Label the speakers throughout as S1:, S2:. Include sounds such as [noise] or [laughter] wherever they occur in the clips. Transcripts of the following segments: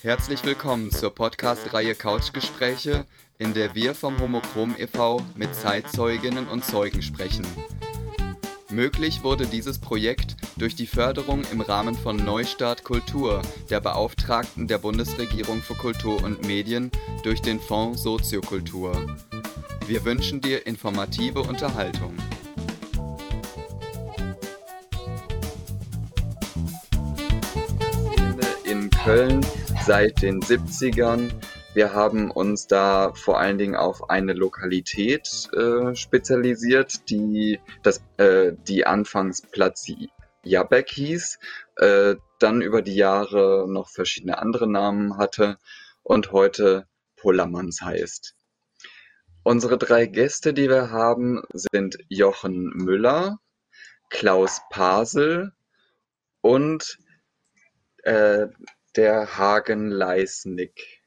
S1: Herzlich willkommen zur Podcast-Reihe Couchgespräche, in der wir vom Homochrom e.V. mit Zeitzeuginnen und Zeugen sprechen. Möglich wurde dieses Projekt durch die Förderung im Rahmen von Neustart Kultur der Beauftragten der Bundesregierung für Kultur und Medien durch den Fonds Soziokultur. Wir wünschen dir informative Unterhaltung. In Köln seit den 70ern. Wir haben uns da vor allen Dingen auf eine Lokalität äh, spezialisiert, die, das, äh, die anfangs Platz Jabek hieß, äh, dann über die Jahre noch verschiedene andere Namen hatte und heute Polamans heißt. Unsere drei Gäste, die wir haben, sind Jochen Müller, Klaus Pasel und äh, der Hagen Leisnick.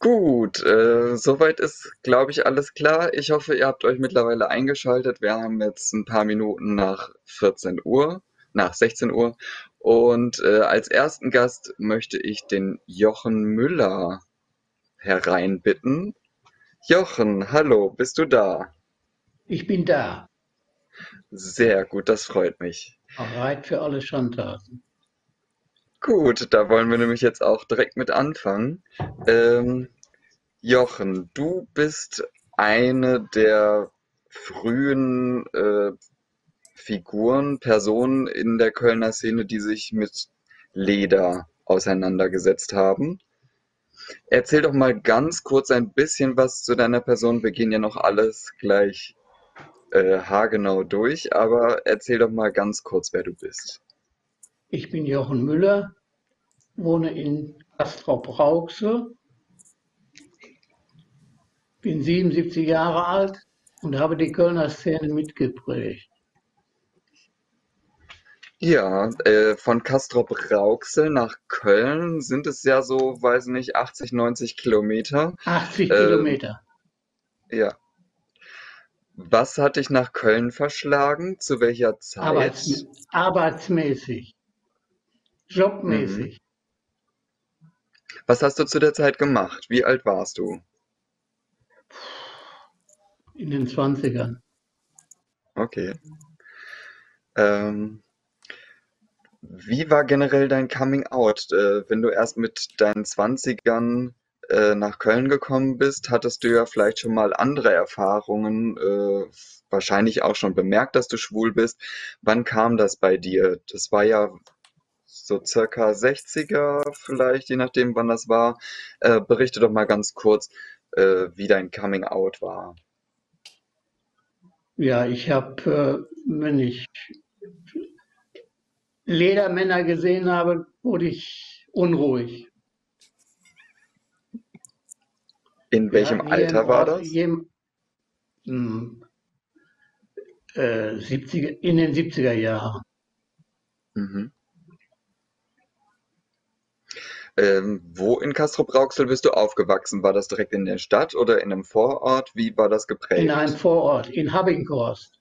S1: Gut, äh, soweit ist, glaube ich, alles klar. Ich hoffe, ihr habt euch mittlerweile eingeschaltet. Wir haben jetzt ein paar Minuten nach 14 Uhr, nach 16 Uhr. Und äh, als ersten Gast möchte ich den Jochen Müller hereinbitten. Jochen, hallo, bist du da?
S2: Ich bin da.
S1: Sehr gut, das freut mich.
S2: Bereit für alle Schandtaten.
S1: Gut, da wollen wir nämlich jetzt auch direkt mit anfangen. Ähm, Jochen, du bist eine der frühen äh, Figuren, Personen in der Kölner Szene, die sich mit Leder auseinandergesetzt haben. Erzähl doch mal ganz kurz ein bisschen was zu deiner Person. Wir gehen ja noch alles gleich äh, haargenau durch, aber erzähl doch mal ganz kurz, wer du bist.
S2: Ich bin Jochen Müller, wohne in Castrop-Rauxel, bin 77 Jahre alt und habe die Kölner Szene mitgeprägt.
S1: Ja, äh, von Castrop-Rauxel nach Köln sind es ja so, weiß nicht, 80, 90 Kilometer.
S2: 80 ähm, Kilometer.
S1: Ja. Was hat dich nach Köln verschlagen? Zu welcher Zeit?
S2: Arbeits arbeitsmäßig. Jobmäßig.
S1: Mhm. Was hast du zu der Zeit gemacht? Wie alt warst du?
S2: In den 20ern.
S1: Okay. Ähm, wie war generell dein Coming Out? Äh, wenn du erst mit deinen 20ern äh, nach Köln gekommen bist, hattest du ja vielleicht schon mal andere Erfahrungen, äh, wahrscheinlich auch schon bemerkt, dass du schwul bist. Wann kam das bei dir? Das war ja so circa 60er vielleicht, je nachdem wann das war. Äh, berichte doch mal ganz kurz, äh, wie dein Coming Out war.
S2: Ja, ich habe, äh, wenn ich Ledermänner gesehen habe, wurde ich unruhig.
S1: In welchem ja, Alter war das?
S2: Jedem, hm, äh, 70, in den 70er Jahren. Mhm.
S1: Ähm, wo in Castrop-Rauxel bist du aufgewachsen? War das direkt in der Stadt oder in einem Vorort? Wie war das geprägt?
S2: In einem Vorort, in Habbinghorst.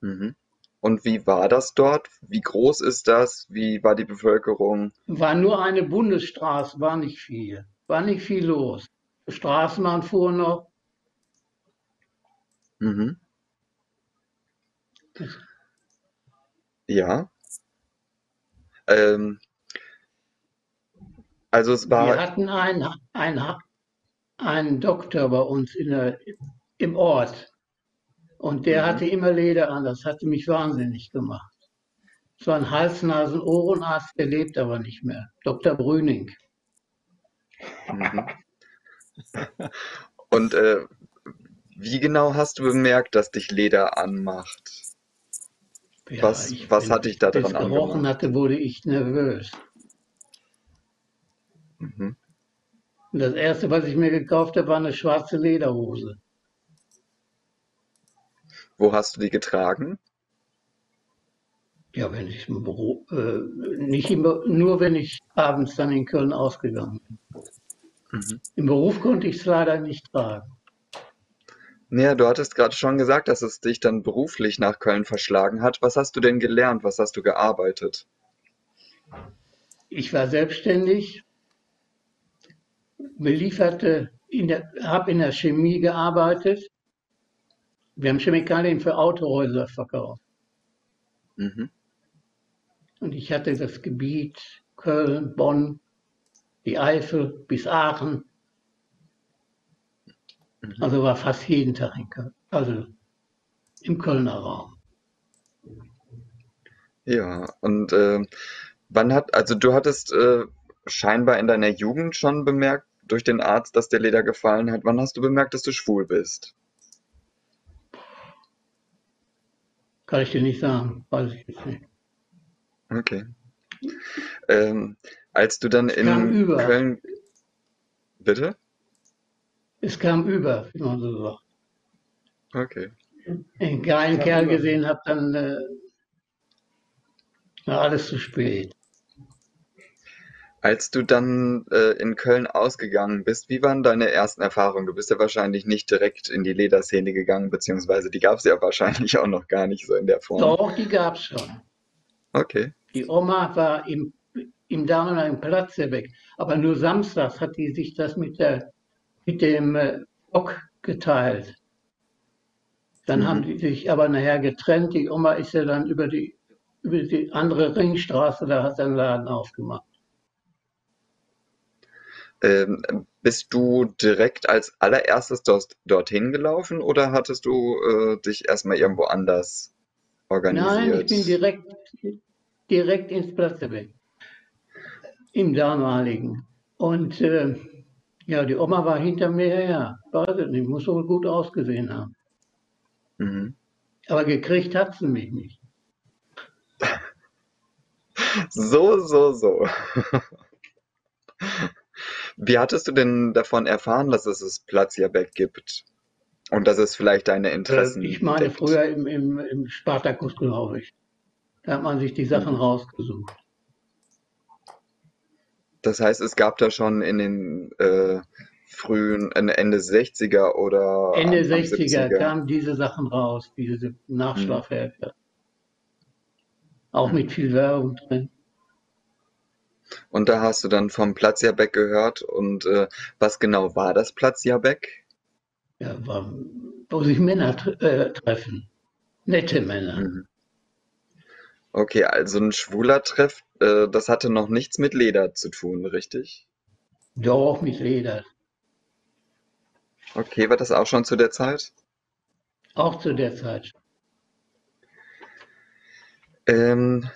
S1: Mhm. Und wie war das dort? Wie groß ist das? Wie war die Bevölkerung?
S2: War nur eine Bundesstraße, war nicht viel. War nicht viel los. Straßenbahn fuhr noch.
S1: Mhm. Ja. Ähm, also es war.
S2: Wir hatten einen, einen, einen Doktor bei uns in der, im Ort und der mhm. hatte immer Leder an. Das hatte mich wahnsinnig gemacht. Es war ein Hals-Nasen-Ohrenarzt, der lebt aber nicht mehr. Dr. Brüning.
S1: Mhm. [laughs] Und äh, wie genau hast du bemerkt, dass dich Leder anmacht? Ja, was was hat dich da dran
S2: angemacht? Wenn ich gerochen hatte, wurde ich nervös. Mhm. Und das erste, was ich mir gekauft habe, war eine schwarze Lederhose.
S1: Wo hast du die getragen?
S2: Ja, wenn ich im Büro, äh, nicht immer, nur wenn ich abends dann in Köln ausgegangen bin. Mhm. Im Beruf konnte ich es leider nicht tragen.
S1: Naja, du hattest gerade schon gesagt, dass es dich dann beruflich nach Köln verschlagen hat. Was hast du denn gelernt? Was hast du gearbeitet?
S2: ich war selbstständig, belieferte, habe in der Chemie gearbeitet. Wir haben Chemikalien für Autohäuser verkauft. Mhm. Und ich hatte das Gebiet Köln, Bonn, die Eifel bis Aachen. Mhm. Also war fast jeden Tag in Köln, also im Kölner Raum.
S1: Ja, und äh, wann hat, also du hattest äh, scheinbar in deiner Jugend schon bemerkt durch den Arzt, dass der Leder gefallen hat. Wann hast du bemerkt, dass du schwul bist?
S2: Kann ich dir nicht sagen, weiß ich jetzt nicht.
S1: Okay. Ähm, als du dann es in Köln. Bitte?
S2: Es kam über, wie man so sagt.
S1: Okay.
S2: Einen geilen Kerl über. gesehen habe, dann äh, war alles zu spät.
S1: Als du dann äh, in Köln ausgegangen bist, wie waren deine ersten Erfahrungen? Du bist ja wahrscheinlich nicht direkt in die Lederszene gegangen, beziehungsweise die gab es ja [laughs] wahrscheinlich auch noch gar nicht so in der Form.
S2: Doch, die gab es schon.
S1: Okay.
S2: Die Oma war im, im damaligen Platzerbeck, aber nur samstags hat die sich das mit, der, mit dem äh, Bock geteilt. Dann mhm. haben die sich aber nachher getrennt. Die Oma ist ja dann über die, über die andere Ringstraße, da hat er einen Laden aufgemacht.
S1: Ähm, bist du direkt als allererstes dort, dorthin gelaufen oder hattest du äh, dich erstmal irgendwo anders organisiert?
S2: Nein, ich bin direkt, direkt ins Platzerbeck. Im damaligen. Und äh, ja, die Oma war hinter mir her. Weiß ich nicht, muss wohl gut ausgesehen haben. Mhm. Aber gekriegt hat sie mich nicht. [laughs]
S1: so, so, so. [laughs] Wie hattest du denn davon erfahren, dass es das Platzierbett gibt? Und dass es vielleicht deine Interessen
S2: Ich meine, deckt? früher im, im, im Spartakus, glaube ich. Da hat man sich die Sachen mhm. rausgesucht.
S1: Das heißt, es gab da schon in den äh, frühen, Ende 60er oder
S2: Ende 60er 70er. kamen diese Sachen raus, diese Nachschlafhefte. Mhm. Auch mit viel Werbung drin.
S1: Und da hast du dann vom Platzierbeck gehört. Und äh, was genau war das Platzierbeck?
S2: Ja, war, wo sich Männer äh, treffen. Nette Männer. Mhm.
S1: Okay, also ein schwuler Treff, äh, das hatte noch nichts mit Leder zu tun, richtig?
S2: Doch, mit Leder.
S1: Okay, war das auch schon zu der Zeit?
S2: Auch zu der Zeit.
S1: Ähm,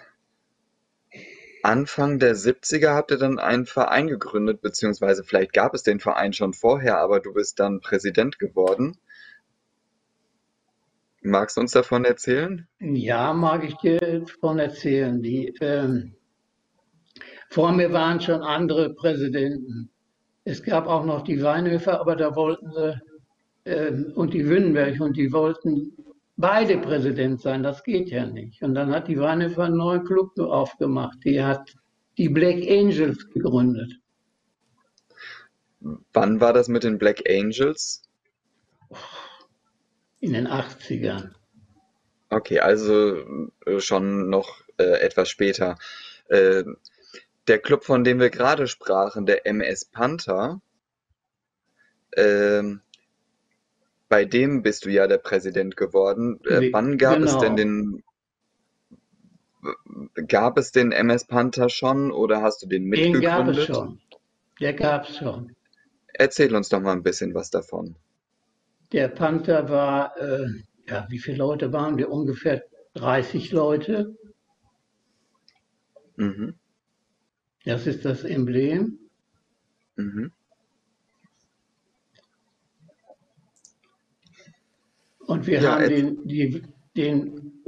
S1: Anfang der 70er habt ihr dann einen Verein gegründet, beziehungsweise vielleicht gab es den Verein schon vorher, aber du bist dann Präsident geworden. Magst du uns davon erzählen?
S2: Ja, mag ich dir davon erzählen. Die, ähm, vor mir waren schon andere Präsidenten. Es gab auch noch die Weinhöfer, aber da wollten sie, ähm, und die Wünnenberg, und die wollten beide Präsident sein, das geht ja nicht. Und dann hat die Weinhöfer einen neuen Club aufgemacht. Die hat die Black Angels gegründet.
S1: Wann war das mit den Black Angels?
S2: In den 80ern.
S1: Okay, also äh, schon noch äh, etwas später. Äh, der Club, von dem wir gerade sprachen, der MS Panther, äh, bei dem bist du ja der Präsident geworden. Äh, wann gab genau. es denn genau. den gab es den MS Panther schon oder hast du den mitgegründet? Den gab es
S2: schon. Der gab es schon.
S1: Erzähl uns doch mal ein bisschen was davon.
S2: Der Panther war, äh, ja, wie viele Leute waren wir? Ungefähr 30 Leute. Mhm. Das ist das Emblem. Mhm. Und wir ja, haben den, die, den,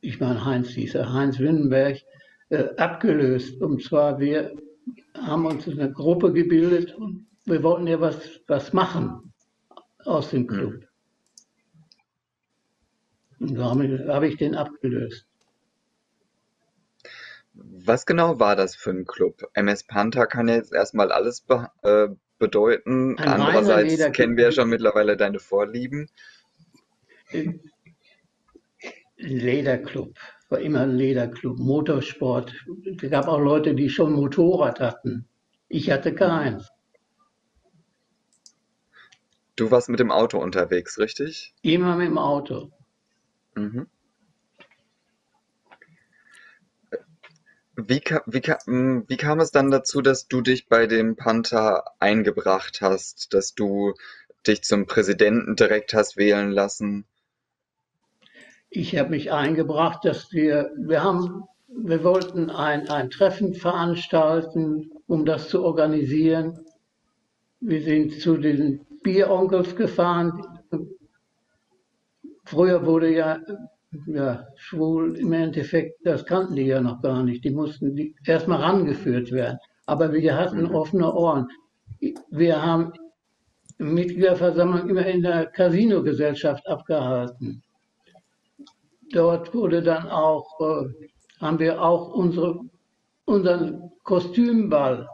S2: ich meine Heinz hieß er, Heinz Winnenberg, äh, abgelöst. Und zwar, wir haben uns eine Gruppe gebildet und wir wollten ja was, was machen aus dem Club. Mhm. Und da habe hab ich den abgelöst.
S1: Was genau war das für ein Club? MS Panther kann jetzt erstmal alles be äh, bedeuten. Ein Andererseits kennen wir ja schon mittlerweile deine Vorlieben.
S2: Lederclub war immer ein Lederclub, Motorsport. Es gab auch Leute, die schon Motorrad hatten. Ich hatte keins.
S1: Du warst mit dem Auto unterwegs, richtig?
S2: Immer mit dem Auto.
S1: Mhm. Wie, ka wie, ka hm, wie kam es dann dazu, dass du dich bei dem Panther eingebracht hast, dass du dich zum Präsidenten direkt hast wählen lassen?
S2: Ich habe mich eingebracht, dass wir, wir haben, wir wollten ein, ein Treffen veranstalten, um das zu organisieren. Wir sind zu den Bieronkels gefahren. Früher wurde ja, ja schwul im Endeffekt, das kannten die ja noch gar nicht. Die mussten erstmal rangeführt werden. Aber wir hatten mhm. offene Ohren. Wir haben Mitgliederversammlung immer in der Casino-Gesellschaft abgehalten. Dort wurde dann auch, äh, haben wir auch unsere, unseren Kostümball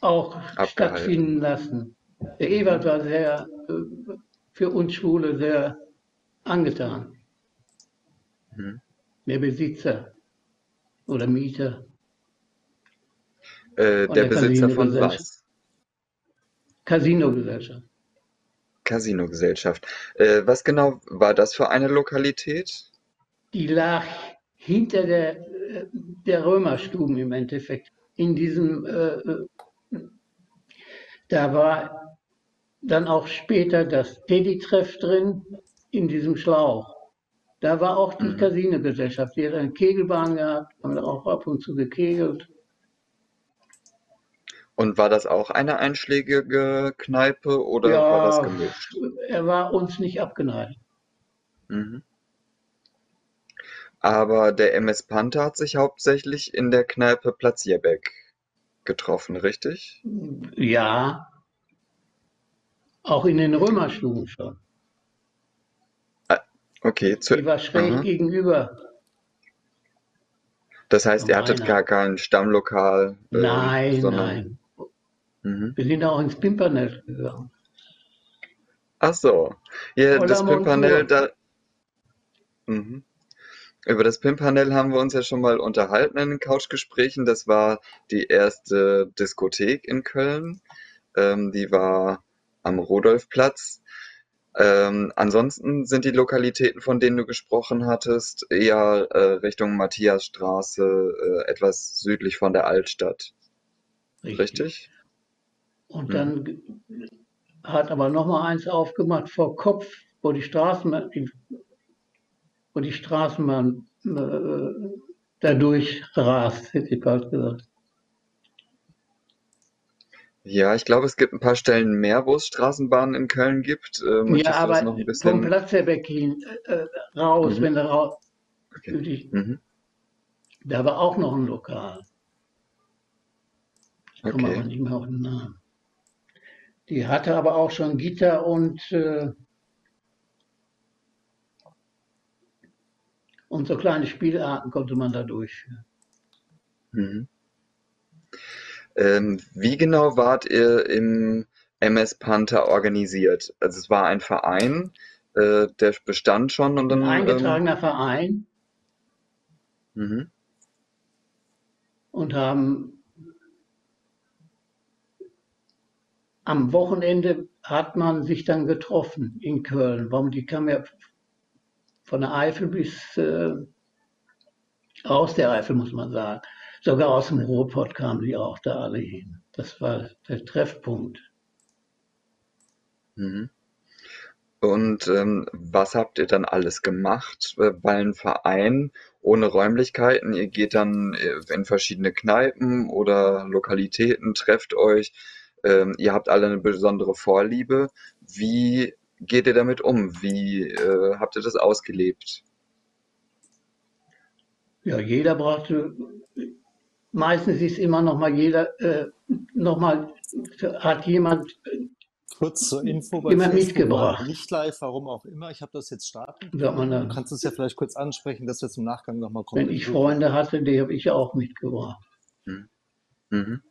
S2: auch Abgehalten. stattfinden lassen. Der Ewald war sehr, äh, für uns Schwule sehr angetan. Mhm. Der Besitzer oder Mieter.
S1: Äh, der, der Besitzer von was?
S2: Casino-Gesellschaft.
S1: Casino-Gesellschaft. Äh, was genau war das für eine Lokalität?
S2: Die lag hinter der, äh, der Römerstuben im Endeffekt. In diesem, äh, äh, da war dann auch später das Teddy-Treff drin, in diesem Schlauch. Da war auch die mhm. Casino-Gesellschaft. Die hat eine Kegelbahn gehabt, haben da auch ab und zu gekegelt.
S1: Und war das auch eine einschlägige Kneipe oder ja, war das gemischt?
S2: Er war uns nicht abgeneigt. Mhm.
S1: Aber der MS Panther hat sich hauptsächlich in der Kneipe Platzierbeck getroffen, richtig?
S2: Ja. Auch in den Römerstuben schon.
S1: Ah, okay.
S2: Zu, Die war schräg aha. gegenüber.
S1: Das heißt, ihr hattet gar kein Stammlokal?
S2: Äh, nein, nein. Mhm. Wir sind auch ins Pimpernel gegangen.
S1: Ach so. Ja, das Pimpernel, da. Mhm. Über das Pimpernel haben wir uns ja schon mal unterhalten in den Couchgesprächen. Das war die erste Diskothek in Köln. Ähm, die war am Rudolfplatz. Ähm, ansonsten sind die Lokalitäten, von denen du gesprochen hattest, eher äh, Richtung Matthiasstraße, äh, etwas südlich von der Altstadt. Richtig? Richtig?
S2: Und dann hat aber noch mal eins aufgemacht vor Kopf, wo die Straßenbahn, wo die Straßenbahn äh, dadurch rast, hätte ich bald gesagt.
S1: Ja, ich glaube, es gibt ein paar Stellen mehr, wo es Straßenbahnen in Köln gibt.
S2: Ähm, ja, aber noch ein bisschen... vom Platz der hin äh, raus, mhm. wenn du raus. Okay. Die, mhm. Da war auch noch ein Lokal. Ich komme okay. aber nicht mehr auf den Namen. Die hatte aber auch schon Gitter und, äh, und so kleine Spielarten konnte man da durchführen. Mhm.
S1: Ähm, wie genau wart ihr im MS Panther organisiert? Also es war ein Verein, äh, der bestand schon und dann.
S2: Ein eingetragener ähm, Verein. Mhm. Und haben am Wochenende hat man sich dann getroffen in Köln. Warum? Die kam ja von der Eifel bis äh, aus der Eifel, muss man sagen. Sogar aus dem Ruhrpott kamen die auch da alle hin. Das war der Treffpunkt.
S1: Mhm. Und ähm, was habt ihr dann alles gemacht? Weil ein Verein ohne Räumlichkeiten, ihr geht dann äh, in verschiedene Kneipen oder Lokalitäten, trefft euch. Ähm, ihr habt alle eine besondere Vorliebe. Wie geht ihr damit um? Wie äh, habt ihr das ausgelebt?
S2: Ja, jeder brauchte, meistens ist immer noch mal jeder, äh, noch mal, hat jemand
S3: Kurz zur Info,
S2: bei jemand mitgebracht.
S3: Nicht live, warum auch immer. Ich habe das jetzt starten.
S2: Ja, du
S3: kannst es ja vielleicht kurz ansprechen, dass wir zum Nachgang nochmal kommen.
S2: Wenn ich Freunde hatte, die habe ich auch mitgebracht. Mhm.
S1: Mhm.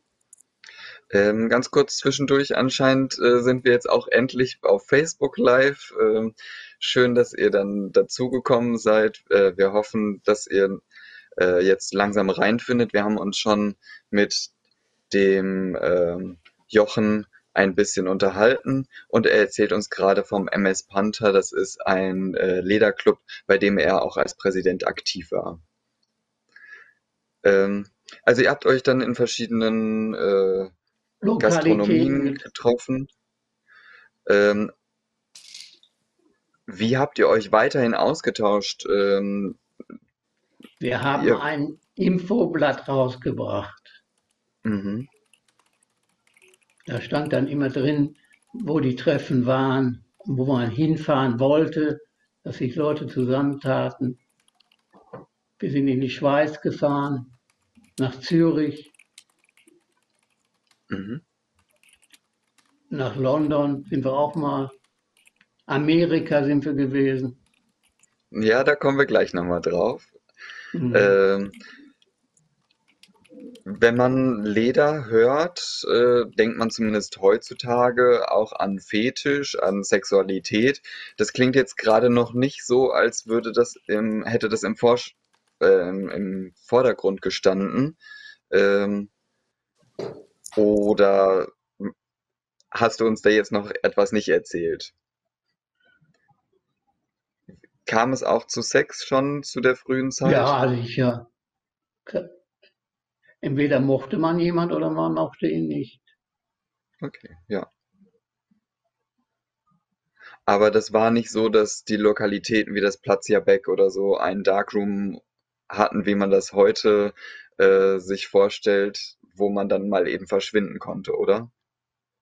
S1: Ähm, ganz kurz zwischendurch, anscheinend äh, sind wir jetzt auch endlich auf Facebook Live. Ähm, schön, dass ihr dann dazugekommen seid. Äh, wir hoffen, dass ihr äh, jetzt langsam reinfindet. Wir haben uns schon mit dem ähm, Jochen ein bisschen unterhalten und er erzählt uns gerade vom MS Panther. Das ist ein äh, Lederclub, bei dem er auch als Präsident aktiv war. Ähm, also ihr habt euch dann in verschiedenen äh, Gastronomien getroffen. Ähm, wie habt ihr euch weiterhin ausgetauscht? Ähm,
S2: Wir haben ihr... ein Infoblatt rausgebracht. Mhm. Da stand dann immer drin, wo die Treffen waren, wo man hinfahren wollte, dass sich Leute zusammentaten. Wir sind in die Schweiz gefahren, nach Zürich, Mhm. Nach London sind wir auch mal. Amerika sind wir gewesen.
S1: Ja, da kommen wir gleich nochmal drauf. Mhm. Ähm, wenn man Leder hört, äh, denkt man zumindest heutzutage auch an Fetisch, an Sexualität. Das klingt jetzt gerade noch nicht so, als würde das im, hätte das im, Vorsch äh, im Vordergrund gestanden. Ähm, oder hast du uns da jetzt noch etwas nicht erzählt? Kam es auch zu Sex schon zu der frühen Zeit?
S2: Ja, sicher. Entweder mochte man jemand oder man mochte ihn nicht.
S1: Okay, ja. Aber das war nicht so, dass die Lokalitäten wie das Platzia Beck oder so einen Darkroom hatten, wie man das heute äh, sich vorstellt, wo man dann mal eben verschwinden konnte, oder?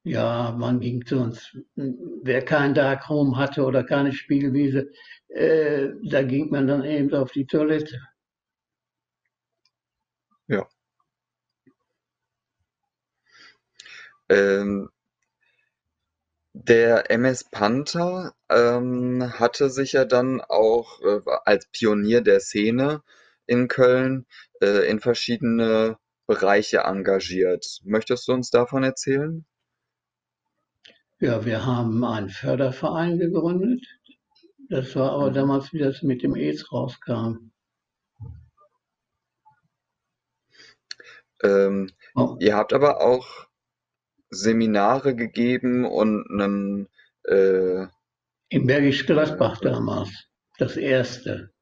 S2: Ja, man ging zu uns. Wer kein Darkroom hatte oder keine Spielwiese, äh, da ging man dann eben auf die Toilette.
S1: Ja. Ähm, der MS Panther ähm, hatte sich ja dann auch äh, als Pionier der Szene in Köln äh, in verschiedene Bereiche engagiert. Möchtest du uns davon erzählen?
S2: Ja, wir haben einen Förderverein gegründet. Das war aber mhm. damals, wie das mit dem AIDS rauskam.
S1: Ähm, oh. Ihr habt aber auch Seminare gegeben und einen. Äh,
S2: Im Bergisch Gladbach damals, das erste.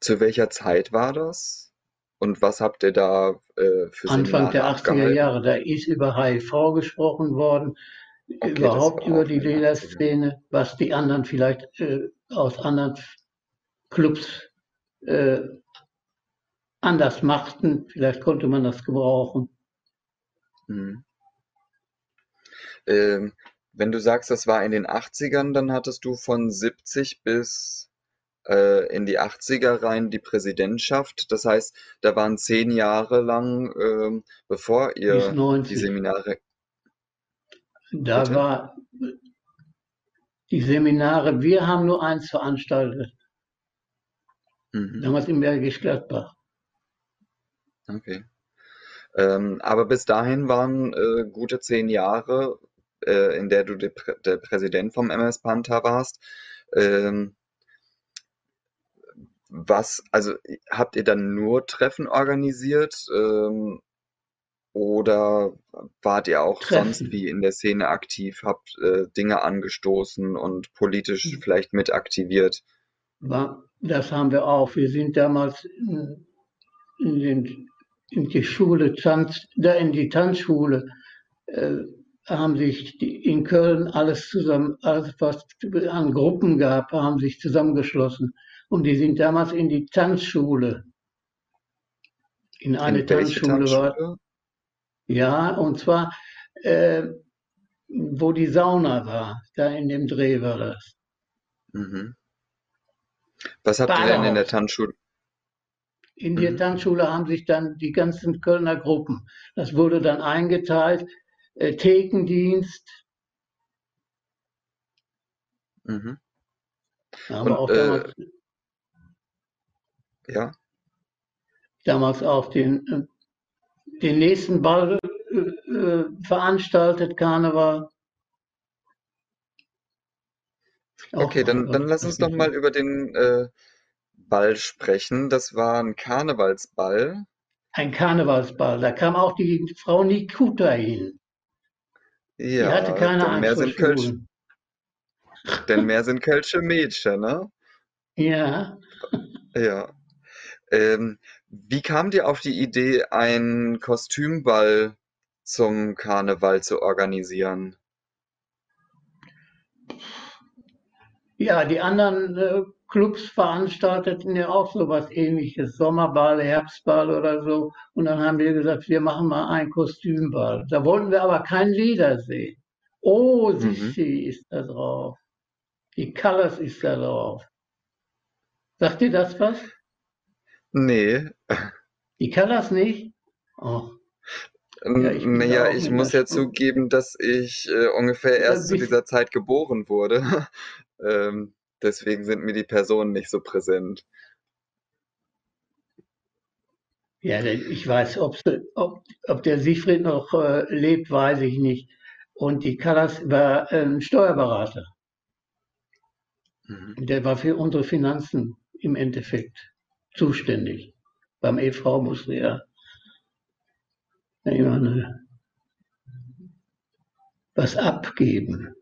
S1: Zu welcher Zeit war das? Und was habt ihr da äh, für
S2: Anfang der 80er Jahre, da ist über HIV gesprochen worden, okay, überhaupt über die Lederszene, was die anderen vielleicht äh, aus anderen Clubs äh, anders machten. Vielleicht konnte man das gebrauchen. Mhm.
S1: Ähm, wenn du sagst, das war in den 80ern, dann hattest du von 70 bis in die 80er rein die Präsidentschaft. Das heißt, da waren zehn Jahre lang, ähm, bevor ihr die Seminare.
S2: Da Bitte? war die Seminare, wir haben nur eins veranstaltet. Mhm. Damals im Bergisch Gladbach.
S1: Okay. Ähm, aber bis dahin waren äh, gute zehn Jahre, äh, in der du der, der, Präsident vom MS Panther warst. Ähm, was, also habt ihr dann nur Treffen organisiert ähm, oder wart ihr auch Treffen. sonst wie in der Szene aktiv, habt äh, Dinge angestoßen und politisch mhm. vielleicht mit aktiviert?
S2: Das haben wir auch. Wir sind damals in, den, in die Schule, Tanz, da in die Tanzschule, äh, haben sich die, in Köln alles zusammen, alles was an Gruppen gab, haben sich zusammengeschlossen. Und die sind damals in die Tanzschule. In eine in Tanzschule, war. Ja, und zwar, äh, wo die Sauna war. Da in dem Dreh war das.
S1: Mhm. Was habt ihr denn in der Tanzschule?
S2: In der mhm. Tanzschule haben sich dann die ganzen Kölner Gruppen, das wurde dann eingeteilt, äh, Thekendienst. Mhm. Und, auch damals, äh,
S1: ja.
S2: Damals auch den, den nächsten Ball äh, äh, veranstaltet, Karneval. Auch
S1: Okay, dann, dann lass uns doch mal über den äh, Ball sprechen. Das war ein Karnevalsball.
S2: Ein Karnevalsball. Da kam auch die Frau Nikuta hin. Die hatte
S1: Ja,
S2: keine
S1: denn
S2: Angst
S1: mehr sind Kölsch, denn mehr sind Kölsche Mädchen, ne?
S2: Ja,
S1: Ja. Ähm, wie kam dir auf die Idee, einen Kostümball zum Karneval zu organisieren?
S2: ja, die anderen äh, Clubs veranstalteten ja auch so was ähnliches, Sommerball, Herbstball oder so. Und dann haben wir gesagt, wir machen mal einen Kostümball. Da wollten wir aber kein Leder sehen. Oh,
S1: Mhm.
S2: Sissi ist da drauf. Die Colors ist da drauf. Sagt dir das was?
S1: Nee,
S2: Die Colors nicht? Oh, Ja, ich
S1: naja, ich muss ja zugeben, dass ich äh, ungefähr erst zu dieser Zeit geboren wurde. [laughs] Ähm, deswegen sind mir die Personen nicht so präsent.
S2: Ja, ich weiß, ob, ob der Siegfried noch äh, lebt, weiß ich nicht. Und die Callas war ein Steuerberater.
S1: Mhm.
S2: Der war für unsere Finanzen im Endeffekt zuständig. Beim EV musste er eine, was abgeben.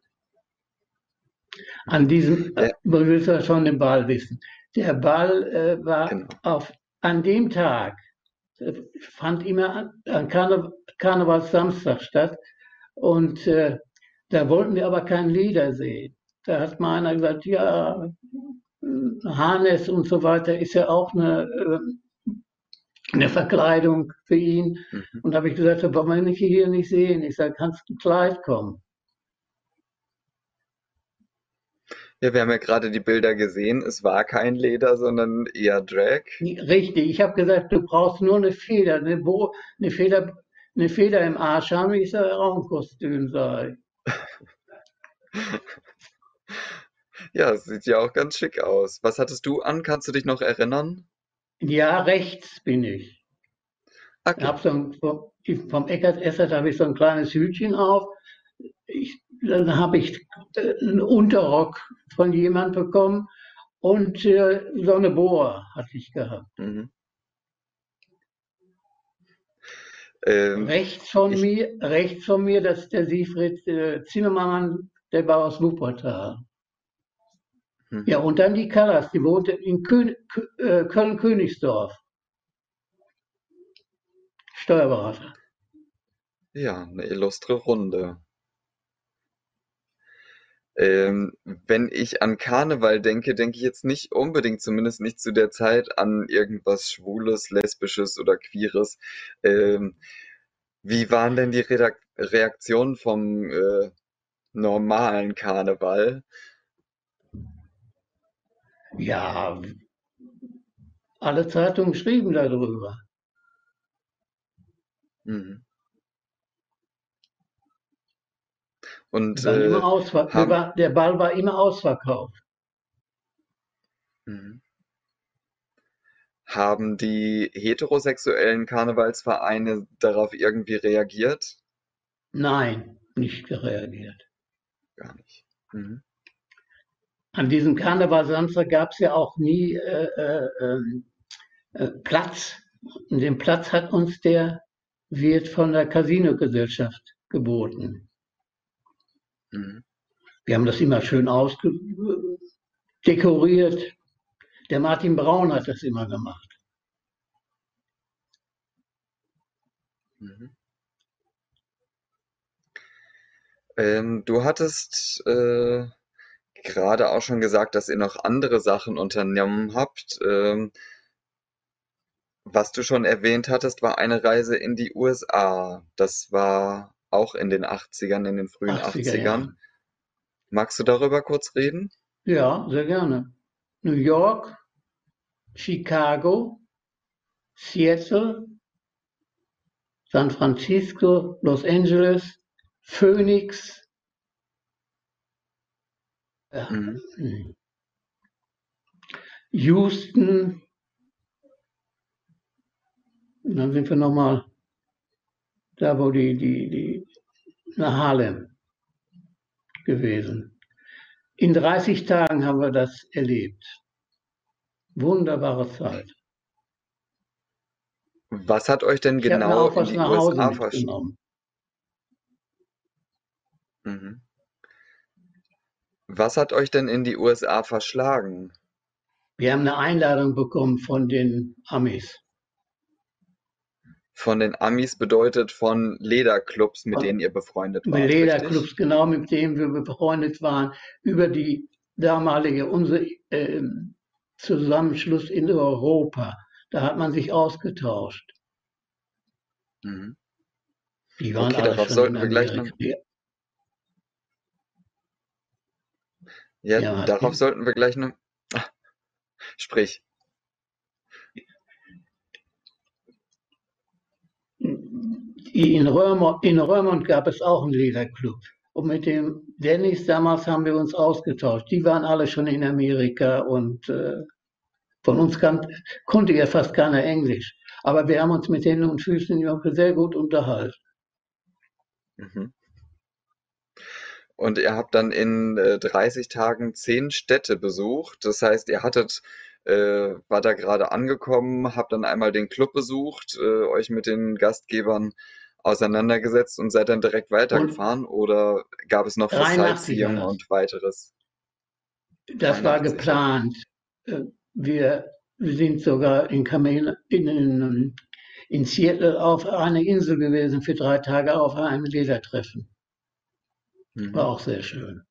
S2: An diesem,
S1: Ja.
S2: du willst ja schon den Ball wissen. Der Ball äh, war
S1: Genau.
S2: auf, an dem Tag, äh, fand immer an, an Karne, Karnevalssamstag statt. Und äh, da wollten wir aber kein Lieder sehen. Da hat mal einer gesagt, ja, Harnes und so weiter ist ja auch eine, äh, eine Verkleidung für ihn.
S1: Mhm.
S2: Und da habe ich gesagt, das wollen wir nicht hier nicht sehen. Ich sage, kannst du ein Kleid kommen?
S1: Ja, wir haben ja gerade die Bilder gesehen. Es war kein Leder, sondern eher Drag.
S2: Richtig, ich habe gesagt, du brauchst nur eine Feder, eine, Bo eine Feder, eine Feder im Arsch haben. Ich sage, auch ein Kostüm sei. [laughs]
S1: Ja, sieht ja auch ganz schick aus. Was hattest du an? Kannst du dich noch erinnern?
S2: Ja, rechts bin ich. Ich
S1: Okay.
S2: habe so ein, vom, vom Eckert Essert habe ich so ein kleines Hütchen auf. Ich, dann habe ich äh, einen Unterrock von jemand bekommen und äh, so eine Boa hatte ich gehabt.
S1: Mhm. Ähm,
S2: Rechts von
S1: ich-
S2: mir, rechts von mir, das ist der Siegfried äh, Zimmermann, der war aus Wuppertal.
S1: Mhm.
S2: Ja, und dann die Callas, die wohnte in Kön äh, Köln-Königsdorf. Steuerberater.
S1: Ja, eine illustre Runde. Ähm, wenn ich an Karneval denke, denke ich jetzt nicht unbedingt, zumindest nicht zu der Zeit, an irgendwas Schwules, Lesbisches oder Queeres. Ähm, wie waren denn die Redak Reaktionen vom äh, normalen Karneval?
S2: Ja, alle Zeitungen schrieben darüber.
S1: Mhm. Und äh, haben-
S2: der Ball war immer ausverkauft.
S1: Mhm. Haben die heterosexuellen Karnevalsvereine darauf irgendwie reagiert?
S2: Nein, nicht reagiert.
S1: Gar nicht. Mhm.
S2: An diesem Karnevalsamstag gab es ja auch nie äh, äh, ähm, äh, Platz. Und den Platz hat uns der Wirt von der Casino-Gesellschaft geboten.
S1: Mhm.
S2: Wir haben das immer schön ausge dekoriert. Der Martin Braun hat das immer gemacht.
S1: Mhm. Ähm, du hattest äh, gerade auch schon gesagt, dass ihr noch andere Sachen unternommen habt. Ähm, was du schon erwähnt hattest, war eine Reise in die USA. Das war auch in den 80ern, in den frühen
S2: 80er
S1: 80ern.
S2: Jahren.
S1: Magst du darüber kurz reden?
S2: Ja, sehr gerne. New York, Chicago, Seattle, San Francisco, Los Angeles, Phoenix.
S1: Mhm.
S2: hm. Houston. Und dann sind wir nochmal da wo die, die, die, nach Harlem gewesen. In 30 Tagen haben wir das erlebt. Wunderbare Zeit.
S1: Was hat euch denn genau in die USA versch...
S2: mitgenommen.
S1: Mhm. Was hat euch denn in die USA verschlagen?
S2: Wir haben eine Einladung bekommen von den Amis.
S1: Von den Amis bedeutet von Lederclubs, mit
S2: Von
S1: denen ihr befreundet
S2: mit
S1: wart, richtig?
S2: Lederclubs, genau mit denen wir befreundet waren, über die damalige, unser ähm, Zusammenschluss in Europa. Da hat man sich ausgetauscht.
S1: Mhm.
S2: Die waren
S1: Okay,
S2: alle
S1: darauf sollten wir gleich noch,
S2: Ja,
S1: ja, darauf
S2: die,
S1: sollten wir gleich noch, ah, sprich.
S2: in, Römer, in Römond gab es auch einen Lederclub. Und mit dem Dennis damals haben wir uns ausgetauscht. Die waren alle schon in Amerika und äh, von uns kan konnte ja fast keiner Englisch. Aber wir haben uns mit Händen und Füßen sehr gut unterhalten.
S1: Mhm. Und ihr habt dann in äh, 30 Tagen zehn Städte besucht. Das heißt, ihr hattet, äh, war da gerade angekommen, habt dann einmal den Club besucht, äh, euch mit den Gastgebern auseinandergesetzt und seid dann direkt
S2: Und
S1: weitergefahren oder gab es noch für
S2: 83 war
S1: Sightseeing und weiteres?
S2: Das war
S1: 83, okay.
S2: geplant. Äh, Wir sind sogar in, Kamen, in, in, in Seattle auf einer Insel gewesen für drei Tage auf einem Ledertreffen. War
S1: Mhm.
S2: auch sehr schön.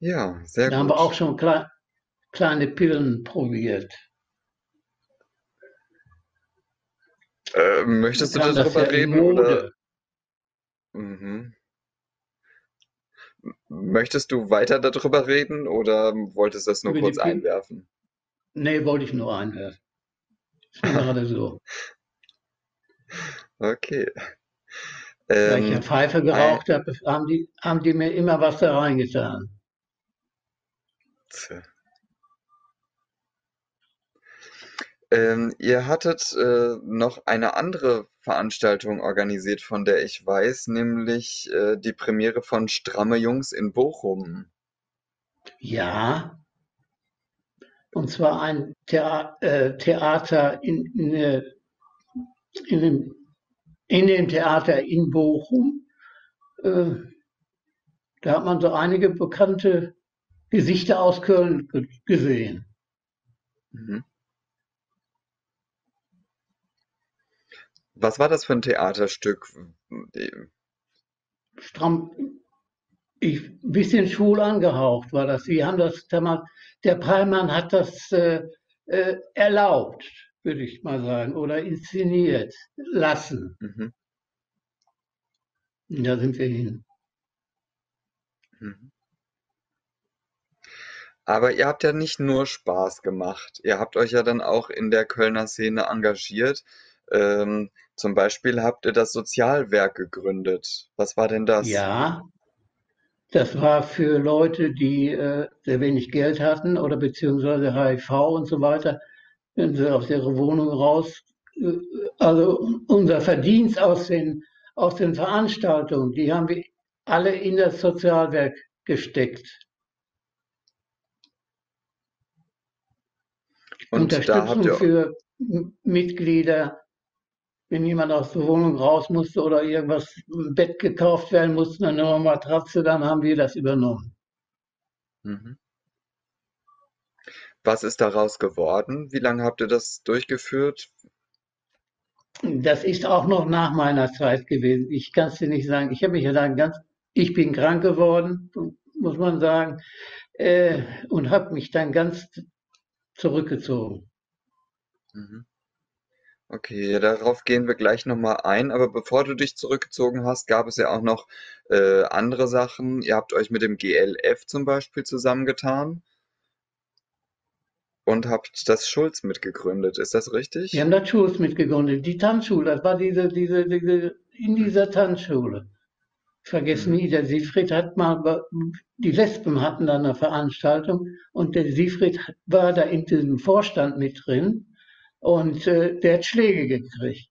S1: Ja, sehr
S2: Da haben wir auch
S1: gut.
S2: schon klei kleine Pillen probiert.
S1: Äh,
S2: Da
S1: möchtest du darüber
S2: ja
S1: reden oder? Mhm. Möchtest du weiter darüber reden oder wolltest du das nur
S2: Über
S1: kurz einwerfen?
S2: Nee, wollte ich nur einwerfen. Gerade so. [laughs]
S1: Okay.
S2: Da ich ja
S1: Ähm,
S2: Pfeife geraucht habe, haben die, haben die mir immer was da reingetan.
S1: Tja. ähm, ihr hattet äh, noch eine andere Veranstaltung organisiert, von der ich weiß, nämlich äh, die Premiere von Stramme Jungs in Bochum.
S2: Ja, und zwar ein Thea äh, Theater in, in, äh, in, dem, in dem Theater in Bochum. Äh, da hat man so einige bekannte Gesichter aus Köln ge gesehen.
S1: Mhm. Was war das für ein Theaterstück?
S2: Stramm, ich, bisschen schwul angehaucht war das. Sie haben das damals, der Pallmann hat das äh, äh, erlaubt, würde ich mal sagen, oder inszeniert lassen.
S1: Mhm.
S2: Da sind wir hin.
S1: Mhm. Aber ihr habt ja nicht nur Spaß gemacht. Ihr habt euch ja dann auch in der Kölner Szene engagiert. Ähm, zum Beispiel habt ihr das Sozialwerk gegründet. Was war denn das?
S2: Ja, das war für Leute, die äh, sehr wenig Geld hatten oder beziehungsweise HIV und so weiter, wenn sie aus ihrer Wohnung raus, äh, also unser Verdienst aus den, aus den Veranstaltungen, die haben wir alle in das Sozialwerk gesteckt.
S1: Und
S2: Unterstützung
S1: ihr,
S2: für Mitglieder, wenn jemand aus der Wohnung raus musste oder irgendwas, ein Bett gekauft werden musste, eine neue Matratze, dann haben wir das übernommen.
S1: mhm. Was ist daraus geworden? Wie lange habt ihr das durchgeführt?
S2: Das ist auch noch nach meiner Zeit gewesen. Ich kann es dir nicht sagen. Ich habe mich ja dann ganz, ich bin krank geworden, muss man sagen, äh, und habe mich dann ganz zurückgezogen.
S1: Mhm. Okay, darauf gehen wir gleich nochmal ein. Aber bevor du dich zurückgezogen hast, gab es ja auch noch äh, andere Sachen. Ihr habt euch mit dem GLF zum Beispiel zusammengetan und habt das Schulz mitgegründet. Ist das
S2: Wir
S1: richtig?
S2: haben das Schulz mitgegründet, die Tanzschule, das war diese, diese, diese, in dieser Tanzschule. Ich vergesse
S1: Mhm.
S2: nie, der Siegfried hat mal, die Lesben hatten da eine Veranstaltung und der Siegfried war da in diesem Vorstand mit drin und äh, der hat Schläge gekriegt.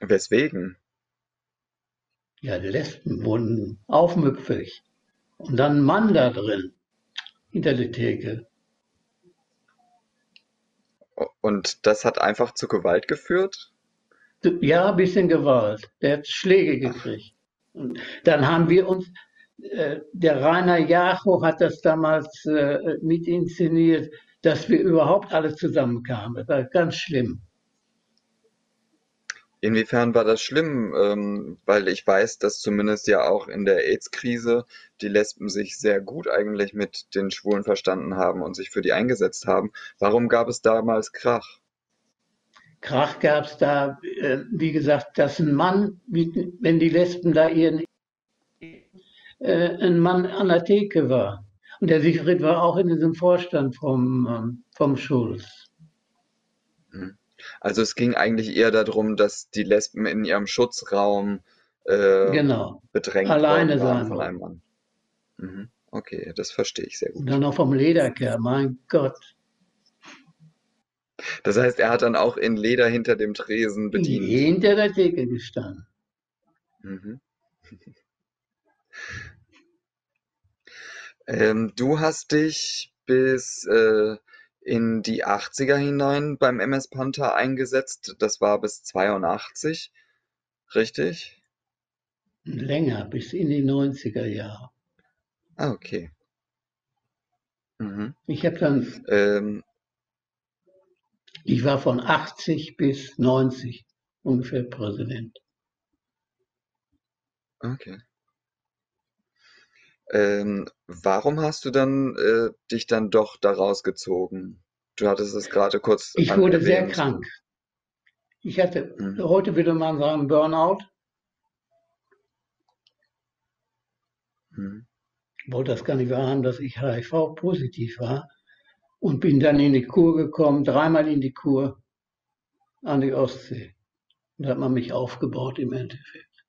S1: Weswegen?
S2: Ja, die Lesben wurden aufmüpfig. Und dann ein Mann da drin, hinter der Theke.
S1: Und das hat einfach zu Gewalt geführt?
S2: Ja, ein bisschen Gewalt. Der hat Schläge gekriegt. Und dann haben wir uns, äh, der Rainer Jacho hat das damals äh, mit inszeniert, dass wir überhaupt alle zusammenkamen. Das war ganz schlimm.
S1: Inwiefern war das schlimm? Ähm, weil ich weiß, dass zumindest ja auch in der AIDS-Krise die Lesben sich sehr gut eigentlich mit den Schwulen verstanden haben und sich für die eingesetzt haben. Warum gab es damals Krach?
S2: Krach gab es da, äh, wie gesagt, dass ein Mann, wie, wenn die Lesben da ihren, äh, ein Mann an der Theke war. Und der Siegfried war auch in diesem Vorstand vom, ähm, vom Schulz.
S1: Also es ging eigentlich eher darum, dass die Lesben in ihrem Schutzraum äh,
S2: genau.
S1: bedrängt
S2: Alleine
S1: waren
S2: sein
S1: von einem Mann. Mhm. Okay, das verstehe ich sehr
S2: Und
S1: gut.
S2: dann noch vom Lederkerl, mein Gott.
S1: Das heißt, er hat dann auch in Leder hinter dem Tresen bedient.
S2: Hinter der Theke gestanden.
S1: Mhm. [laughs] Ähm, du hast dich bis äh, in die 80er hinein beim MS Panther eingesetzt. Das war bis 82, richtig?
S2: Länger, bis in die 90er Jahre.
S1: Ah, okay. Mhm.
S2: Ich habe dann,
S1: Ähm,
S2: ich war von 80 bis 90 ungefähr Präsident.
S1: okay. Ähm, warum hast du dann äh, dich dann doch da rausgezogen? Du hattest es gerade kurz
S2: Ich wurde sehr krank. Ich hatte,
S1: Mhm.
S2: heute würde man sagen, Burnout.
S1: Mhm.
S2: Ich wollte das gar nicht wahrhaben, dass ich HIV-positiv war. Und bin dann in die Kur gekommen, dreimal in die Kur an die Ostsee. Und da hat man mich aufgebaut im Endeffekt.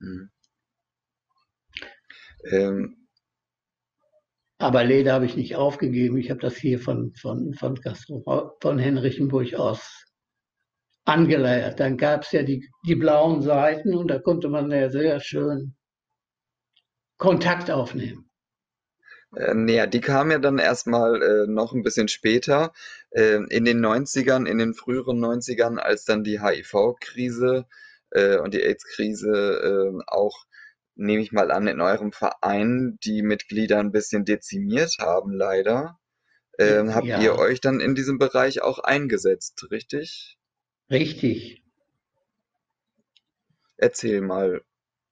S1: Mhm. Ähm,
S2: Aber Leder habe ich nicht aufgegeben. Ich habe das hier von, von, von, Castro, von Henrichenburg aus angeleiert. Dann gab es ja die, die blauen Seiten und da konnte man ja sehr schön Kontakt aufnehmen.
S1: äh, naja, die kam ja dann erstmal äh, noch ein bisschen später, äh, in den 90ern, in den früheren 90ern, als dann die HIV-Krise äh, und die AIDS-Krise äh, auch, nehme ich mal an, in eurem Verein die Mitglieder ein bisschen dezimiert haben, leider. Ähm, habt
S2: Ja.
S1: ihr euch dann in diesem Bereich auch eingesetzt, richtig?
S2: Richtig.
S1: Erzähl mal.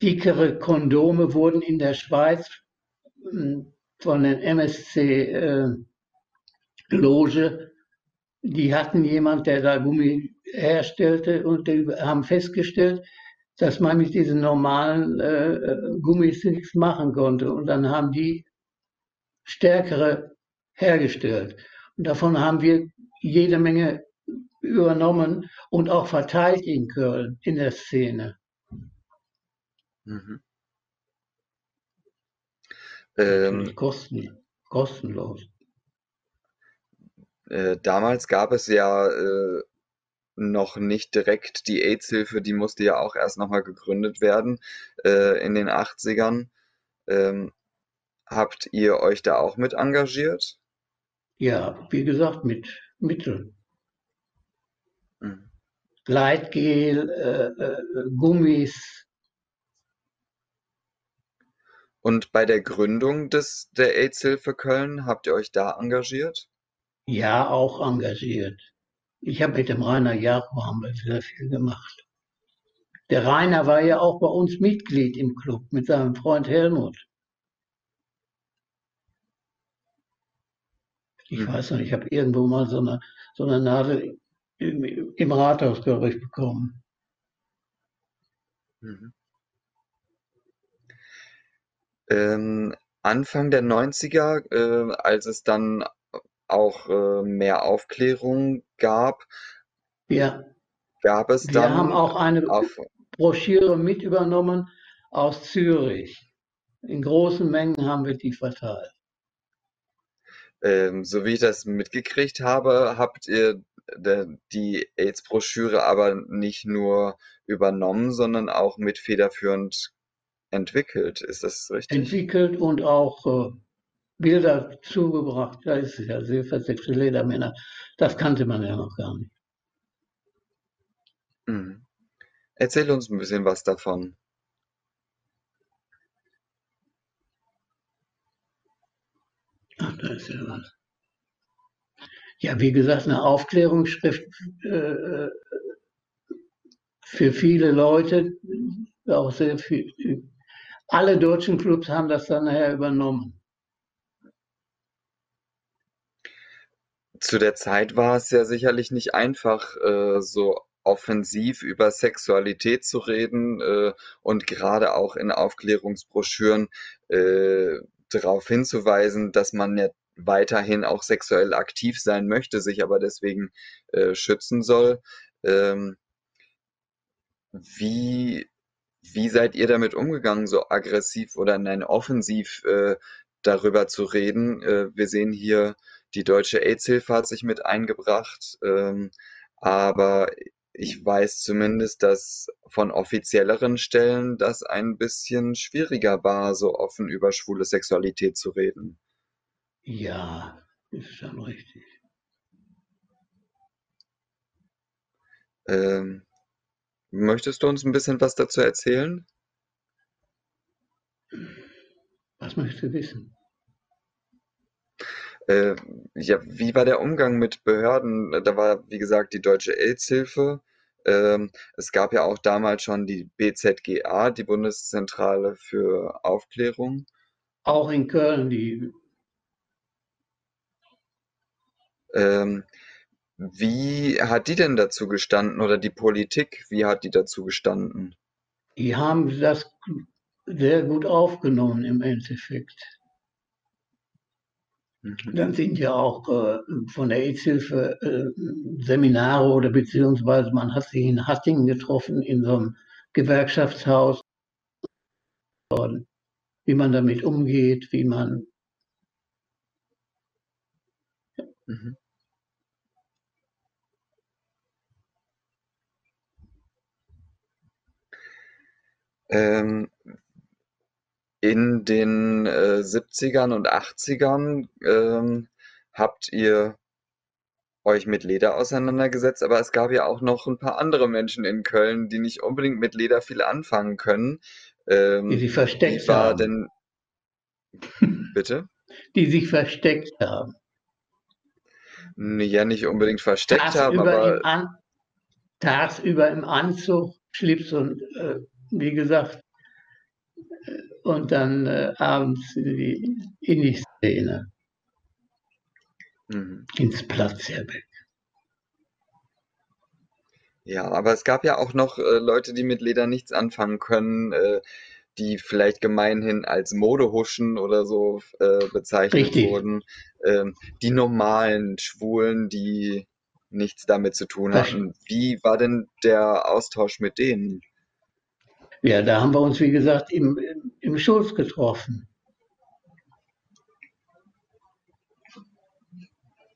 S2: Dickere Kondome wurden in der Schweiz mh, von den MSC äh, Loge, die hatten jemand, der da Gummi herstellte und die haben festgestellt, dass man mit diesen normalen äh, äh, Gummis nichts machen konnte. Und dann haben die stärkere hergestellt. Und davon haben wir jede Menge übernommen und auch verteilt in Köln in der Szene.
S1: Mhm. Ähm,
S2: kosten, kostenlos.
S1: Äh, damals gab es ja äh, noch nicht direkt die AIDS-Hilfe, die musste ja auch erst nochmal gegründet werden äh, in den 80ern. Ähm, habt ihr euch da auch mit engagiert?
S2: Ja, wie gesagt, mit Mitteln.
S1: Mhm.
S2: Gleitgel, äh, äh, Gummis.
S1: Und bei der Gründung des, der AIDS-Hilfe Köln, habt ihr euch da engagiert?
S2: Ja, auch engagiert. Ich habe mit dem Rainer wir sehr viel gemacht. Der Rainer war ja auch bei uns Mitglied im Club mit seinem Freund Helmut. Ich
S1: Mhm.
S2: weiß noch, ich habe irgendwo mal so eine, so eine Nadel im, im Rathaus, glaube ich, bekommen.
S1: Mhm. Ähm, Anfang der 90er, äh, als es dann auch äh, mehr Aufklärung gab,
S2: Ja,
S1: gab es
S2: wir
S1: dann
S2: haben auch eine
S1: auf,
S2: Broschüre mit übernommen aus Zürich. In großen Mengen haben wir die verteilt.
S1: ähm, so wie ich das mitgekriegt habe, habt ihr die AIDS-Broschüre aber nicht nur übernommen, sondern auch mit federführend entwickelt. Ist das richtig?
S2: Entwickelt und auch äh, Bilder zugebracht. Da ist es ja Silversexuelle Ledermänner. Das kannte man ja noch gar nicht.
S1: Mhm. Erzähl uns ein bisschen was davon.
S2: Ach, da ist ja was. Ja, wie gesagt, eine Aufklärungsschrift äh, für viele Leute, auch sehr viel. Alle deutschen Clubs haben das dann nachher übernommen.
S1: Zu der Zeit war es ja sicherlich nicht einfach, äh, so offensiv über Sexualität zu reden äh, und gerade auch in Aufklärungsbroschüren äh, darauf hinzuweisen, dass man ja weiterhin auch sexuell aktiv sein möchte, sich aber deswegen äh, schützen soll. Ähm, wie, wie seid ihr damit umgegangen, so aggressiv oder nein, offensiv äh, darüber zu reden? Äh, wir sehen hier, die Deutsche AIDS-Hilfe hat sich mit eingebracht, ähm, aber ich weiß zumindest, dass von offizielleren Stellen das ein bisschen schwieriger war, so offen über schwule Sexualität zu reden.
S2: Ja, ist schon richtig.
S1: Ähm, möchtest du uns ein bisschen was dazu erzählen?
S2: Was möchtest du wissen?
S1: Äh, ja, wie war der Umgang mit Behörden? Da war, wie gesagt, die Deutsche AIDS-Hilfe. Ähm, es gab ja auch damals schon die BZGA, die Bundeszentrale für Aufklärung.
S2: Auch in Köln, die
S1: Ähm, wie hat die denn dazu gestanden oder die Politik, wie hat die dazu gestanden?
S2: Die haben das sehr gut aufgenommen im Endeffekt. Mhm. Dann sind ja auch äh, von der AIDS-Hilfe äh, Seminare oder beziehungsweise man hat sich in Hattingen getroffen in so einem Gewerkschaftshaus, wie man damit umgeht, wie man Mhm.
S1: Ähm, in den äh, 70ern und 80ern ähm, habt ihr euch mit Leder auseinandergesetzt, aber es gab ja auch noch ein paar andere Menschen in Köln, die nicht unbedingt mit Leder viel anfangen können.
S2: Ähm, die sich versteckt
S1: wie war
S2: haben.
S1: denn [laughs] bitte?
S2: Die sich versteckt haben
S1: ja nicht unbedingt versteckt haben, aber.
S2: Im An tagsüber im Anzug, Schlips und äh, wie gesagt, und dann äh, abends in die, in die Szene. Mhm. Ins Platzherberg.
S1: Ja, aber es gab ja auch noch äh, Leute, die mit Leder nichts anfangen können. Äh, die vielleicht gemeinhin als Modehuschen oder so äh, bezeichnet Richtig. wurden. Ähm, die normalen Schwulen, die nichts damit zu tun hatten. Wie war denn der Austausch mit denen?
S2: Ja, da haben wir uns, wie gesagt, im, im Schulz getroffen.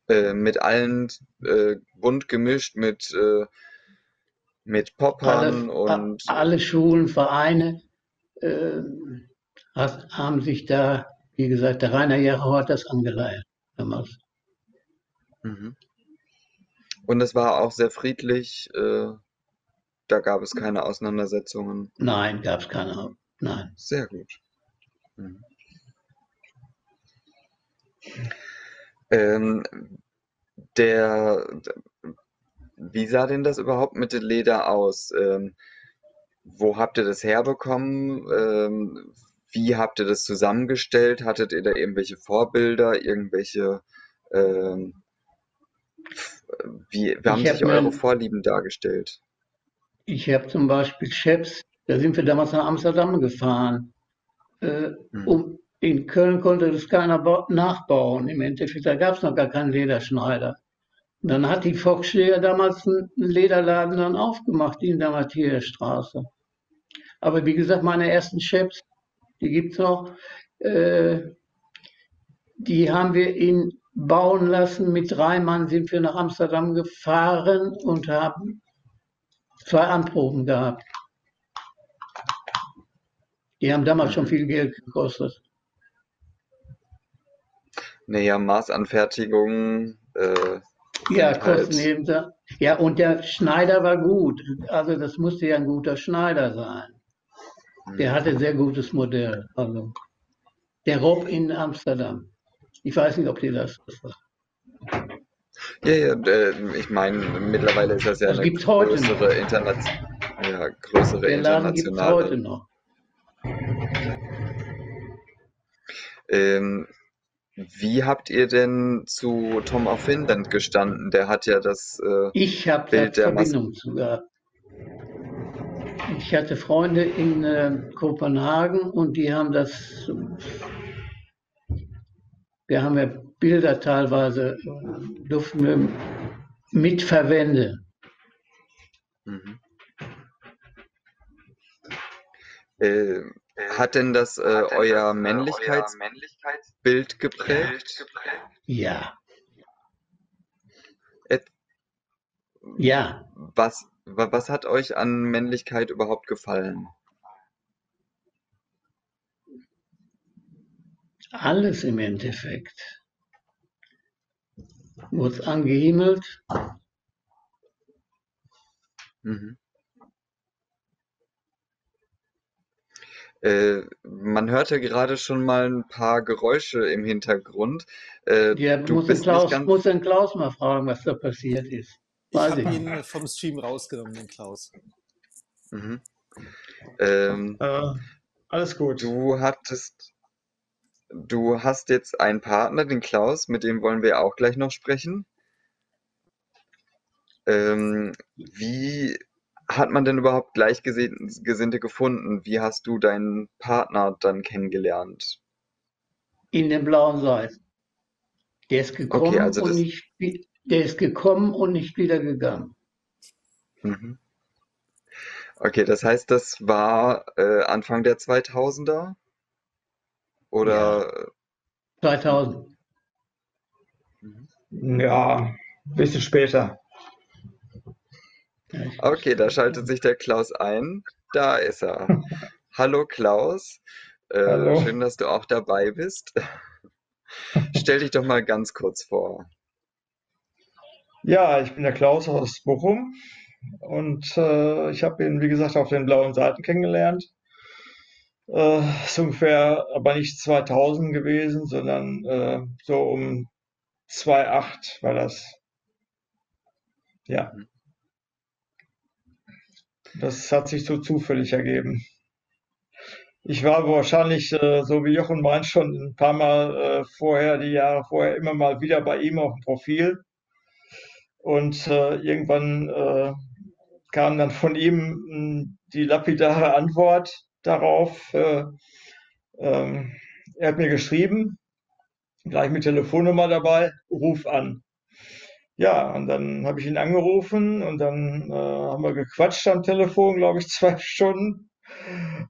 S1: Äh, mit allen äh, bunt gemischt, mit, äh, mit Poppern
S2: alle,
S1: und.
S2: Alle Schulen, Vereine, äh, haben sich da, wie gesagt, der Rainer Jero hat das angeleiert damals.
S1: Mhm. Und es war auch sehr friedlich. Da gab es keine Auseinandersetzungen.
S2: Nein, gab es keine. Nein.
S1: Sehr gut. Mhm. Ähm, der, wie sah denn das überhaupt mit dem Leder aus? Ähm, wo habt ihr das herbekommen? Ähm, wie habt ihr das zusammengestellt? Hattet ihr da irgendwelche Vorbilder, irgendwelche, ähm, wie, wie haben sich eure Vorlieben dargestellt?
S2: Ich habe zum Beispiel Chefs, da sind wir damals nach Amsterdam gefahren. Äh, hm. um, in Köln konnte das keiner nachbauen. Im Endeffekt, da gab es noch gar keinen Lederschneider. Und dann hat die Foxschläger damals einen Lederladen dann aufgemacht in der Matthiasstraße. Aber wie gesagt, meine ersten Chefs, die gibt es noch, äh, die haben wir in bauen lassen. Mit drei Mann sind wir nach Amsterdam gefahren und haben zwei Anproben gehabt. Die haben damals schon viel Geld gekostet.
S1: Naja, Maßanfertigung. Äh,
S2: Ja,
S1: halt-
S2: Kosten eben. Ja, und der Schneider war gut. Also das musste ja ein guter Schneider sein. Der hatte sehr gutes Modell. Also der Rob in Amsterdam. Ich weiß nicht, ob dir das was sagt.
S1: Ja, ja, äh, ich meine, mittlerweile ist das ja
S2: Das
S1: eine größere, Interna ja, größere
S2: Der Laden es heute
S1: internationale.
S2: noch.
S1: Ähm, wie habt ihr denn zu Tom of Finland gestanden? Der hat ja das. Äh,
S2: Ich habe da
S1: Bild der Mas-
S2: Verbindung zu gehabt. Ich hatte Freunde in äh, Kopenhagen und die haben das. Wir haben ja Bilder teilweise, äh, durften wir mitverwenden.
S1: mhm. äh, hat denn das äh, euer Männlichkeitsbild geprägt?
S2: Ja.
S1: Et-
S2: Ja.
S1: Was, wa- was hat euch an Männlichkeit überhaupt gefallen?
S2: Alles im Endeffekt. Wurde angehimmelt.
S1: Mhm. Äh, man hörte gerade schon mal ein paar Geräusche im Hintergrund. Äh,
S2: Ja,
S1: du
S2: muss, den
S1: bist
S2: Klaus,
S1: ganz.
S2: muss den Klaus mal fragen, was da passiert ist.
S3: Ich
S2: Weiß
S3: habe
S2: ich
S3: ihn
S2: nicht.
S3: äh, vom Stream rausgenommen, den Klaus.
S1: Mhm. Ähm,
S4: Äh, alles gut.
S1: du hattest, du hast jetzt einen Partner, den Klaus, mit dem wollen wir auch gleich noch sprechen. Ähm, wie hat man denn überhaupt Gleichgesinnte gefunden? Wie hast du deinen Partner dann kennengelernt?
S2: In den blauen Seiten. Der ist gekommen
S1: Okay, also
S2: und nicht, der ist gekommen und nicht wieder gegangen.
S1: Mhm. Okay, das heißt, das war äh, Anfang der 2000er? Oder?
S2: 2000.
S4: Ja, ein bisschen später.
S1: Okay, da schaltet sich der Klaus ein. Da ist er. [laughs] Hallo Klaus, äh,
S4: Hallo.
S1: schön, dass du auch dabei bist. [laughs] Stell dich doch mal ganz kurz vor.
S4: Ja, ich bin der Klaus aus Bochum und äh, ich habe ihn, wie gesagt, auf den blauen Seiten kennengelernt. Äh, ist ungefähr aber nicht 2000 gewesen, sondern äh, so um 2008 war das. Ja. Das hat sich so zufällig ergeben. Ich war wahrscheinlich, äh, so wie Jochen meint, schon ein paar Mal äh, vorher, die Jahre vorher, immer mal wieder bei ihm auf dem Profil. Und äh, irgendwann äh, kam dann von ihm mh, die lapidare Antwort darauf. Äh, ähm, er hat mir geschrieben, gleich mit Telefonnummer dabei, ruf an. Ja, und dann habe ich ihn angerufen und dann äh, haben wir gequatscht am Telefon, glaube ich, [laughs] zwei Stunden.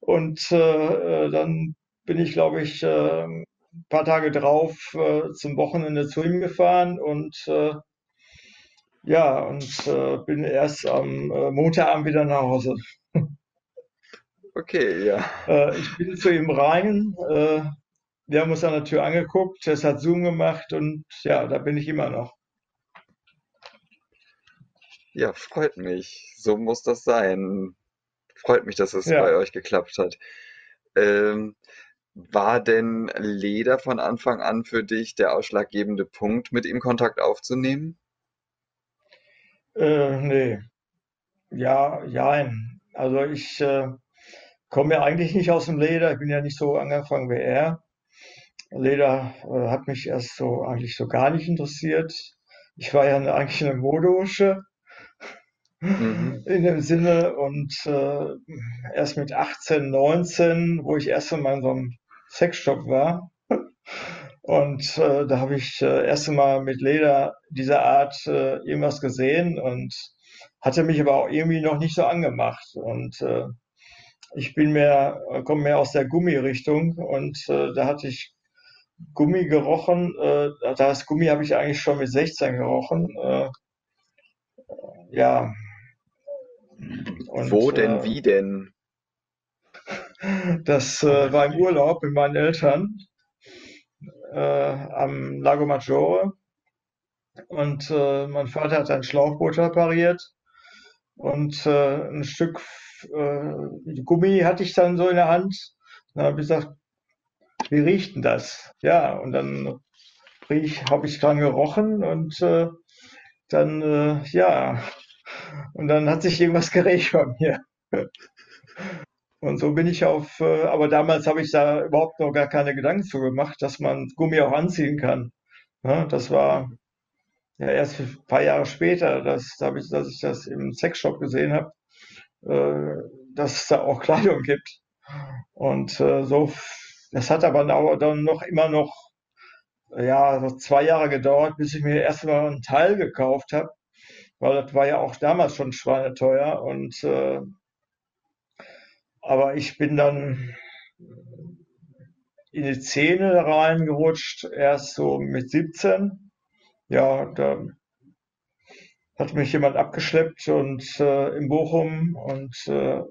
S4: Und äh, äh, dann bin ich, glaube ich, äh, ein paar Tage drauf äh, zum Wochenende zu ihm gefahren und äh, ja, und bin erst am Montagabend wieder nach Hause.
S1: Okay, ja.
S4: Äh, ich bin zu ihm rein, äh, wir haben uns an der Tür angeguckt, es hat Zoom gemacht und ja, da bin ich immer noch.
S1: Ja, freut mich. So muss das sein. Freut mich, dass es
S4: Ja.
S1: bei euch geklappt hat. Ähm, war denn Leder von Anfang an für dich der ausschlaggebende Punkt, mit ihm Kontakt aufzunehmen?
S4: Äh, nee. Ja, jein. Also ich äh, komme ja eigentlich nicht aus dem Leder. Ich bin ja nicht so angefangen wie er. Leder äh, hat mich erst so eigentlich so gar nicht interessiert. Ich war ja eine, eigentlich eine Modeusche
S1: Mhm.
S4: in dem Sinne und äh, erst mit 18, 19, wo ich erst einmal in so einem Sexshop war. Und äh, da habe ich äh, erst einmal mit Leder dieser Art äh, irgendwas gesehen und hatte mich aber auch irgendwie noch nicht so angemacht. Und äh, ich bin mehr, komme mehr aus der Gummirichtung und äh, da hatte ich Gummi gerochen. Äh, das Gummi habe ich eigentlich schon mit 16 gerochen. Äh, ja.
S1: Und, Wo denn, äh, wie denn?
S4: Das äh, war im Urlaub mit meinen Eltern äh, am Lago Maggiore. Und mein Vater hat ein Schlauchboot repariert. Und ein Stück äh, Gummi hatte ich dann so in der Hand. Dann habe ich gesagt, wie riecht denn das? Ja, und dann habe ich dran gerochen und äh, dann, äh, ja, und dann hat sich irgendwas geregt bei mir. [laughs] Und so bin ich auf, äh, aber damals habe ich da überhaupt noch gar keine Gedanken zu gemacht, dass man Gummi auch anziehen kann. Ja, das war ja erst ein paar Jahre später, dass, dass ich das im Sexshop gesehen habe, dass es da auch [laughs] Kleidung gibt. Und äh, so, das hat aber dann noch immer noch ja, so zwei Jahre gedauert, bis ich mir erstmal einen Teil gekauft habe, weil das war ja auch damals schon schweineteuer und äh, aber ich bin dann in die Szene reingerutscht, erst so mit 17. Ja, da hat mich jemand abgeschleppt und äh, in Bochum und äh,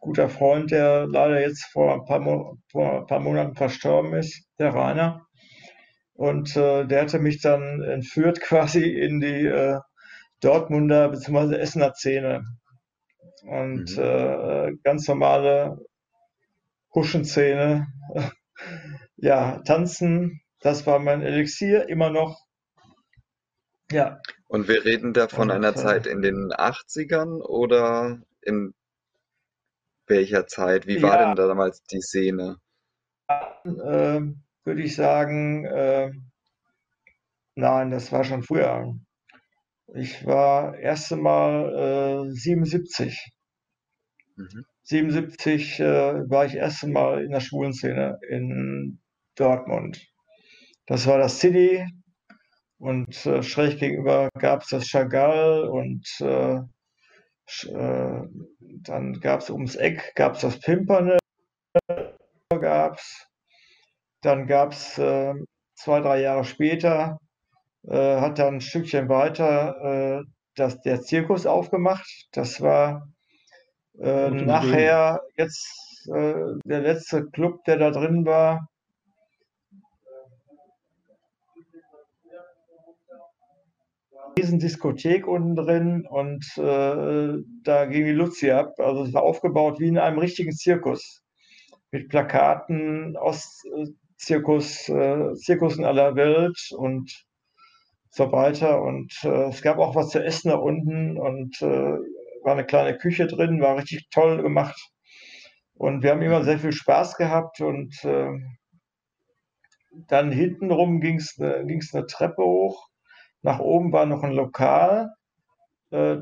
S4: guter Freund, der leider jetzt vor ein paar, Mo vor ein paar Monaten verstorben ist, der Rainer. Und äh, der hatte mich dann entführt [laughs] quasi in die äh, Dortmunder bzw. Essener Szene und mhm. äh, ganz normale Huschenszene. [laughs] ja, tanzen, das war mein Elixier, immer noch.
S1: Ja. Und wir reden da von einer Zeit in den 80ern oder in welcher Zeit? Wie war ja, denn da damals die Szene?
S4: Äh, Würde ich sagen, äh, nein, das war schon früher. Ich war erste Mal äh, 77. Mhm. 77 äh, war ich erste Mal in der Schwulenszene in Dortmund. Das war das City und äh, schräg gegenüber gab es das Chagall und äh, äh, dann gab es ums Eck gab's das Pimperne, gab's. dann gab es äh, zwei, drei Jahre später äh, hat dann ein Stückchen weiter äh, das, der Zirkus aufgemacht. Das war nachher jetzt der letzte Club, der da drin war. Riesendiskothek unten drin und äh, da ging die Luzi ab. Also es war aufgebaut wie in einem richtigen Zirkus. Mit Plakaten aus äh, Zirkus, aller Welt und so weiter. Und äh, es gab auch was zu essen da unten und äh, war eine kleine Küche drin, war richtig toll gemacht. Und wir haben immer sehr viel Spaß gehabt und äh, dann hintenrum ging es eine, ging's eine Treppe hoch. Nach oben war noch ein Lokal, äh,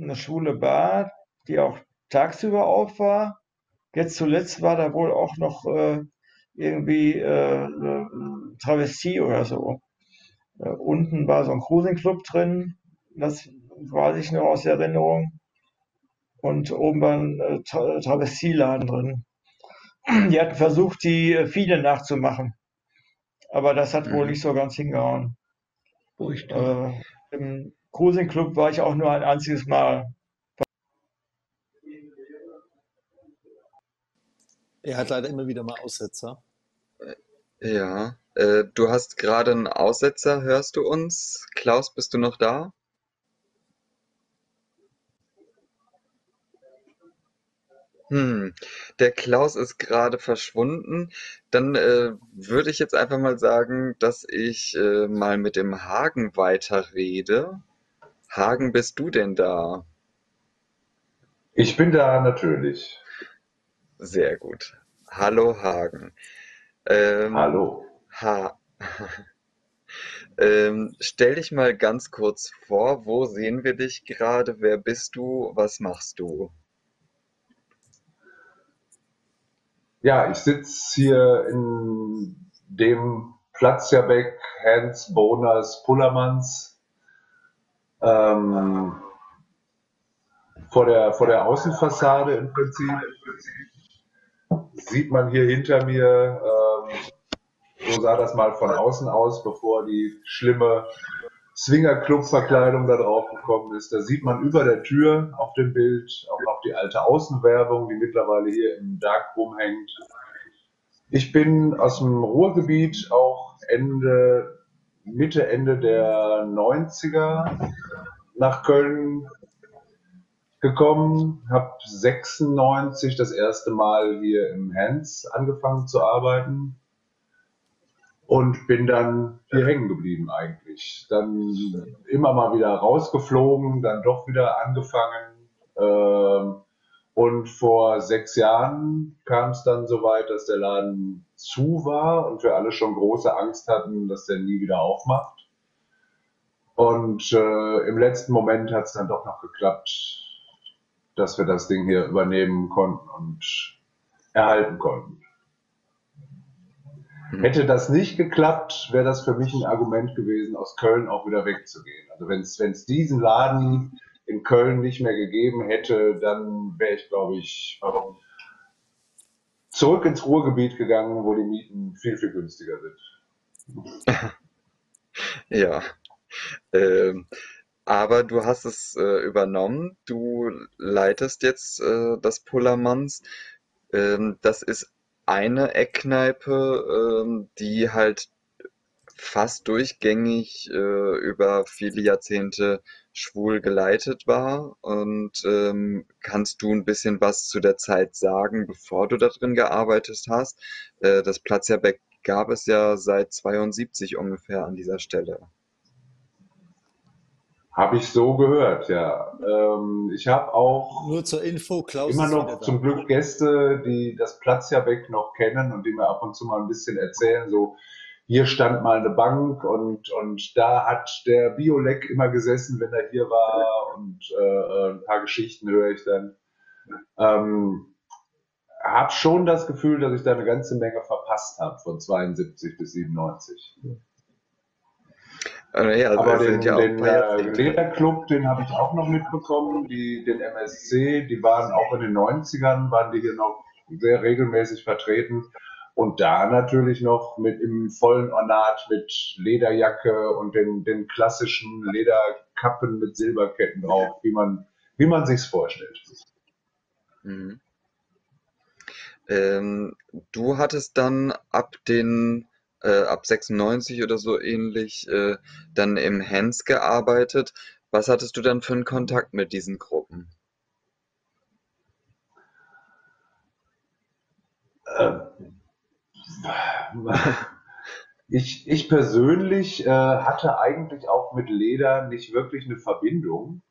S4: eine schwule Bar, die auch tagsüber auf war. Jetzt zuletzt war da wohl auch noch äh, irgendwie äh, Travestie oder so. Äh, unten war so ein Cruising Club drin, das weiß ich noch aus Erinnerung. Und oben war ein äh, Tra Travestieladen drin. Die hatten versucht, die äh, Fiene nachzumachen. Aber das hat mhm. wohl nicht so ganz hingehauen. Äh, Im Cruising Club war ich auch nur ein einziges Mal.
S3: Er hat leider immer wieder mal Aussetzer.
S1: Ja. Äh, du hast gerade einen Aussetzer, hörst du uns? Klaus, bist du noch da? Hm, der Klaus ist gerade verschwunden. Dann äh, würde ich jetzt einfach mal sagen, dass ich äh, mal mit dem Hagen weiterrede. Hagen, bist du denn da?
S5: Ich bin da natürlich.
S1: Sehr gut. Hallo Hagen.
S5: Ähm, Hallo.
S1: Ha. [laughs] ähm, stell dich mal ganz kurz vor, wo sehen wir dich gerade? Wer bist du? Was machst du?
S5: Ja, ich sitze hier in dem Platzjabeck Hans Boners Pullermanns ähm, vor, der, vor der Außenfassade im Prinzip. sieht man hier hinter mir, ähm, so sah das mal von außen aus, bevor die schlimme Swingerclub-Verkleidung da drauf gekommen ist. Da sieht man über der Tür auf dem Bild auch noch die alte Außenwerbung, die mittlerweile hier im Darkroom hängt. Ich bin aus dem Ruhrgebiet auch Ende, Mitte, Ende der 90er nach Köln gekommen, habe 96 das erste Mal hier im Hans angefangen zu arbeiten und bin dann hier hängen geblieben eigentlich. Dann immer mal wieder rausgeflogen, dann doch wieder angefangen. Ähm, und vor sechs Jahren kam es dann so weit, dass der Laden zu war und wir alle schon große Angst hatten, dass der nie wieder aufmacht. Und äh, im letzten Moment hat es dann doch noch geklappt, dass wir das Ding hier übernehmen konnten und erhalten konnten. Mhm. Hätte das nicht geklappt, wäre das für mich ein Argument gewesen, aus Köln auch wieder wegzugehen. Also wenn es diesen Laden in Köln nicht mehr gegeben hätte, dann wäre ich, glaube ich, zurück ins Ruhrgebiet gegangen, wo die Mieten viel, viel günstiger sind. [laughs]
S1: ja. Ähm, aber du hast es äh, übernommen. Du leitest jetzt äh, das Pullermanns. Ähm, das ist eine Eckkneipe, ähm, die halt fast durchgängig äh, über viele Jahrzehnte schwul geleitet war. Und ähm, kannst du ein bisschen was zu der Zeit sagen, bevor du da drin gearbeitet hast? Äh, das Platzerbeck gab es ja seit 72 ungefähr an dieser Stelle.
S5: Habe ich so gehört, ja. Ähm, ich habe auch
S3: Nur zur Info, Klaus
S5: immer noch zum Glück Gäste, die das Platzjahrbeck noch kennen und die mir ab und zu mal ein bisschen erzählen, so hier stand mal eine Bank und, und da hat der Biolek immer gesessen, wenn er hier war und äh, ein paar Geschichten höre ich dann. Ähm, habe schon das Gefühl, dass ich da eine ganze Menge verpasst habe von 72 bis 97. Also, ja, Aber den, ja den äh, Lederclub, den habe ich auch noch mitbekommen, die, den MSC, die waren auch in den 90ern, waren die hier noch sehr regelmäßig vertreten. Und da natürlich noch mit im vollen Ornat mit Lederjacke und den, den klassischen Lederkappen mit Silberketten drauf, wie man, wie man sich's vorstellt. Mhm.
S1: Ähm, du hattest dann ab den äh, ab 96 oder so ähnlich äh, dann im Hans gearbeitet. Was hattest du dann für einen Kontakt mit diesen Gruppen?
S5: Äh, ich, ich persönlich äh, hatte eigentlich auch mit Leder nicht wirklich eine Verbindung.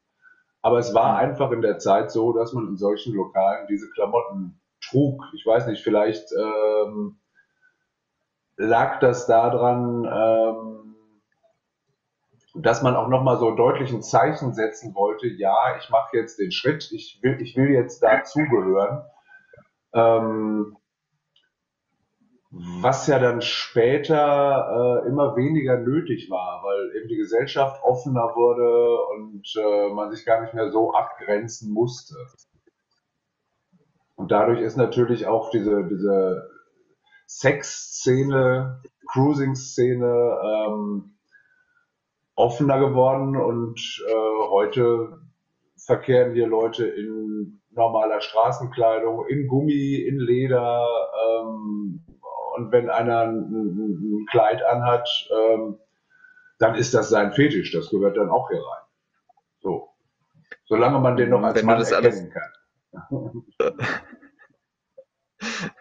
S5: Aber es war mhm. einfach in der Zeit so, dass man in solchen Lokalen diese Klamotten trug. Ich weiß nicht, vielleicht ähm, lag das daran, ähm, dass man auch nochmal so deutlich ein Zeichen setzen wollte, ja, ich mache jetzt den Schritt, ich will, ich will jetzt dazugehören. Ähm, was ja dann später äh, immer weniger nötig war, weil eben die Gesellschaft offener wurde und äh, man sich gar nicht mehr so abgrenzen musste. Und dadurch ist natürlich auch diese, diese Sex-Szene, Cruising-Szene ähm, offener geworden und äh, heute verkehren hier Leute in normaler Straßenkleidung, in Gummi, in Leder ähm, und wenn einer ein, ein Kleid anhat, ähm, dann ist das sein Fetisch, das gehört dann auch hier rein. So. Solange man den noch als wenn Mann erkennen kann. [laughs] [laughs] [laughs]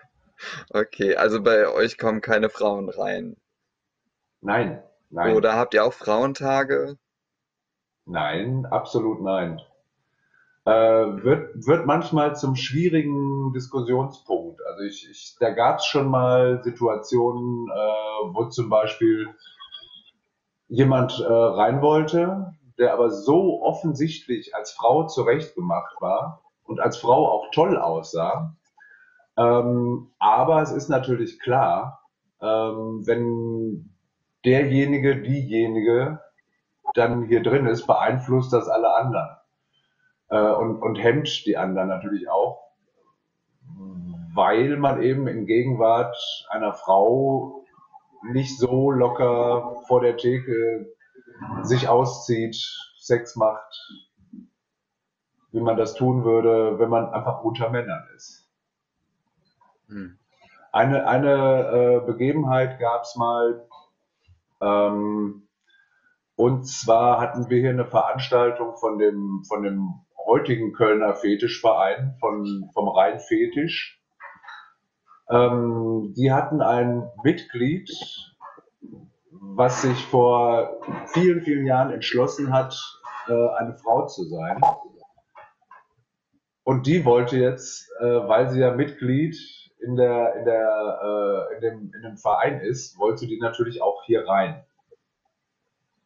S1: Okay, also bei euch kommen keine Frauen rein.
S5: Nein, nein.
S1: Oder habt ihr auch Frauentage?
S5: Nein, absolut nein. Äh, wird, wird manchmal zum schwierigen Diskussionspunkt. Also ich, ich da gab es schon mal Situationen, äh, wo zum Beispiel jemand äh, rein wollte, der aber so offensichtlich als Frau zurechtgemacht war und als Frau auch toll aussah, ähm, aber es ist natürlich klar, ähm, wenn derjenige, diejenige dann hier drin ist, beeinflusst das alle anderen äh, und, und hemmt die anderen natürlich auch, weil man eben in Gegenwart einer Frau nicht so locker vor der Theke sich auszieht, Sex macht, wie man das tun würde, wenn man einfach unter Männern ist. Hm. Eine, eine äh, Begebenheit gab es mal, ähm, und zwar hatten wir hier eine Veranstaltung von dem, von dem heutigen Kölner Fetischverein, von, vom Rhein Fetisch. Ähm, die hatten ein Mitglied, was sich vor vielen, vielen Jahren entschlossen hat, äh, eine Frau zu sein. Und die wollte jetzt, äh, weil sie ja Mitglied in, der, in, der, äh, in, dem, in dem Verein ist, wollte die natürlich auch hier rein.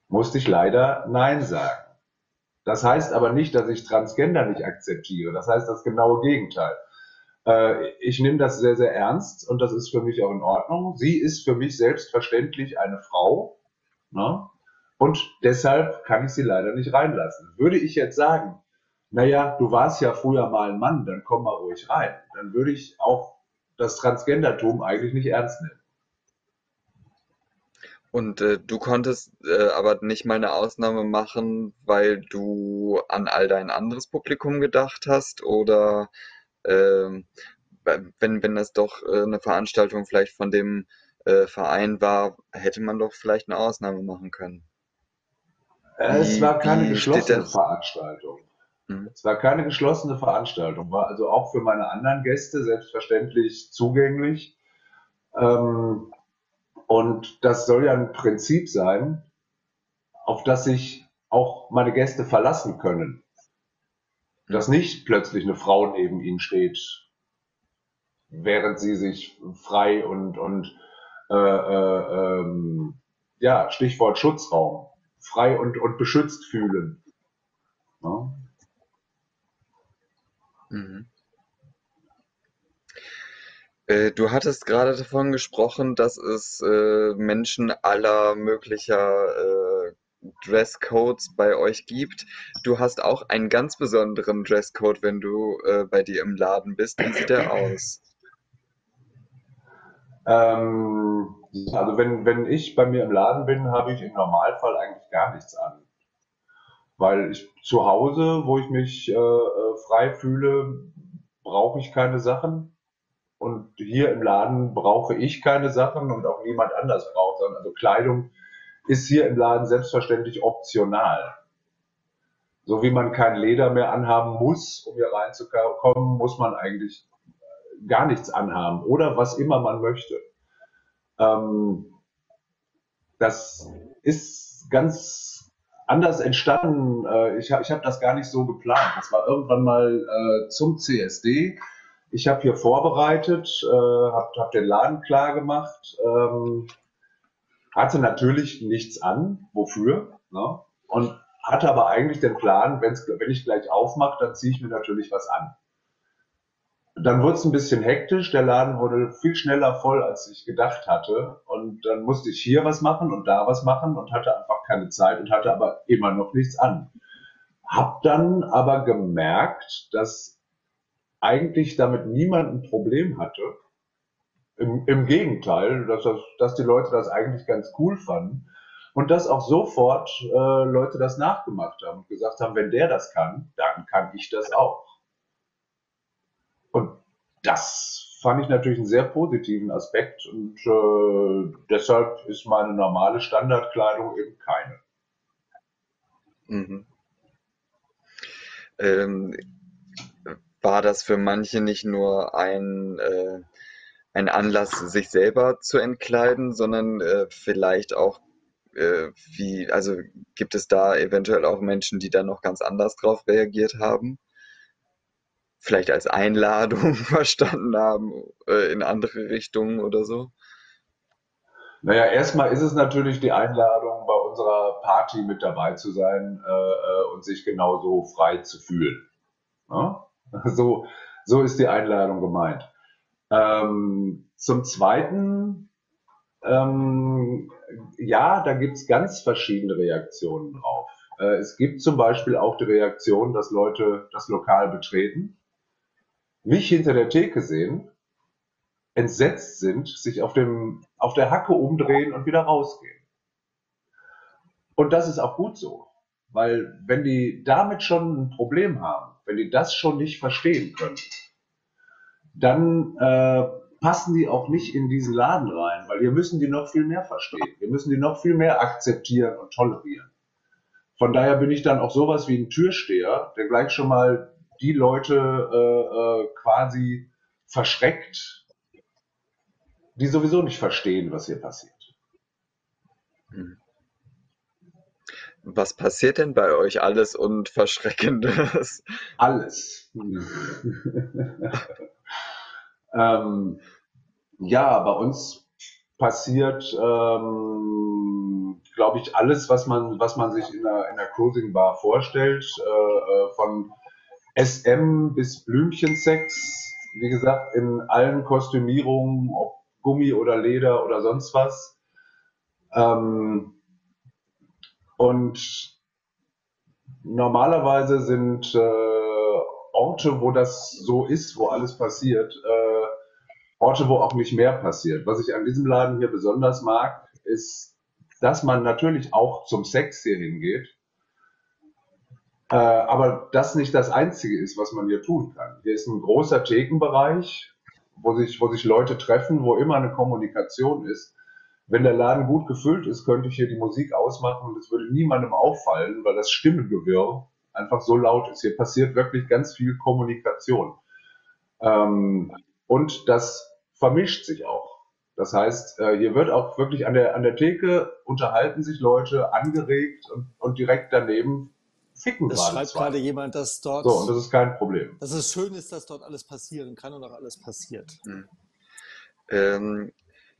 S5: Musste ich leider Nein sagen. Das heißt aber nicht, dass ich Transgender nicht akzeptiere. Das heißt das genaue Gegenteil. Äh, ich nehme das sehr, sehr ernst und das ist für mich auch in Ordnung. Sie ist für mich selbstverständlich eine Frau. Ne? Und deshalb kann ich sie leider nicht reinlassen. Würde ich jetzt sagen, naja, du warst ja früher mal ein Mann, dann komm mal ruhig rein. Dann würde ich auch das Transgendertum eigentlich nicht ernst nehmen.
S1: Und äh, du konntest äh, aber nicht mal eine Ausnahme machen, weil du an all dein anderes Publikum gedacht hast oder äh, wenn, wenn das doch äh, eine Veranstaltung vielleicht von dem äh, Verein war, hätte man doch vielleicht eine Ausnahme machen können.
S5: Es war keine geschlossene Veranstaltung. Mhm. Es war keine geschlossene Veranstaltung, war also auch für meine anderen Gäste selbstverständlich zugänglich. Ähm, und das soll ja ein Prinzip sein, auf das sich auch meine Gäste verlassen können. Dass nicht plötzlich eine Frau neben ihnen steht, während sie sich frei und, und äh, äh, ähm, ja, Stichwort Schutzraum, frei und, und beschützt fühlen.
S1: Mhm. Äh, du hattest gerade davon gesprochen, dass es äh, Menschen aller möglicher äh, Dresscodes bei euch gibt. Du hast auch einen ganz besonderen Dresscode, wenn du äh, bei dir im Laden bist. Wie sieht der [clears throat] aus?
S5: Ähm, also wenn, wenn ich bei mir im Laden bin, habe ich im Normalfall eigentlich gar nichts an. Weil ich zu Hause, wo ich mich äh, äh frei fühle, brauche ich keine Sachen. Und hier im Laden brauche ich keine Sachen und auch niemand anders braucht, sondern also Kleidung ist hier im Laden selbstverständlich optional. So wie man kein Leder mehr anhaben muss, um hier reinzukommen, muss man eigentlich gar nichts anhaben oder was immer man möchte. Ähm, das ist ganz anders entstanden. Äh, ich habe ich hab das gar nicht so geplant. Das war irgendwann mal äh, zum CSD. Ich habe hier vorbereitet, äh, habe hab den Laden klar gemacht, ähm, hatte natürlich nichts an, wofür, ne? und hatte aber eigentlich den Plan, wenn's, wenn ich gleich aufmache, dann ziehe ich mir natürlich was an. Dann wurde es ein bisschen hektisch, der Laden wurde viel schneller voll, als ich gedacht hatte. Und dann musste ich hier was machen und da was machen und hatte einfach keine Zeit und hatte aber immer noch nichts an. Hab dann aber gemerkt, dass eigentlich damit niemand ein Problem hatte. Im, im Gegenteil, dass, das, dass die Leute das eigentlich ganz cool fanden und dass auch sofort äh, Leute das nachgemacht haben und gesagt haben, wenn der das kann, dann kann ich das auch. Das fand ich natürlich einen sehr positiven Aspekt und äh, deshalb ist meine normale Standardkleidung eben keine.
S1: Mhm. Ähm, war das für manche nicht nur ein, äh, ein Anlass, sich selber zu entkleiden, sondern äh, vielleicht auch äh, wie, also gibt es da eventuell auch Menschen, die da noch ganz anders drauf reagiert haben? Vielleicht als Einladung [laughs] verstanden haben äh, in andere Richtungen oder so?
S5: Naja, erstmal ist es natürlich die Einladung, bei unserer Party mit dabei zu sein äh, äh und sich genauso frei zu fühlen. Ja? [laughs] So, so ist die Einladung gemeint. Ähm, zum Zweiten, ähm, ja, da gibt es ganz verschiedene Reaktionen drauf. Äh, es gibt zum Beispiel auch die Reaktion, dass Leute das Lokal betreten mich hinter der Theke sehen entsetzt sind, sich auf, dem, auf der Hacke umdrehen und wieder rausgehen. Und das ist auch gut so, weil wenn die damit schon ein Problem haben, wenn die das schon nicht verstehen können, dann äh, passen die auch nicht in diesen Laden rein, weil wir müssen die noch viel mehr verstehen. Wir müssen die noch viel mehr akzeptieren und tolerieren. Von daher bin ich dann auch sowas wie ein Türsteher, der gleich schon mal die Leute äh, äh, quasi verschreckt, die sowieso nicht verstehen, was hier passiert.
S1: Hm. Was passiert denn bei euch alles und Verschreckendes?
S5: Alles. [laughs] ähm, ja, bei uns passiert, ähm, glaube ich, alles, was man, was man sich in einer, in einer Cruising Bar vorstellt, äh, äh von SM bis Blümchensex, wie gesagt, in allen Kostümierungen, ob Gummi oder Leder oder sonst was. Ähm, und normalerweise sind äh, Orte, wo das so ist, wo alles passiert, äh, Orte, wo auch nicht mehr passiert. Was ich an diesem Laden hier besonders mag, ist, dass man natürlich auch zum Sex hier hingeht, äh, aber das nicht das Einzige ist, was man hier tun kann. Hier ist ein großer Thekenbereich, wo sich, wo sich Leute treffen, wo immer eine Kommunikation ist. Wenn der Laden gut gefüllt ist, könnte ich hier die Musik ausmachen und es würde niemandem auffallen, weil das Stimmengewirr einfach so laut ist. Hier passiert wirklich ganz viel Kommunikation. Ähm, und das vermischt sich auch. Das heißt, äh, hier wird auch wirklich an der, an der Theke unterhalten sich Leute angeregt und, und direkt daneben ficken
S3: Das
S5: gerade
S3: schreibt
S5: zwei.
S3: gerade jemand, dass dort,
S5: So, und das ist kein Problem.
S3: dass es schön ist, dass dort alles passieren kann und auch alles passiert.
S1: Ähm,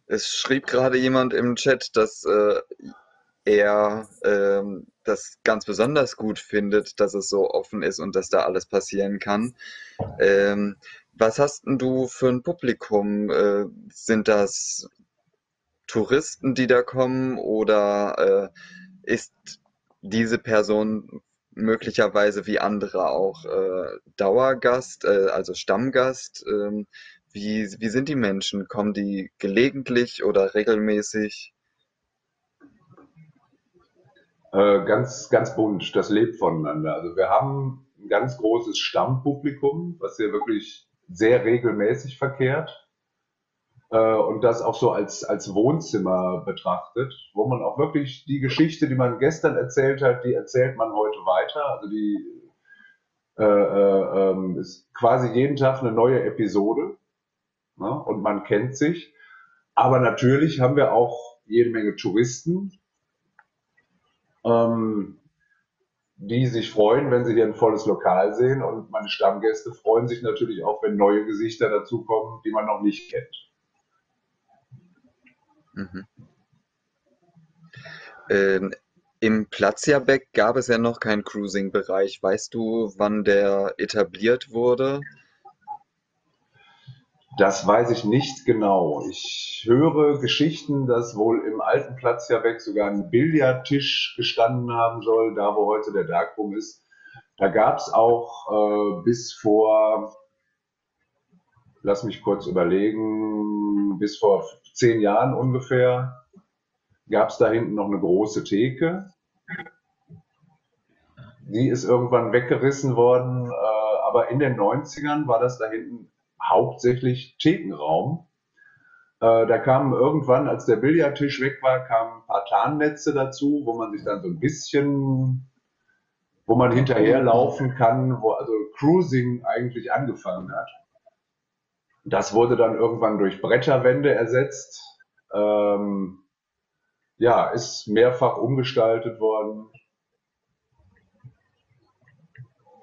S1: es schrieb gerade jemand im Chat, dass äh, er ähm, das ganz besonders gut findet, dass es so offen ist und dass da alles passieren kann. Ähm, was hast denn du für ein Publikum? Äh, sind das Touristen, die da kommen oder äh, ist diese Person möglicherweise wie andere auch äh, Dauergast, äh, also Stammgast? Ähm, wie, wie sind die Menschen? Kommen die gelegentlich oder regelmäßig?
S5: Äh, ganz, ganz bunt, das lebt voneinander. Also wir haben ein ganz großes Stammpublikum, was hier wirklich sehr regelmäßig verkehrt äh, und das auch so als, als Wohnzimmer betrachtet, wo man auch wirklich die Geschichte, die man gestern erzählt hat, die erzählt man heute weiter. Also die äh, äh, ähm, ist quasi jeden Tag eine neue Episode ne? und man kennt sich. Aber natürlich haben wir auch jede Menge Touristen, ähm, die sich freuen, wenn sie hier ein volles Lokal sehen. Und meine Stammgäste freuen sich natürlich auch, wenn neue Gesichter dazukommen, die man noch nicht kennt.
S1: Mhm. Ähm, Im Platzierbeck gab es ja noch keinen Cruising-Bereich. Weißt du, wann der etabliert wurde?
S5: Das weiß ich nicht genau. Ich höre Geschichten, dass wohl im alten Platzjahrbeck sogar ein Billardtisch gestanden haben soll, da wo heute der Darkroom ist. Da gab es auch äh, bis vor, lass mich kurz überlegen, bis vor zehn Jahren ungefähr, gab es da hinten noch eine große Theke. Die ist irgendwann weggerissen worden, äh, aber in den 90ern war das da hinten hauptsächlich Thekenraum. Äh, da kamen irgendwann, als der Billardtisch weg war, kamen ein paar Tarnnetze dazu, wo man sich dann so ein bisschen, wo man hinterherlaufen kann, wo also Cruising eigentlich angefangen hat. Das wurde dann irgendwann durch Bretterwände ersetzt. Ähm, ja, ist mehrfach umgestaltet worden.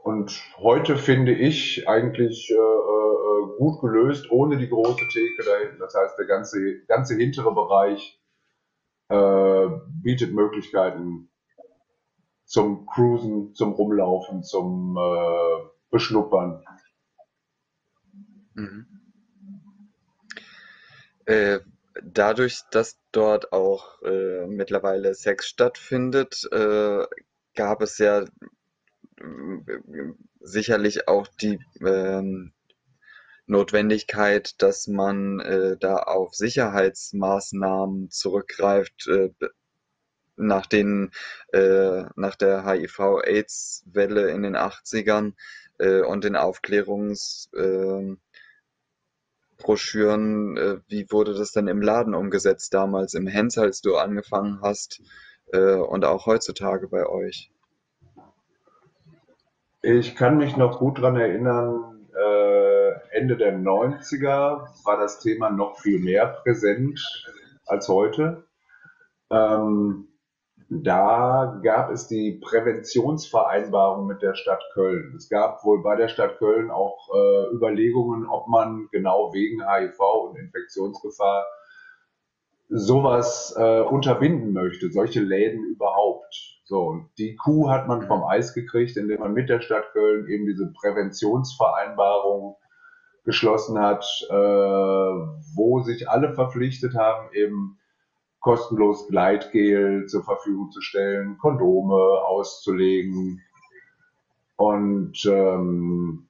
S5: Und heute finde ich eigentlich äh, äh, gut gelöst, ohne die große Theke da hinten. Das heißt, der ganze, ganze hintere Bereich äh, bietet Möglichkeiten zum Cruisen, zum Rumlaufen, zum äh, Beschnuppern.
S1: Mhm. Äh, dadurch, dass dort auch äh, mittlerweile Sex stattfindet, äh, gab es ja äh, sicherlich auch die ähm, Notwendigkeit, dass man äh, da auf Sicherheitsmaßnahmen zurückgreift, äh, nach den, äh, nach der HIV-AIDS-Welle in den 80ern äh, und den Aufklärungsbroschüren, äh, wie wurde das denn im Laden umgesetzt damals im Hens, als du angefangen hast äh, und auch heutzutage bei euch?
S5: Ich kann mich noch gut daran erinnern, äh, Ende der 90er war das Thema noch viel mehr präsent als heute. Ähm, da gab es die Präventionsvereinbarung mit der Stadt Köln. Es gab wohl bei der Stadt Köln auch äh, Überlegungen, ob man genau wegen HIV und Infektionsgefahr sowas äh, unterbinden möchte, solche Läden überhaupt. So, und die Kuh hat man vom Eis gekriegt, indem man mit der Stadt Köln eben diese Präventionsvereinbarung geschlossen hat, äh, wo sich alle verpflichtet haben, eben kostenlos Gleitgel zur Verfügung zu stellen, Kondome auszulegen. Und ähm,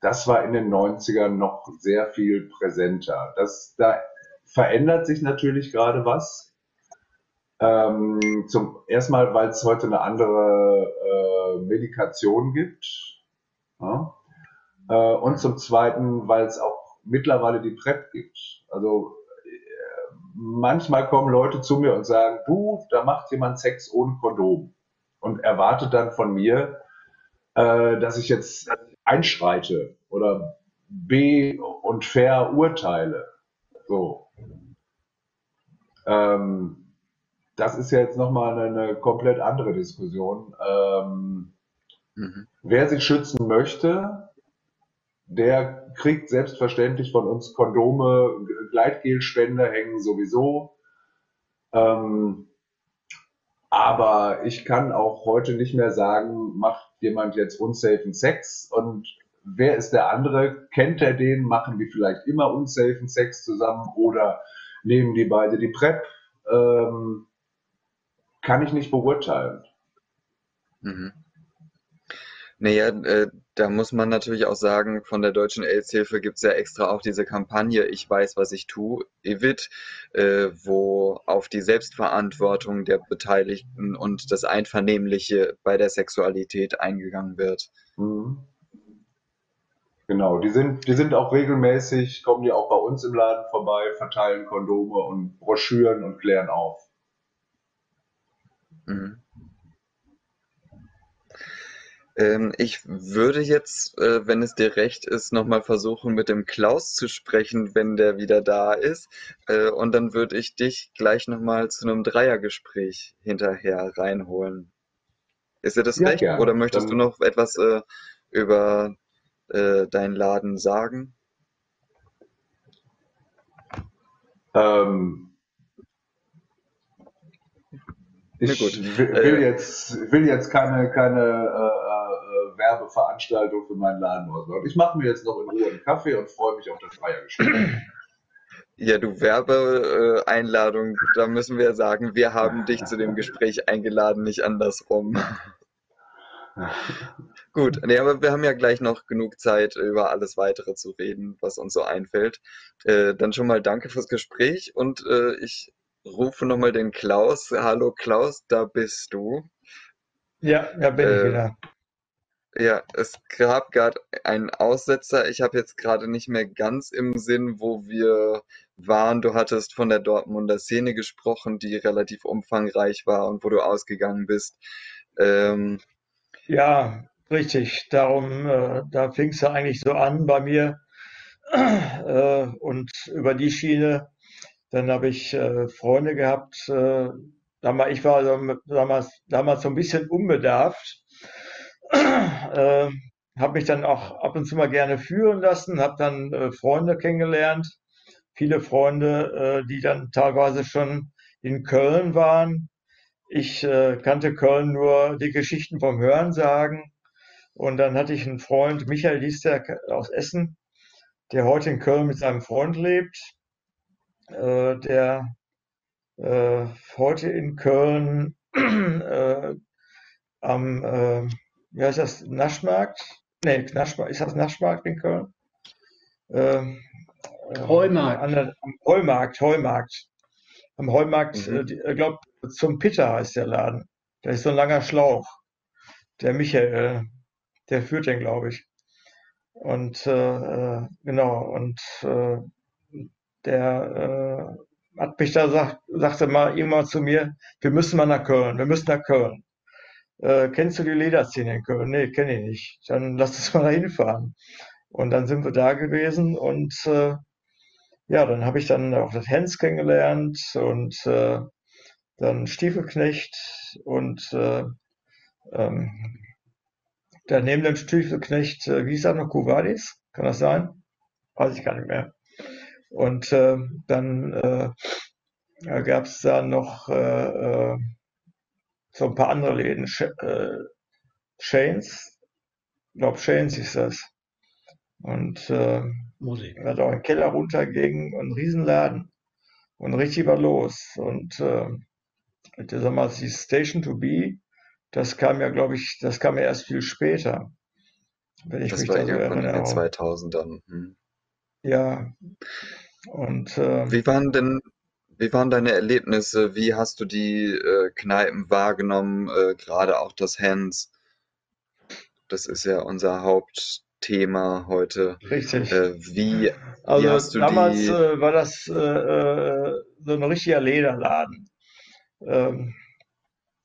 S5: das war in den 90ern noch sehr viel präsenter. Das, da verändert sich natürlich gerade was. Ähm, zum erstmal, weil es heute eine andere äh, Medikation gibt. Ja? Äh, und zum zweiten, weil es auch mittlerweile die PrEP gibt. Also manchmal kommen Leute zu mir und sagen, du, da macht jemand Sex ohne Kondom und erwartet dann von mir, äh, dass ich jetzt einschreite oder B und fair urteile. So. Ähm, das ist ja jetzt nochmal eine, eine komplett andere Diskussion. Ähm, mhm. Wer sich schützen möchte, der kriegt selbstverständlich von uns Kondome, Gleitgelspender hängen sowieso. Ähm, aber ich kann auch heute nicht mehr sagen, macht jemand jetzt unsafen Sex und wer ist der andere? Kennt er den? Machen die vielleicht immer unsafen Sex zusammen oder nehmen die beide die PrEP? Ähm, kann ich nicht beurteilen.
S1: Mhm. Naja, äh, da muss man natürlich auch sagen, von der Deutschen AIDS-Hilfe gibt es ja extra auch diese Kampagne Ich weiß, was ich tue, EVIT, äh, wo auf die Selbstverantwortung der Beteiligten und das Einvernehmliche bei der Sexualität eingegangen wird. Mhm.
S5: Genau, die sind, die sind auch regelmäßig, kommen die auch bei uns im Laden vorbei, verteilen Kondome und Broschüren und klären auf. Mhm.
S1: Ähm, ich würde jetzt, äh, wenn es dir recht ist, nochmal versuchen, mit dem Klaus zu sprechen, wenn der wieder da ist. Äh, und dann würde ich dich gleich nochmal zu einem Dreiergespräch hinterher reinholen. Ist dir das ja, recht? Gerne. Oder möchtest dann... du noch etwas äh, über äh, deinen Laden sagen?
S5: Ähm, ich will, will, äh, jetzt, will jetzt keine, keine äh, Werbeveranstaltung für meinen Laden ausmachen. Ich mache mir jetzt noch in Ruhe einen Kaffee und freue mich auf das Feiergespräch.
S1: Ja, du Werbeeinladung, da müssen wir sagen, wir haben dich zu dem Gespräch eingeladen, nicht andersrum. Gut, nee, aber wir haben ja gleich noch genug Zeit, über alles weitere zu reden, was uns so einfällt. Äh, dann schon mal danke fürs Gespräch und äh, ich rufe nochmal den Klaus. Hallo Klaus, da bist du.
S4: Ja, da bin äh, ich wieder.
S1: Ja, es gab gerade einen Aussetzer. Ich habe jetzt gerade nicht mehr ganz im Sinn, wo wir waren. Du hattest von der Dortmunder Szene gesprochen, die relativ umfangreich war und wo du ausgegangen bist. Ähm,
S4: Ja, richtig. Darum, äh, da fing es ja eigentlich so an bei mir. Äh, und über die Schiene, dann habe ich äh, Freunde gehabt. Äh, damals, ich war damals, damals so ein bisschen unbedarft [clears throat] äh, habe mich dann auch ab und zu mal gerne führen lassen, habe dann äh, Freunde kennengelernt, viele Freunde, äh, die dann teilweise schon in Köln waren. Ich äh, kannte Köln nur die Geschichten vom Hörensagen. Und dann hatte ich einen Freund, Michael hieß der aus Essen, der heute in Köln mit seinem Freund lebt, äh, der heute in Köln [clears throat] am wie heißt das, Naschmarkt? Nee, Naschmarkt, ist das Naschmarkt in Köln? äh,
S2: Heumarkt.
S4: An der, am Heumarkt, Heumarkt. Am Heumarkt,
S1: Mhm.
S4: äh, ich glaube, zum Pitter heißt der Laden. Da ist so ein langer Schlauch. Der Michael, der führt den, glaube ich. Und äh, äh, genau, und äh, der äh, hat mich da sagt, sagte mal immer zu mir, wir müssen mal nach Köln, wir müssen nach Köln. Äh, kennst du die Lederszene in Köln? Nee, kenne ich nicht. Dann lass uns [laughs] mal da hinfahren. Und dann sind wir da gewesen und äh, ja, dann habe ich dann auch das Hens kennengelernt und äh, dann Stiefelknecht und äh, ähm, dann neben dem Stiefelknecht, äh, wie hieß er noch, Kuvadis? Kann das sein? Weiß ich gar nicht mehr. Und äh, dann äh, gab es da noch äh, äh, so ein paar andere Läden. Sh äh, Shanes, ich glaube Shanes ist das. Und äh,
S2: Musik.
S4: er hat auch einen Keller runterging und einen Riesenladen. Und richtig war los. Und äh, damals die Station to Be, das kam ja, glaube ich, das kam ja erst viel später. Wenn ich
S1: Das
S4: mich
S1: war
S4: da so
S1: irgendwann in den
S4: erinnere.
S1: 2000ern. Hm.
S4: Ja. Und äh,
S1: Wie waren denn, wie waren deine Erlebnisse? Wie hast du die äh, Kneipen wahrgenommen? Äh, gerade auch das Hands. Das ist ja unser Hauptthema heute.
S4: richtig.
S1: Äh, wie,
S4: Also
S1: wie hast du
S4: damals
S1: die,
S4: äh, war das äh, äh, so ein richtiger Lederladen. Ähm,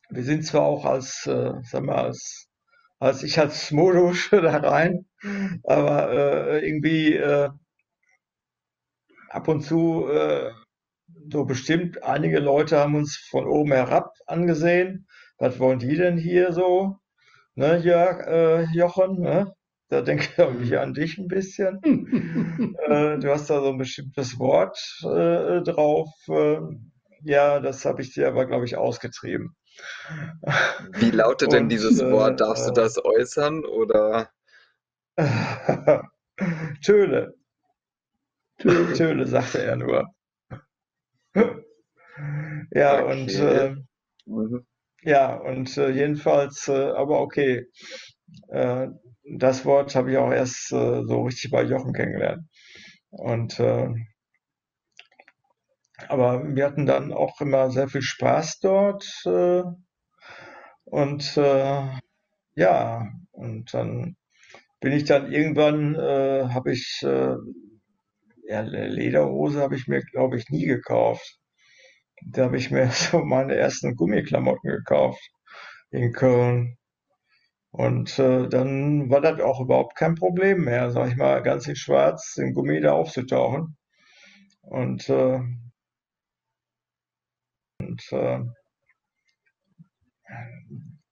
S4: wir sind zwar auch als, äh, sag mal, als, als ich als Modusche [laughs] da rein, aber irgendwie ab und zu so bestimmt einige Leute haben uns von oben herab angesehen. Was wollen die denn hier so? Ne, Jörg, äh, Jochen, ne? Da denke [laughs] ich an dich ein bisschen. [laughs] Äh, du hast da so ein bestimmtes Wort äh, drauf. Äh, ja, das habe ich dir aber, glaube ich, ausgetrieben.
S1: wie lautet denn
S4: Und,
S1: dieses
S4: äh,
S1: Wort? Darfst du
S4: äh,
S1: das äußern oder? [laughs]
S4: Töle,
S2: Töle.
S4: Töle, sagte er nur. Ja, und
S1: Okay.
S4: äh,
S1: Mhm.
S4: ja, und äh, jedenfalls, äh, aber okay. Äh, das Wort habe ich auch erst äh, so richtig bei Jochen kennengelernt. Und äh, aber wir hatten dann auch immer sehr viel Spaß dort. Und ja, und dann bin ich dann irgendwann, habe ich, ja, Lederhose habe ich mir, glaube ich, nie gekauft. Da habe ich mir [laughs] so meine ersten Gummiklamotten gekauft in Köln. Und äh, dann war das auch überhaupt kein Problem mehr, sag ich mal, ganz in Schwarz den Gummi da aufzutauchen. Und, äh, und äh,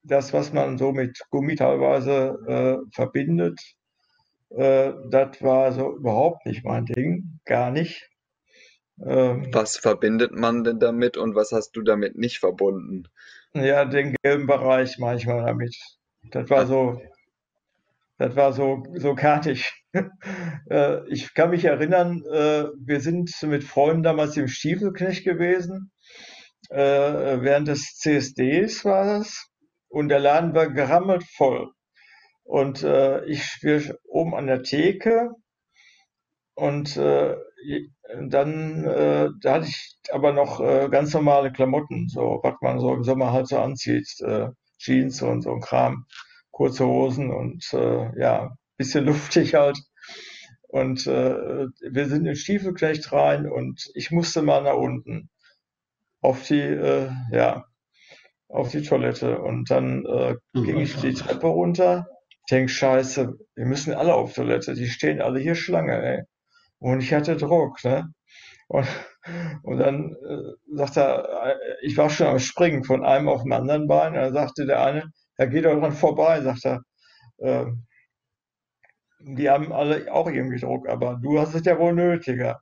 S4: das, was man so mit Gummi teilweise äh, verbindet, äh, das war so überhaupt nicht mein Ding, gar nicht. Ähm,
S1: Was verbindet man denn damit und was hast du damit nicht verbunden?
S4: Ja, den gelben Bereich manchmal damit. Das war so, das war so, so kartig. [laughs] Äh, Ich kann mich erinnern, äh, wir sind mit Freunden damals im Stiefelknecht gewesen. Äh, Während des CSDs war das. Und der Laden war gerammelt voll. Und äh, ich wir oben an der Theke und äh, dann äh, da hatte ich aber noch äh, ganz normale Klamotten, so was man so im Sommer halt so anzieht, äh, Jeans und so ein Kram, kurze Hosen und äh, ja, bisschen [laughs] luftig halt. Und äh, wir sind in Stiefelknecht rein und ich musste mal nach unten auf die, äh, ja, auf die Toilette und dann äh, ging ich die Treppe runter. Ich denk, scheiße, wir müssen alle auf Toilette, die stehen alle hier Schlange, ey. Und ich hatte Druck, ne? Und, und dann äh, sagt er, äh, ich war schon am Springen von einem auf dem anderen Bein. Da sagte der eine, ja, geh doch dran vorbei, sagt er. Äh, die haben alle auch irgendwie Druck, aber du hast es ja wohl nötiger.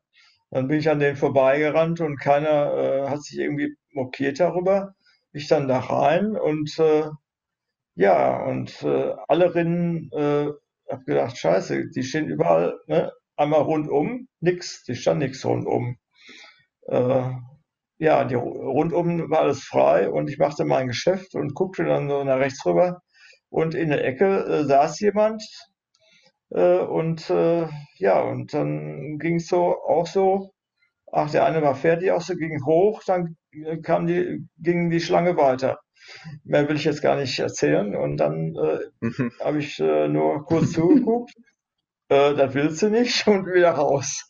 S4: Dann bin ich an denen vorbeigerannt und keiner äh, hat sich irgendwie mokiert darüber. Ich dann da rein und äh, ja, und äh, alle Rinnen, äh, hab gedacht, scheiße, die stehen überall, ne? Einmal rundum, nix, die stand nix rundum. Äh, ja, die, rundum war alles frei und ich machte mein Geschäft und guckte dann so nach rechts rüber und in der Ecke äh, saß jemand, Äh, und äh, ja, und dann ging es so auch so. Ach, der eine war fertig, auch so ging hoch, dann äh, kam die, ging die Schlange weiter. Mehr will ich jetzt gar nicht erzählen. Und dann äh,
S1: Mhm.
S4: habe ich äh, nur kurz [laughs] zugeguckt. Äh, das willst du nicht [laughs] und wieder raus.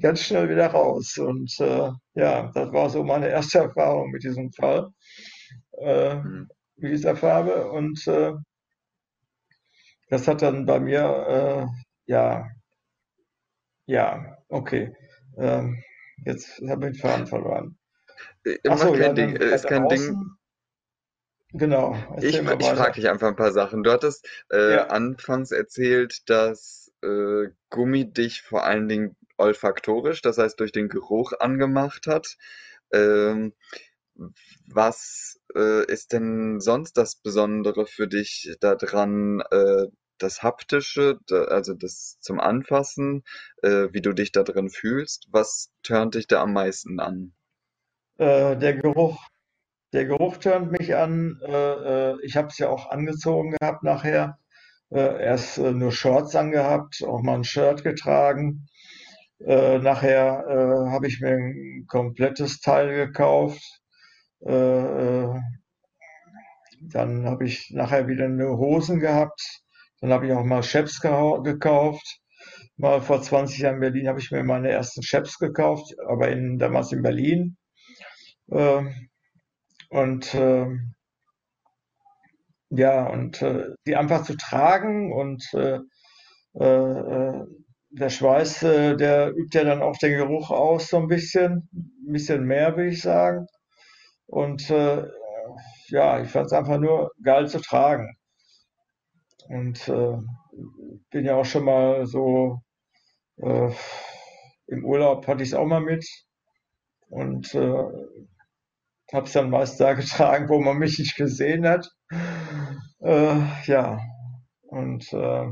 S4: Ganz schnell wieder raus. Und äh, ja, das war so meine erste Erfahrung mit diesem Fall,
S1: Mhm.
S4: mit dieser Farbe. Und äh, das hat dann bei mir, ja, ja, okay. Ähm, jetzt habe ich den Faden verloren.
S1: Äh,
S4: Ach
S1: Macht
S4: so, ja,
S1: kein Ding, ist
S4: weiter
S1: kein Ding.
S4: Genau,
S1: Ich, ich frage dich einfach ein paar Sachen. Du hattest äh,
S4: Ja.
S1: anfangs erzählt, dass äh, Gummi dich vor allen Dingen olfaktorisch, das heißt durch den Geruch angemacht hat. Ähm, was äh, ist denn sonst das Besondere für dich daran, äh, das Haptische, also das zum Anfassen, äh, wie du dich da drin fühlst? Was turnt dich da am meisten an?
S4: Äh, der Geruch. Der Geruch tönt mich an. Äh, äh, ich habe es ja auch angezogen gehabt nachher. Äh, erst nur Shorts angehabt, auch mal ein Shirt getragen. Nachher habe ich mir ein komplettes Teil gekauft. Dann habe ich nachher wieder nur Hosen gehabt. Dann habe ich auch mal gehau- gekauft. Mal vor 20 Jahren in Berlin habe ich mir meine ersten Chaps gekauft, aber in, damals in Berlin. Und ähm, ja, und äh, die einfach zu tragen und äh, äh, äh, der Schweiß, äh, der übt ja dann auch den Geruch aus, so ein bisschen, ein bisschen mehr, will ich sagen. Und äh, ja, ich fand es einfach nur geil zu tragen. Und äh, bin ja auch schon mal so äh, im Urlaub hatte ich es auch mal mit und äh, habe es dann meist da getragen, wo man mich nicht gesehen hat. Äh, ja, und äh,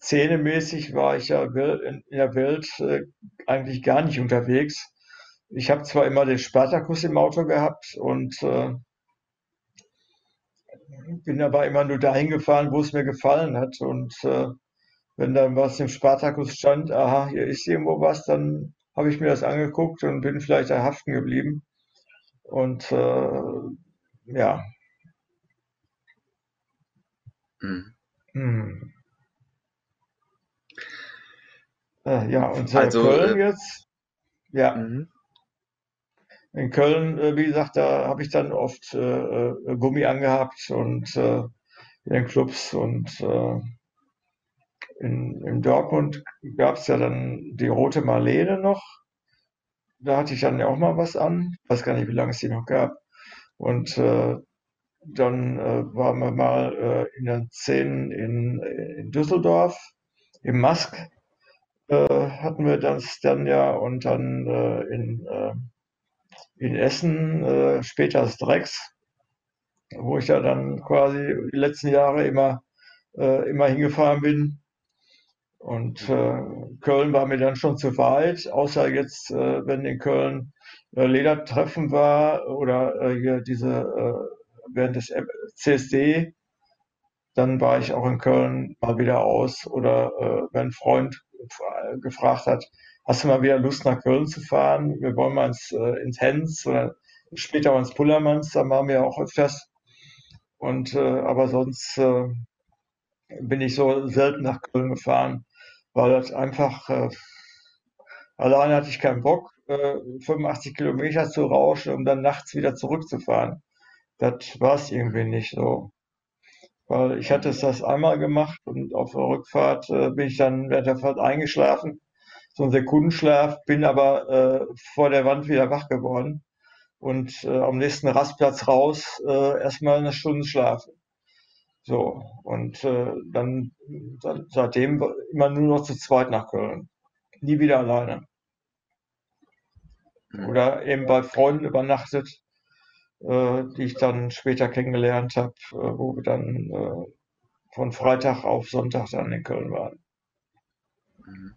S4: zähnemäßig war ich ja in der Welt äh, eigentlich gar nicht unterwegs. Ich habe zwar immer den Spartakus im Auto gehabt und äh, bin aber immer nur dahin gefahren, wo es mir gefallen hat. Und äh, wenn dann was im Spartakus stand, aha, hier ist irgendwo was, dann habe ich mir das angeguckt und bin vielleicht da haften geblieben. Und äh, ja,
S1: Mhm.
S4: hm. Äh, ja, und äh,
S1: Also,
S4: Köln
S1: äh,
S4: jetzt, ja,
S1: mhm.
S4: in Köln, äh, wie gesagt, da habe ich dann oft äh, Gummi angehabt und in den Clubs und in, in Dortmund gab es ja dann die Rote Marlene noch. Da hatte ich dann ja auch mal was an. Ich weiß gar nicht, wie lange es die noch gab. Und äh, dann äh, waren wir mal äh, in den Szenen in, in Düsseldorf, im Mask äh, hatten wir das dann ja und dann äh, in, äh, in Essen äh, später das Drecks, wo ich ja dann quasi die letzten Jahre immer, äh, immer hingefahren bin. Und äh, Köln war mir dann schon zu weit, außer jetzt, äh, wenn in Köln äh, Ledertreffen war oder äh, hier diese äh, während des M- CSD, dann war ich auch in Köln mal wieder aus. Oder äh, wenn ein Freund gefragt hat, hast du mal wieder Lust nach Köln zu fahren? Wir wollen mal ins, äh, ins Hens oder später mal ins Pullermanns, da waren wir auch öfters. Und äh, aber sonst äh, bin ich so selten nach Köln gefahren, weil das einfach, äh, alleine hatte ich keinen Bock, äh, 85 Kilometer zu rauschen, um dann nachts wieder zurückzufahren. Das war es irgendwie nicht so. Weil ich hatte es das einmal gemacht und auf der Rückfahrt äh, bin ich dann während der Fahrt eingeschlafen, so ein Sekundenschlaf, bin aber äh, vor der Wand wieder wach geworden und äh, am nächsten Rastplatz raus äh, erstmal eine Stunde schlafen. So, und äh, dann, seitdem immer nur noch zu zweit nach Köln. Nie wieder alleine.
S1: Mhm.
S4: Oder eben bei Freunden übernachtet, äh, die ich dann später kennengelernt habe, äh, wo wir dann äh, von Freitag auf Sonntag dann in Köln waren.
S1: Mhm.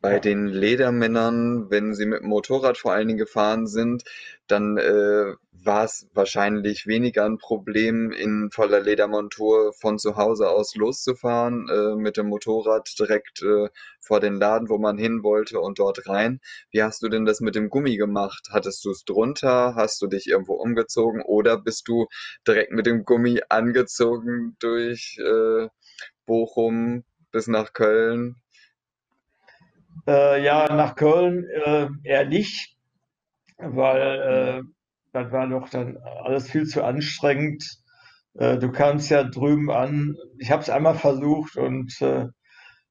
S1: Bei den Ledermännern, wenn sie mit dem Motorrad vor allen Dingen gefahren sind, dann äh, war es wahrscheinlich weniger ein Problem, in voller Ledermontur von zu Hause aus loszufahren, äh, mit dem Motorrad direkt äh, vor den Laden, wo man hin wollte und dort rein. Wie hast du denn das mit dem Gummi gemacht? Hattest du es drunter? Hast du dich irgendwo umgezogen? Oder bist du direkt mit dem Gummi angezogen durch äh, Bochum bis nach Köln?
S4: Äh, ja, nach Köln äh, eher nicht, weil äh, das war doch dann alles viel zu anstrengend. Äh, du kamst ja drüben an. Ich habe es einmal versucht und äh,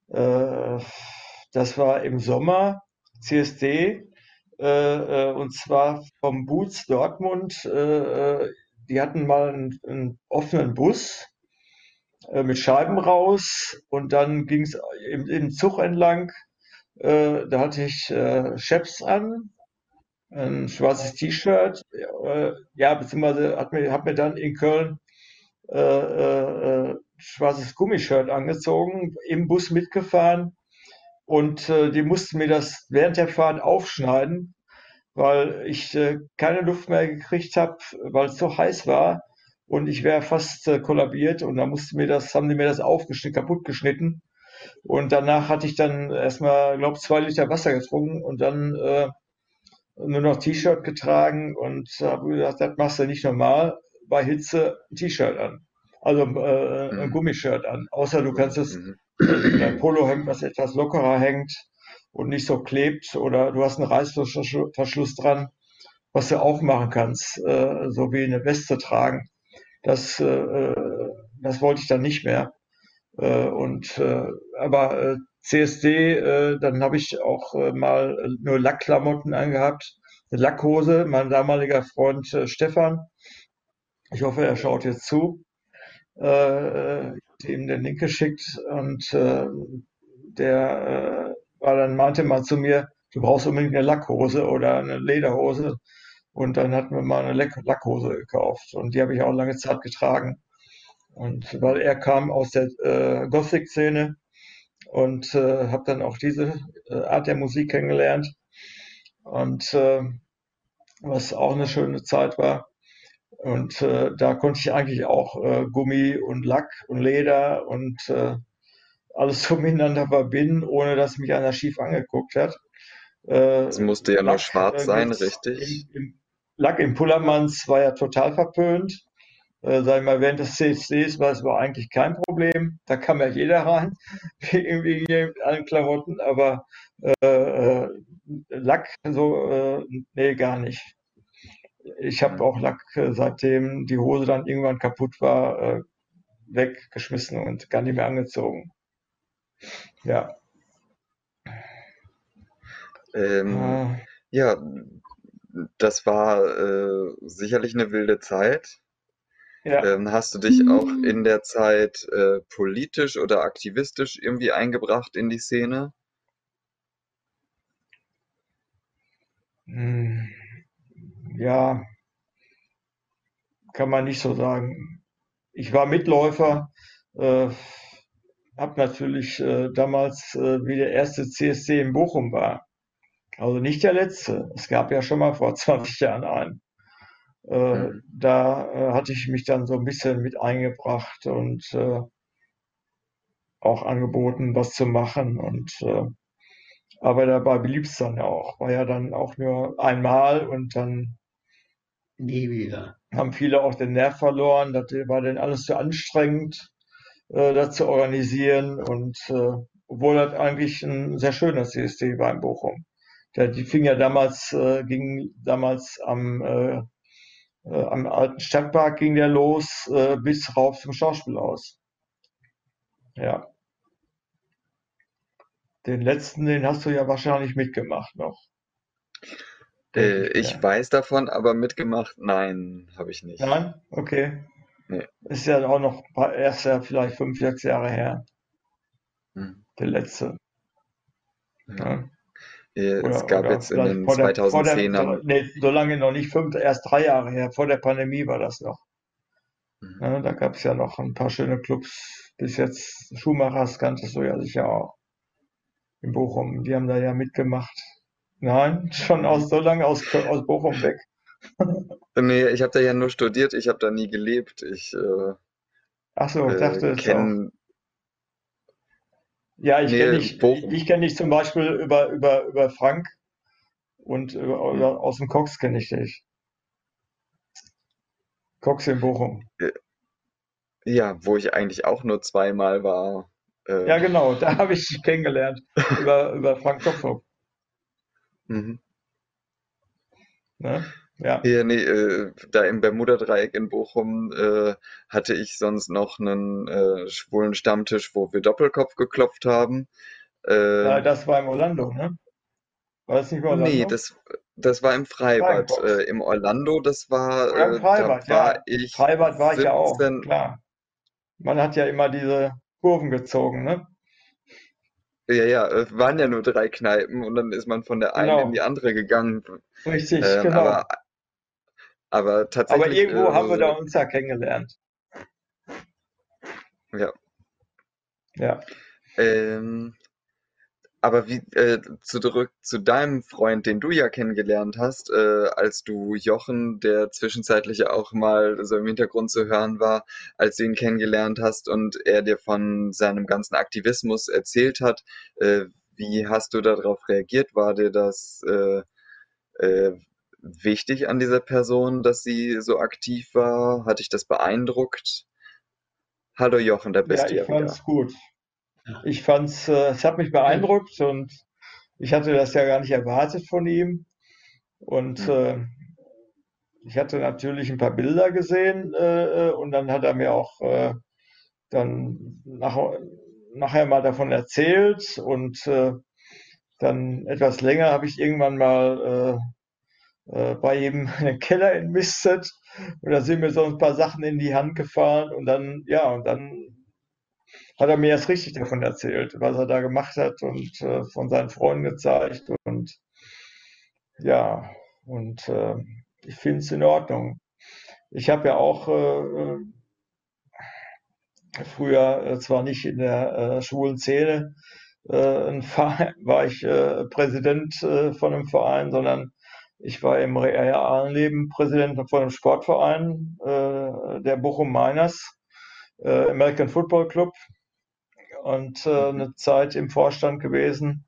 S4: äh, das war im Sommer CSD äh, und zwar vom Boots Dortmund. Die hatten mal einen, einen offenen Bus mit Scheiben raus und dann ging es im, im Zug entlang. Äh, da hatte ich äh, Chaps an, ein schwarzes T-Shirt. Äh, ja, beziehungsweise hat mir, hab mir dann in Köln äh, äh, äh, schwarzes Gummishirt angezogen, im Bus mitgefahren und äh, die mussten mir das während der Fahrt aufschneiden, weil ich äh, keine Luft mehr gekriegt habe, weil es so heiß war und ich wäre fast äh, kollabiert und da musste mir das, haben die mir das aufgeschnitten, kaputt geschnitten. Und danach hatte ich dann erstmal, glaube zwei Liter Wasser getrunken und dann äh, nur noch T-Shirt getragen und habe gesagt, das machst du nicht normal, bei Hitze ein T-Shirt an. Also äh, ein
S1: Mhm.
S4: Gummishirt an. Außer du kannst es
S1: Mhm.
S4: äh, dein Polohemd, was etwas lockerer hängt und nicht so klebt, oder du hast einen Reißverschluss dran, was du auch machen kannst, äh, so wie eine Weste tragen. Das, äh, äh, das wollte ich dann nicht mehr. Äh, und äh, aber äh, CSD, äh, dann habe ich auch äh, mal äh, nur Lackklamotten angehabt, eine Lackhose. Mein damaliger Freund äh, Stefan, ich hoffe, er schaut jetzt zu, äh, äh, ihm den Link geschickt und äh, der äh, war dann meinte mal zu mir, du brauchst unbedingt eine Lackhose oder eine Lederhose. Und dann hatten wir mal eine Lack Lackhose gekauft und die habe ich auch lange Zeit getragen. Und weil er kam aus der äh, Gothic-Szene und äh, habe dann auch diese äh, Art der Musik kennengelernt. Und äh, was auch eine schöne Zeit war. Und äh, da konnte ich eigentlich auch äh, Gummi und Lack und Leder und äh, alles [laughs] so miteinander verbinden, ohne dass mich einer schief angeguckt hat.
S1: Es musste ja nur
S4: Lack,
S1: schwarz
S4: äh,
S1: sein, richtig?
S4: Im, im, Lack im Pullermanns war ja total verpönt. Äh, sag ich mal, während des CSDs war es war eigentlich kein Problem. Da kam ja jeder rein, [laughs] irgendwie mit allen Klamotten, aber äh, äh, Lack so, äh, nee, gar nicht. Ich habe auch Lack, äh, seitdem die Hose dann irgendwann kaputt war, äh, weggeschmissen und gar nicht mehr angezogen. Ja.
S1: Ähm,
S4: Äh,
S1: ja, das war sicherlich eine wilde Zeit.
S4: Ja.
S1: Ähm, hast du dich auch in der Zeit äh, politisch oder aktivistisch irgendwie eingebracht in die Szene?
S4: Hm, Ja, kann man nicht so sagen. Ich war Mitläufer, äh, habe natürlich äh, damals, äh, wie der erste CSC in Bochum war, also nicht der letzte. Es gab ja schon mal vor [laughs] 20 Jahren einen. Äh,
S1: Mhm.
S4: da äh, hatte ich mich dann so ein bisschen mit eingebracht und äh, auch angeboten, was zu machen. Und äh, aber dabei blieb es dann ja auch. War ja dann auch nur einmal und dann
S2: Nie wieder.
S4: haben viele auch den Nerv verloren. Das war dann alles zu anstrengend, äh, das zu organisieren. Und äh, obwohl das eigentlich ein sehr schöner CSD war in Bochum. Der, die fing ja damals, ging damals am, äh, am alten Stadtpark ging der los, äh, bis rauf zum Schauspielhaus. Ja. Den letzten, den hast du ja wahrscheinlich mitgemacht noch.
S1: Äh,
S4: ich mir.
S1: weiß davon, aber mitgemacht, nein, habe ich nicht.
S4: Nein? Okay.
S1: Nee.
S4: Ist ja auch noch paar- erst ja vielleicht fünf, sechs Jahre her,
S1: Hm.
S4: der letzte.
S1: Ja. Äh,
S4: Oder,
S1: Es gab jetzt in den
S4: vor der, vor der,
S1: 2010ern.
S4: nee, so lange noch nicht, fünf, erst drei Jahre her, vor der Pandemie war das noch.
S1: Mhm.
S4: Ja, da gab es ja noch ein paar schöne Clubs. Bis jetzt Schumachers kanntest du ja sicher auch. in Bochum. Die haben da ja mitgemacht. Nein, schon aus so lange aus, aus Bochum weg. [laughs]
S1: Nee, ich habe da ja nur studiert, ich habe da nie gelebt. Ich äh,
S4: Ach so, ich
S1: äh,
S4: dachte es auch.
S1: kenne
S4: Ja, ich kenne dich, ich kenne dich zum Beispiel über, über, über Frank und über,
S1: Hm.
S4: über, aus dem Cox kenne ich dich. Cox in Bochum.
S1: Ja, wo ich eigentlich auch nur zweimal war. Äh,
S4: Ja, genau, da habe ich dich kennengelernt über, über Frank Kopfhoff. [laughs]
S1: mhm.
S4: Ne? Ja.
S1: Hier, nee, äh, da im Bermuda-Dreieck in Bochum äh, hatte ich sonst noch einen äh, schwulen Stammtisch, wo wir Doppelkopf geklopft haben.
S4: Ja,
S1: Äh,
S4: das war im Orlando, ne? War das nicht im
S1: nee,
S4: Orlando?
S1: das, das war im Freibad. Äh, im Orlando, das war,
S4: Oder im
S1: äh,
S4: Freibad, ja.
S1: war ich
S4: Freibad war ich ja auch,
S1: 17,
S4: klar. Man hat ja immer diese Kurven gezogen, ne?
S1: ja, ja, es waren ja nur drei Kneipen und dann ist man von der einen in
S4: Genau,
S1: die andere gegangen.
S4: richtig,
S1: Ähm,
S4: genau.
S1: aber, aber
S4: Aber
S1: tatsächlich,
S4: irgendwo haben wir da
S1: äh,
S4: uns ja kennengelernt.
S1: ja.
S4: Ja.
S1: Ähm, aber wie, äh, zurück zu deinem Freund, den du ja kennengelernt hast, äh, als du Jochen, der zwischenzeitlich auch mal so im Hintergrund zu hören war, als du ihn kennengelernt hast und er dir von seinem ganzen Aktivismus erzählt hat, äh, wie hast du darauf reagiert? War dir das äh, äh, wichtig an dieser Person, dass sie so aktiv war? Hat dich das beeindruckt? Hallo Jochen, da
S4: Ja,
S1: bist du
S4: ich
S1: ja wieder.
S4: fand's gut.
S2: Ja.
S4: Ich fand's, äh, es hat mich beeindruckt und ich hatte das ja gar nicht erwartet von ihm. Und
S1: Hm.
S4: äh, ich hatte natürlich ein paar Bilder gesehen äh, äh, und dann hat er mir auch äh, dann nach, nachher mal davon erzählt und äh, dann etwas länger habe ich irgendwann mal äh, bei ihm [laughs] in den Keller entmistet und da sind mir so ein paar Sachen in die Hand gefallen und dann, ja, und dann hat er mir erst richtig davon erzählt, was er da gemacht hat und äh, von seinen Freunden gezeigt und ja, und äh, ich finde es in Ordnung. Ich habe ja auch äh, äh, früher äh, zwar nicht in der schwulen Szene ein Verein, [laughs] war ich Präsident von einem Verein, sondern ich war im realen Leben Präsident von einem Sportverein, äh, der Bochum Miners, äh, American Football Club und äh,
S1: Mhm.
S4: eine Zeit im Vorstand gewesen.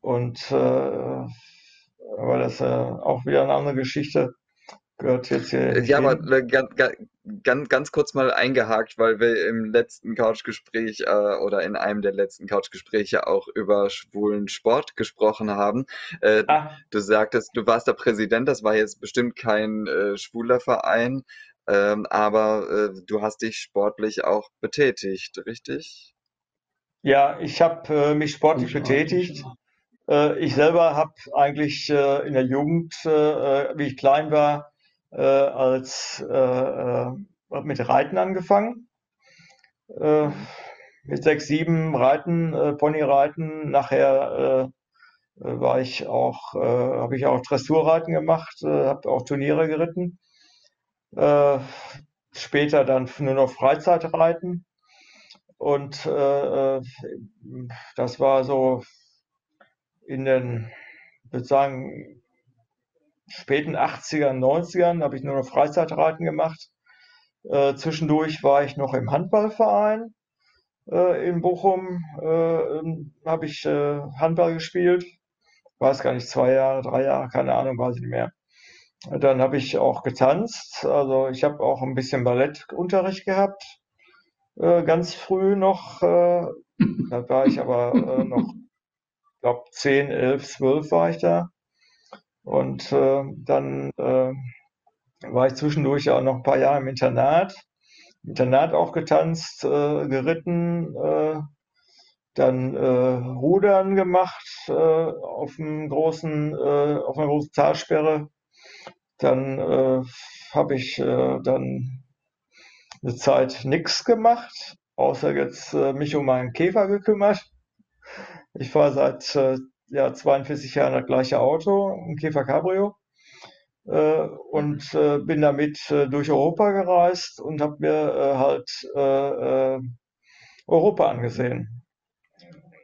S4: Und äh, aber das ist äh, auch wieder eine andere Geschichte. Gehört jetzt hier
S1: Äh,
S4: nicht
S1: Ja, aber
S4: hin.
S1: äh, ganz, ganz, ganz kurz mal eingehakt, weil wir im letzten Couchgespräch äh, oder in einem der letzten Couchgespräche auch über schwulen Sport gesprochen haben. Äh,
S4: Ah,
S1: du sagtest, du warst der Präsident, das war jetzt bestimmt kein äh, schwuler Verein, ähm, aber äh, du hast dich sportlich auch betätigt, richtig?
S4: ja, ich habe äh, mich sportlich betätigt. Äh, ich selber habe eigentlich äh, in der Jugend, äh, äh, wie ich klein war, äh, als äh, äh, hab mit Reiten angefangen. Äh, mit sechs, sieben Reiten, äh, Ponyreiten. Nachher äh, äh, war ich auch, äh, habe ich auch Dressurreiten gemacht, äh, habe auch Turniere geritten. Äh, später dann nur noch Freizeitreiten. Und äh, äh, das war so in den, würde sagen, späten 80ern, 90ern habe ich nur noch Freizeitreiten gemacht. Äh, zwischendurch war ich noch im Handballverein äh, in Bochum, äh, habe ich äh, Handball gespielt. Weiß gar nicht, zwei Jahre, drei Jahre, keine Ahnung, weiß ich nicht mehr. Dann habe ich auch getanzt. Also ich habe auch ein bisschen Ballettunterricht gehabt, äh, ganz früh noch. Äh, da war ich aber noch, glaube, 10, 11, 12 war ich da. Und äh, dann äh, war ich zwischendurch auch noch ein paar Jahre im Internat. Im Internat auch getanzt, äh, geritten, äh, dann äh, Rudern gemacht äh, auf einem großen, äh, auf einer großen Talsperre. Dann äh, habe ich äh, dann eine Zeit nichts gemacht, außer jetzt äh, mich um meinen Käfer gekümmert. Ich fahre seit äh, ja, 42 Jahren das gleiche Auto, ein Käfer Cabrio, äh, und äh, bin damit äh, durch Europa gereist und habe mir halt Europa angesehen.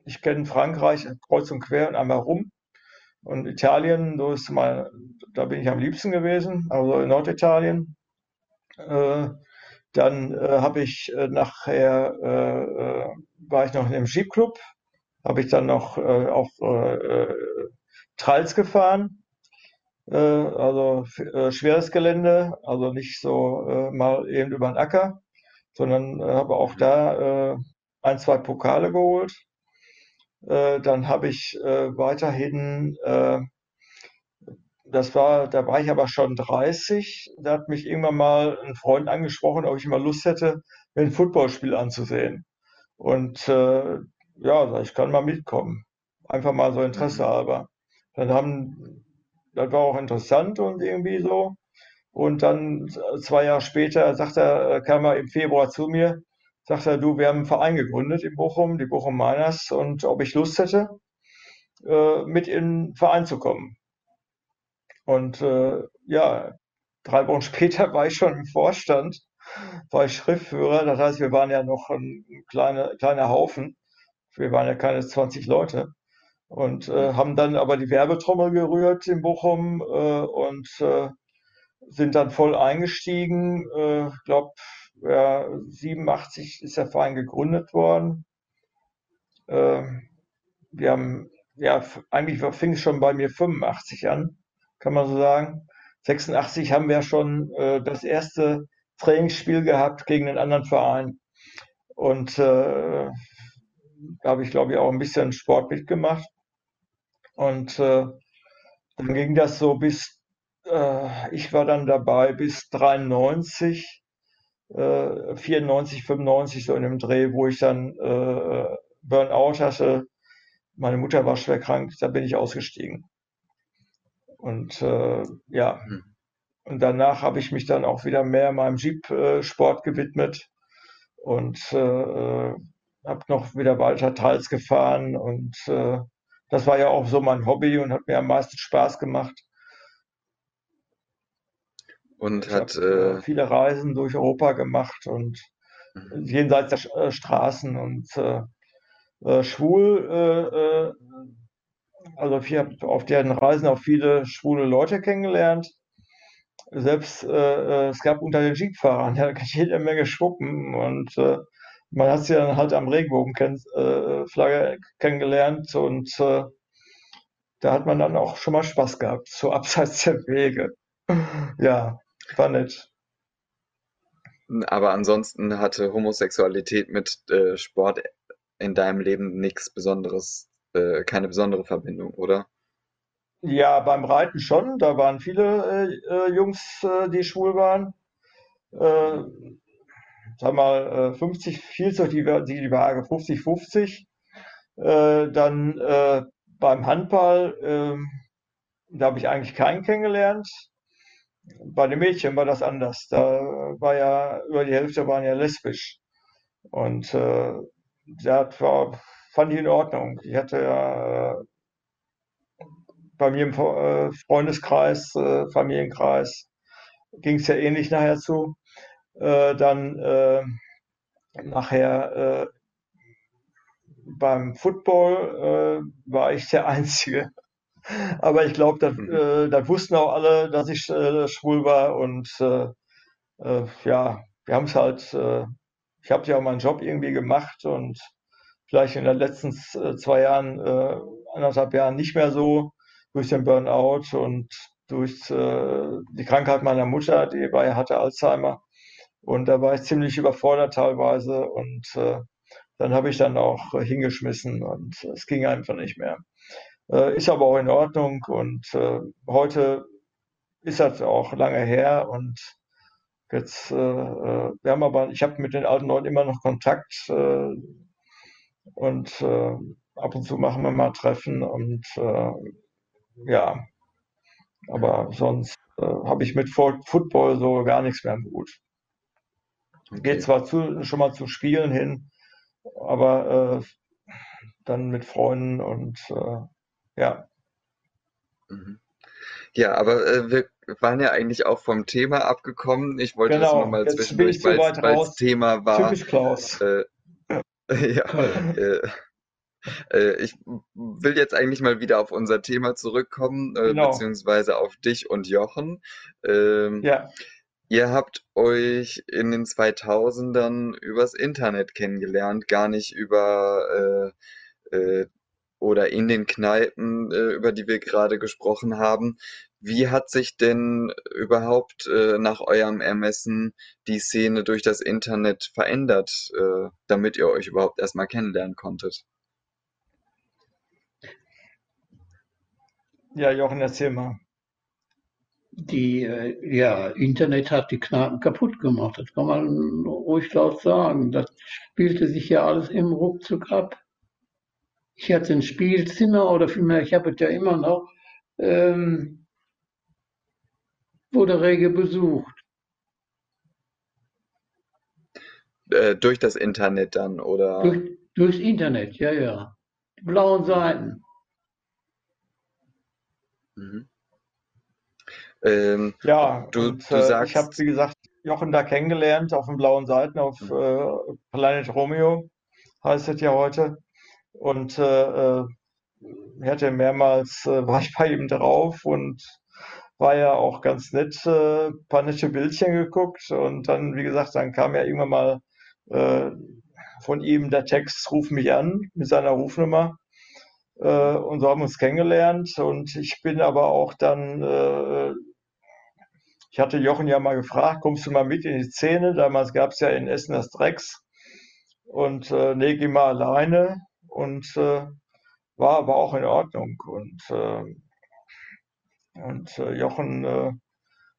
S4: ich kenne Frankreich kreuz und quer und einmal rum. Und Italien, so ist mal, da bin ich am liebsten gewesen, also in Norditalien. Dann habe ich nachher war ich noch in einem Jeep-Club, habe ich dann noch äh, auch Trails gefahren, also schweres Gelände, also nicht so mal eben über den Acker, sondern habe auch da ein, zwei Pokale geholt. dann habe ich weiterhin das war, da war ich aber schon 30. Da hat mich irgendwann mal ein Freund angesprochen, ob ich mal Lust hätte, mir ein Footballspiel anzusehen. Und äh, ja, ich kann mal mitkommen. Einfach mal so Interesse mhm. halber. Dann haben, das war auch interessant und irgendwie so. Und dann zwei Jahre später sagt er, kam er im Februar zu mir, sagt er, du, wir haben einen Verein gegründet in Bochum, die Bochum Miners, und ob ich Lust hätte, äh, mit in den Verein zu kommen. Und äh, ja, drei Wochen [laughs] später war ich schon im Vorstand, war ich Schriftführer. Das heißt, wir waren ja noch ein kleiner, kleiner Haufen. Wir waren ja keine 20 Leute. Und äh, haben dann aber die Werbetrommel gerührt in Bochum äh, und äh, sind dann voll eingestiegen. Ich äh, glaube, ja, 87 ist der Verein gegründet worden. Äh, wir haben, ja, eigentlich fing es schon bei mir 85 an kann man so sagen. 86 haben wir schon äh, das erste Trainingsspiel gehabt gegen einen anderen Verein. Und äh, da habe ich, glaube ich, auch ein bisschen Sport mitgemacht. Und äh, dann ging das so bis, äh, ich war dann dabei bis 93, äh, 94, 95, so in dem Dreh, wo ich dann äh, Burnout hatte. Meine Mutter war schwer krank, da bin ich ausgestiegen. Und äh, ja, mhm. und danach habe ich mich dann auch wieder mehr meinem Jeep-Sport gewidmet und äh, äh habe noch wieder weiter Teils gefahren und äh, das war ja auch so mein Hobby und hat mir am meisten Spaß gemacht.
S1: Und ich hat
S4: äh, äh, viele Reisen durch Europa gemacht und mhm. jenseits der äh, Straßen und schwul also ich habe auf deren Reisen auch viele schwule Leute kennengelernt. Selbst äh, äh es gab unter den Jeepfahrern ja [laughs] jede Menge Schwuppen und äh, man hat sie dann halt am Regenbogenflagge äh, kennengelernt und äh, da hat man dann auch schon mal Spaß gehabt, so [laughs] abseits der Wege. ja, war nett.
S1: Aber ansonsten hatte Homosexualität mit äh, Sport in deinem Leben nichts Besonderes äh, keine besondere Verbindung, oder?
S4: Ja, beim Reiten schon. Da waren viele äh, Jungs, die schwul waren. Äh, sag mal, 50, äh, viel zu die, die, Waage 50-50. dann beim Handball, ähm, da habe ich eigentlich keinen kennengelernt. Bei den Mädchen war das anders. Da war ja über die Hälfte waren ja lesbisch. Und äh, das war fand ich in Ordnung. Ich hatte ja äh, bei mir im äh, Freundeskreis, äh, Familienkreis, ging es ja ähnlich nachher zu. Dann nachher beim Football war ich der [laughs] Einzige. Aber ich glaube, das, mhm. das, wussten auch alle, dass ich schwul war. Und ja, wir haben es halt, ich habe ja auch meinen Job irgendwie gemacht und vielleicht in den letzten äh, zwei Jahren, äh, anderthalb Jahren nicht mehr so durch den Burnout und durch äh, die Krankheit meiner Mutter, die bei hatte Alzheimer. Und da war ich ziemlich überfordert teilweise und äh, dann habe ich dann auch hingeschmissen und es ging einfach nicht mehr. Äh, ist aber auch in Ordnung und äh, heute ist das auch lange her und jetzt, äh, äh wir haben aber, ich habe mit den alten Leuten immer noch Kontakt. Äh, und äh, ab und zu machen wir mal Treffen und äh, ja, aber sonst äh, habe ich mit Football so gar nichts mehr im Hut. Okay. Geht zwar zu, schon mal zu Spielen hin, aber äh, dann mit Freunden und äh, ja.
S1: Mhm. Ja, aber äh, wir waren ja eigentlich auch vom Thema abgekommen. Ich wollte genau, das nochmal zwischendurch, weil es Thema war.
S4: Typisch Klaus.
S1: Äh, [laughs] ja, äh, Äh, ich will jetzt eigentlich mal wieder auf unser Thema zurückkommen,
S4: Genau.
S1: beziehungsweise auf dich und Jochen. Ähm,
S4: Ja,
S1: Ihr habt euch in den 2000ern übers Internet kennengelernt, gar nicht über äh, äh, oder in den Kneipen, äh, über die wir gerade gesprochen haben. Wie hat sich denn überhaupt äh, nach eurem Ermessen die Szene durch das Internet verändert, äh, damit ihr euch überhaupt erstmal kennenlernen konntet?
S4: ja, Jochen, erzähl mal.
S2: Die, äh, ja, Internet hat die Kneipen kaputt gemacht. Das kann man ruhig laut sagen. Das spielte sich ja alles im Ruckzuck ab. Ich hatte ein Spielzimmer oder vielmehr, ich habe es ja immer noch, ähm, wurde rege besucht.
S1: Äh, durch das Internet dann oder?
S2: Durch, durchs Internet, ja, ja. Die blauen Seiten.
S1: Mhm. Ähm,
S4: Ja,
S1: Du-
S4: und
S1: du
S4: äh,
S1: sagst-
S4: ich habe, wie gesagt, Jochen da kennengelernt auf den blauen Seiten auf äh, Planet Romeo, heißt es ja heute. Und äh, äh, hatte mehrmals, äh, [laughs] war ich bei ihm drauf und war ja auch ganz nett, äh, paar nette Bildchen geguckt. Und dann, wie gesagt, dann kam ja irgendwann mal äh, von ihm der Text, ruf mich an mit seiner Rufnummer. Äh, und so haben wir uns kennengelernt. Und ich bin aber auch dann äh, ich hatte Jochen ja mal gefragt, kommst du mal mit in die Szene? Damals gab es ja in Essen das Drecks. Und äh, nee, geh mal alleine. Und äh, war aber auch in Ordnung. Und, äh, und äh, Jochen äh,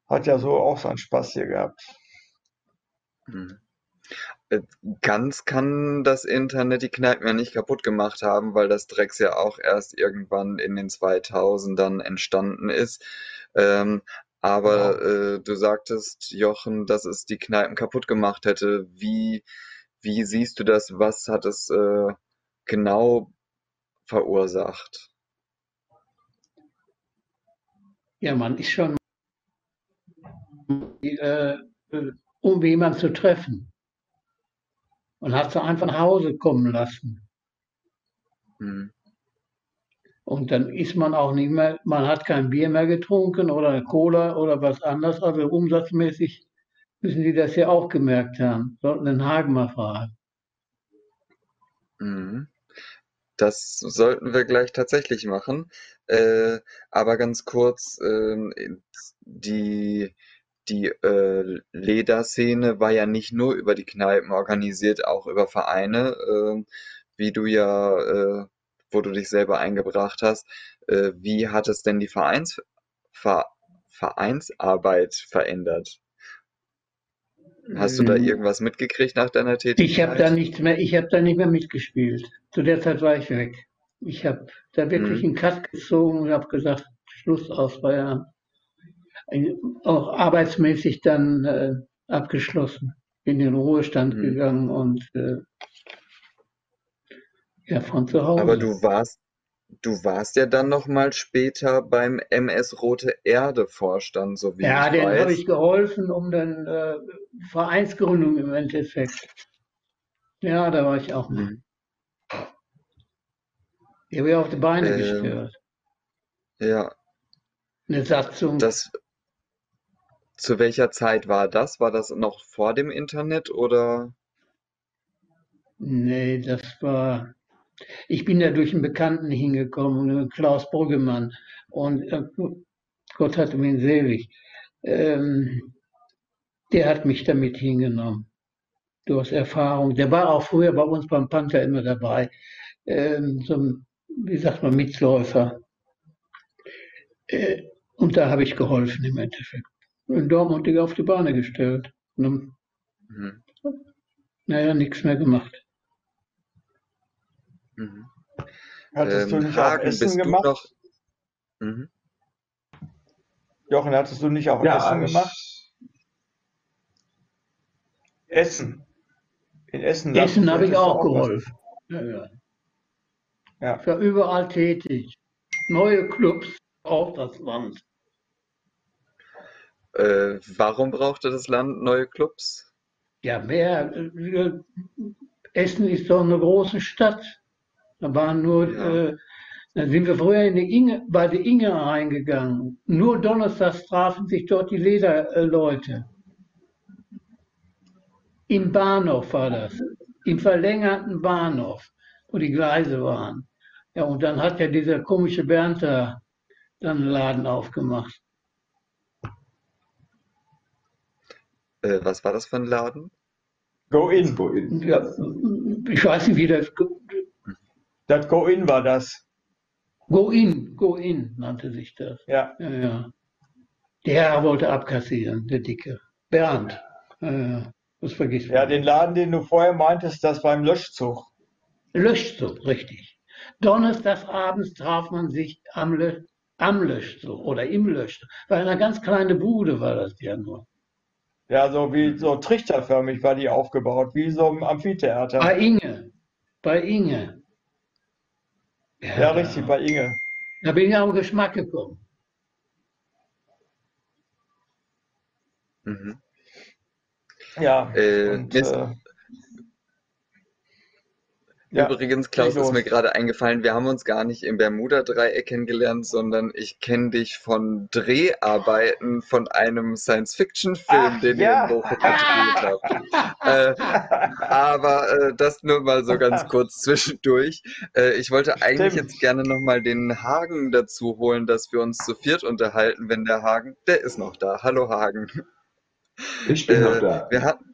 S4: hat ja so auch seinen Spaß hier gehabt.
S1: Mhm. Äh, Ganz kann das Internet die Kneipen ja nicht kaputt gemacht haben, weil das Drecks ja auch erst irgendwann in den 2000ern entstanden ist. Ähm, aber äh, du sagtest, Jochen, dass es die Kneipen kaputt gemacht hätte. Wie, wie siehst du das? Was hat es äh, genau verursacht?
S2: Ja, man ist schon, äh, um jemanden zu treffen. Und hat sie einfach nach Hause kommen lassen.
S1: Hm.
S2: Und dann ist man auch nicht mehr, man hat kein Bier mehr getrunken oder Cola oder was anderes. Also umsatzmäßig müssen die das ja auch gemerkt haben. Sollten den Hagen mal fragen.
S1: Mhm. Das sollten wir gleich tatsächlich machen. Äh, aber ganz kurz, ähm, die, die äh, Lederszene war ja nicht nur über die Kneipen organisiert, auch über Vereine, ähm, wie du ja, äh, wo du dich selber eingebracht hast. Äh, wie hat es denn die Vereins, Ver, Vereinsarbeit verändert? Hast du da
S2: Ähm,
S1: irgendwas mitgekriegt nach deiner
S2: Ich habe da
S1: Tätigkeit?
S2: nichts mehr, ich habe da nicht mehr mitgespielt. Zu der Zeit war ich weg. Ich habe da wirklich
S1: Mhm.
S2: einen Cut gezogen und habe gesagt, Schluss aus Bayern. Ein- Auch arbeitsmäßig dann äh, abgeschlossen. Bin in den Ruhestand
S1: Mhm.
S2: gegangen und äh, ja, von zu Hause.
S1: Aber du warst, du warst ja dann noch mal später beim MS Rote Erde Vorstand, so wie
S2: ja,
S1: ich
S2: denen habe
S1: weiß.
S2: ich geholfen, um dann äh, Vereinsgründung im Endeffekt. Ja, da war ich auch mal.
S1: Mhm.
S2: Die habe ich auf die Beine
S1: Ähm,
S2: gestellt.
S1: Ja,
S2: Eine Satzung.
S1: das, zu welcher Zeit war das? War das noch vor dem Internet oder?
S2: Nee, das war. Ich bin da durch einen Bekannten hingekommen, Klaus Brüggemann. Und äh, Gott hat ihn selig. Ähm, der hat mich damit hingenommen. Du hast Erfahrung. Der war auch früher bei uns beim Panther immer dabei. Ähm, so ein, wie sagt man, Mitläufer. Äh, und da habe ich geholfen im Endeffekt. In Dortmund auf die Beine gestellt. Und dann,
S1: Mhm.
S2: naja, nichts mehr gemacht.
S1: Mhm.
S4: Hattest du
S1: Ähm,
S4: nicht auch
S1: Hagen,
S4: Essen
S1: bist du
S4: gemacht?
S1: noch? Mhm.
S4: Jochen, hattest du nicht auch
S5: Ja,
S4: Essen
S5: ich,
S4: gemacht? Essen. In Essen.
S2: Essen habe ich auch geholfen. Ja, ja.
S4: Ja.
S2: Ich war überall tätig. Neue Clubs braucht das Land.
S1: Äh, warum brauchte das Land neue Clubs?
S2: Ja, mehr. äh, Essen ist doch eine große Stadt. Da waren nur,
S1: Ja.
S2: äh, da sind wir früher in die Inge, bei der Inge reingegangen. Nur donnerstags trafen sich dort die Lederleute. Im Bahnhof war das. Im verlängerten Bahnhof, wo die Gleise waren. Ja, und dann hat ja dieser komische Bernd da dann einen Laden aufgemacht.
S1: Äh, was war das für ein Laden?
S4: Go In.
S5: Go in.
S2: Ja, ich weiß nicht, wie das.
S4: Das Go In war das.
S2: Go in, go in nannte sich das.
S4: Ja.
S2: Ja, ja. Der Herr wollte abkassieren, der Dicke. Bernd. Ja. Das vergisst
S4: Ja, den Laden, den du vorher meintest, das war im Löschzug.
S2: Löschzug, richtig. Donnerstags abends traf man sich am, Lö am Löschzug oder im Löschzug. War eine ganz kleine Bude, war das ja nur.
S4: Ja, so wie so trichterförmig war die aufgebaut, wie so im Amphitheater.
S2: Bei Inge. Bei Inge.
S4: Ja, richtig, bei Inge.
S2: Da bin ich auf den Geschmack gekommen.
S1: Mhm.
S4: Ja.
S1: Äh,
S4: und, äh, ja,
S1: Übrigens, Klaus, ist mir gerade eingefallen, wir haben uns gar nicht im Bermuda-Dreieck kennengelernt, sondern ich kenne dich von Dreharbeiten von einem Science-Fiction-Film, den
S4: ja.
S1: ihr in Bochum gedreht habt. [laughs] Äh, aber äh, das nur mal so ganz [laughs] kurz zwischendurch. Äh, ich wollte eigentlich
S4: Stimmt.
S1: jetzt gerne nochmal den Hagen dazu holen, dass wir uns zu viert unterhalten, wenn der Hagen, der ist noch da. Hallo Hagen.
S5: Ich bin noch
S1: Äh,
S5: da.
S1: wir hatten,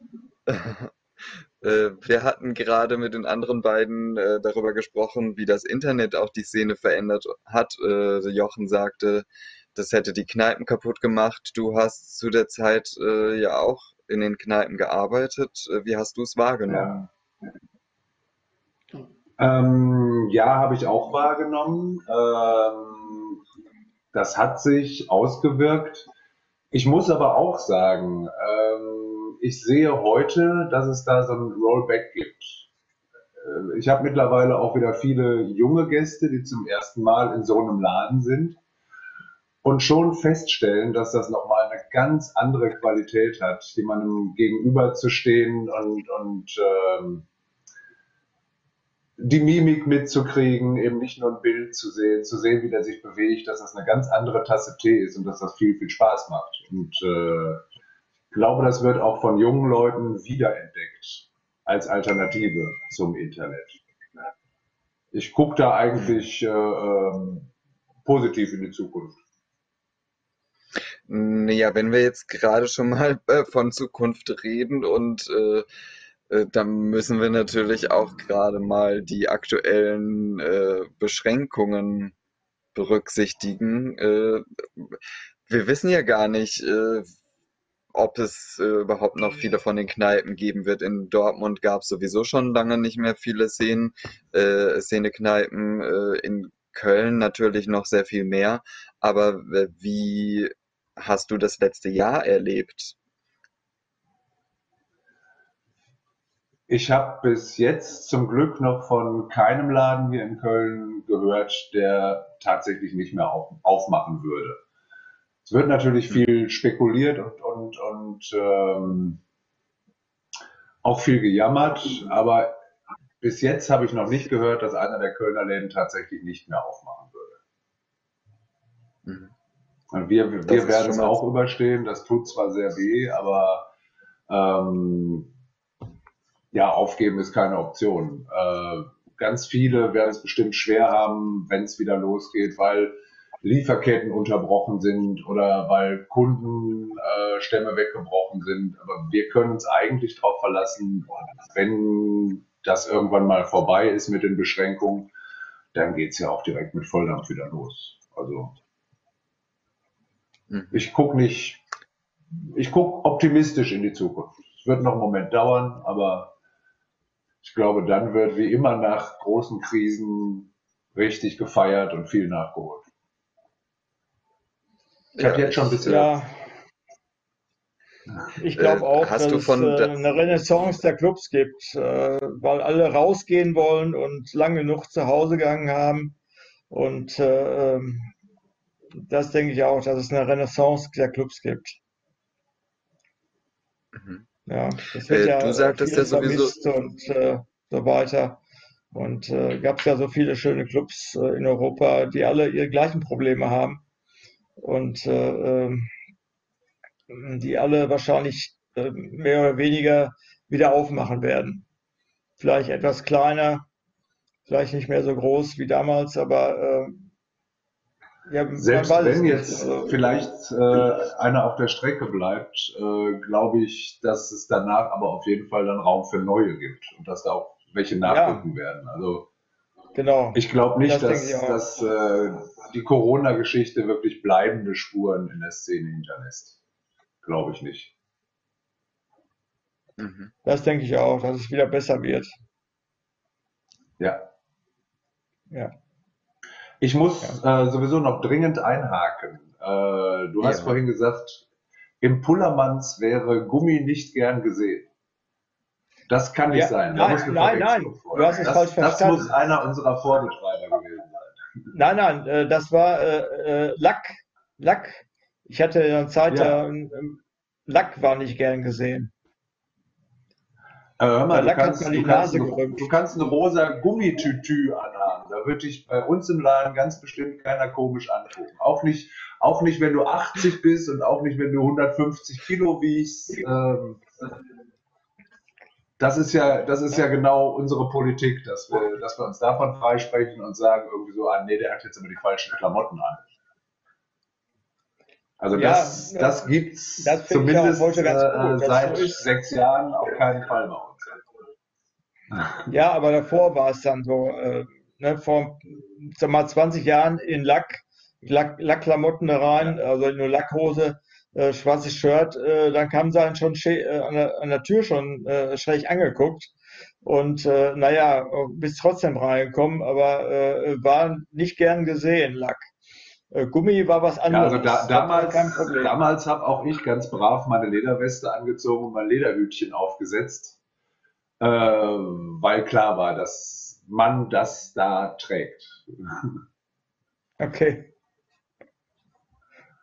S1: wir hatten gerade mit den anderen beiden äh, darüber gesprochen, wie das Internet auch die Szene verändert hat. Äh, Jochen sagte, das hätte die Kneipen kaputt gemacht. Du hast zu der Zeit äh, ja auch in den Kneipen gearbeitet. Äh, wie hast du es wahrgenommen?
S5: Ähm, ja, habe ich auch wahrgenommen. Ähm, das hat sich ausgewirkt. Ich muss aber auch sagen, ähm, ich sehe heute, dass es da so ein Rollback gibt. Äh, Ich habe mittlerweile auch wieder viele junge Gäste, die zum ersten Mal in so einem Laden sind und schon feststellen, dass das nochmal eine ganz andere Qualität hat, jemandem gegenüber zu stehen und, und ähm, die Mimik mitzukriegen, eben nicht nur ein Bild zu sehen, zu sehen, wie der sich bewegt, dass das eine ganz andere Tasse Tee ist und dass das viel, viel Spaß macht. Und äh, glaube, das wird auch von jungen Leuten wiederentdeckt als Alternative zum Internet. Ich gucke da eigentlich äh, ähm, positiv in die Zukunft.
S1: Naja, wenn wir jetzt gerade schon mal äh, von Zukunft reden und äh, äh, dann müssen wir natürlich auch gerade mal die aktuellen äh, Beschränkungen berücksichtigen. Äh, wir wissen ja gar nicht, äh, ob es äh, überhaupt noch viele von den Kneipen geben wird. In Dortmund gab es sowieso schon lange nicht mehr viele Szenen, äh, Szene-Kneipen. Äh, in Köln natürlich noch sehr viel mehr. Aber äh, wie hast du das letzte Jahr erlebt?
S5: Ich habe bis jetzt zum Glück noch von keinem Laden hier in Köln gehört, der tatsächlich nicht mehr auf, aufmachen würde. Es wird natürlich viel spekuliert und, und, und ähm, auch viel gejammert, aber bis jetzt habe ich noch nicht gehört, dass einer der Kölner Läden tatsächlich nicht mehr aufmachen würde.
S1: Mhm.
S5: Und wir wir werden es auch überstehen. Das tut zwar sehr weh, aber ähm, ja, aufgeben ist keine Option. Äh, ganz viele werden es bestimmt schwer haben, wenn es wieder losgeht, weil Lieferketten unterbrochen sind oder weil Kundenstämme weggebrochen sind. Aber wir können uns eigentlich darauf verlassen, wenn das irgendwann mal vorbei ist mit den Beschränkungen, dann geht es ja auch direkt mit Volldampf wieder los. Also
S1: Mhm.
S5: ich gucke nicht, ich gucke optimistisch in die Zukunft. Es wird noch einen Moment dauern, aber ich glaube, dann wird wie immer nach großen Krisen richtig gefeiert und viel nachgeholt. Ich habe
S1: Ja,
S5: jetzt schon ein bisschen.
S4: Ja. Ich glaube
S1: Äh,
S4: auch,
S1: hast
S4: dass es äh, eine Renaissance der Clubs gibt, äh, weil alle rausgehen wollen und lang genug zu Hause gegangen haben. Und äh, ähm, das denke ich auch, dass es eine Renaissance der Clubs gibt.
S1: Mhm.
S4: Ja, das wird
S1: Äh,
S4: ja
S1: du sagtest ja sowieso-
S4: und äh, so weiter. Und äh, gab es ja so viele schöne Clubs äh, in Europa, die alle ihre gleichen Probleme haben und äh, ähm, die alle wahrscheinlich äh, mehr oder weniger wieder aufmachen werden. Vielleicht etwas kleiner, vielleicht nicht mehr so groß wie damals, aber äh,
S5: ja, selbst wenn jetzt also, vielleicht äh, einer auf der Strecke bleibt, äh, glaube ich, dass es danach aber auf jeden Fall dann Raum für neue gibt und dass da auch welche nachrücken ja. werden. Also genau. ich glaube nicht, das dass, dass äh, die Corona-Geschichte wirklich bleibende Spuren in der Szene hinterlässt. Glaube ich nicht.
S4: Mhm. Das denke ich auch, dass es wieder besser wird.
S5: Ja. Ja. Ich muss ja. äh, sowieso noch dringend einhaken. Äh, du hast vorhin gesagt, im Pullermanns wäre Gummi nicht gern gesehen. Das kann nicht ja, sein.
S4: Da nein, nein, nein. Du hast es
S5: das,
S4: falsch verstanden.
S5: Das muss einer unserer Vorbetreiber gewesen sein. [laughs]
S4: Nein, nein, äh, das war äh, äh, Lack. Lack. Ich hatte eine Zeit, ja. äh, Lack war nicht gern gesehen.
S5: Aber hör mal, du kannst, du, kannst eine, du kannst, eine, rosa Gummitütü anhaben. Da würde ich bei uns im Laden ganz bestimmt keiner komisch angucken. Auch nicht, auch nicht, wenn du 80 bist und auch nicht, wenn du 150 Kilo wiegst. Ähm, das ist ja, das ist ja genau unsere Politik, dass wir, dass wir uns davon freisprechen und sagen irgendwie so, ah, nee, der hat jetzt immer die falschen Klamotten an. Also ja, das, das gibt's das zumindest äh, seit so sechs Jahren auf keinen Fall bei uns.
S4: Ja, aber davor war es dann so, äh, ne, vor sag mal 20 Jahren in Lack, Lack, Lackklamotten rein, also nur Lackhose, äh, schwarzes Shirt, äh, dann kam sie schon äh, an, der, an, der, Tür schon äh, schräg angeguckt. Und äh, naja, bist trotzdem reingekommen, aber äh, war nicht gern gesehen, Lack. Gummi war was anderes.
S5: Ja, also da, damals, damals habe auch ich ganz brav meine Lederweste angezogen und mein Lederhütchen aufgesetzt, äh, weil klar war, dass man das da trägt. [laughs]
S4: Okay.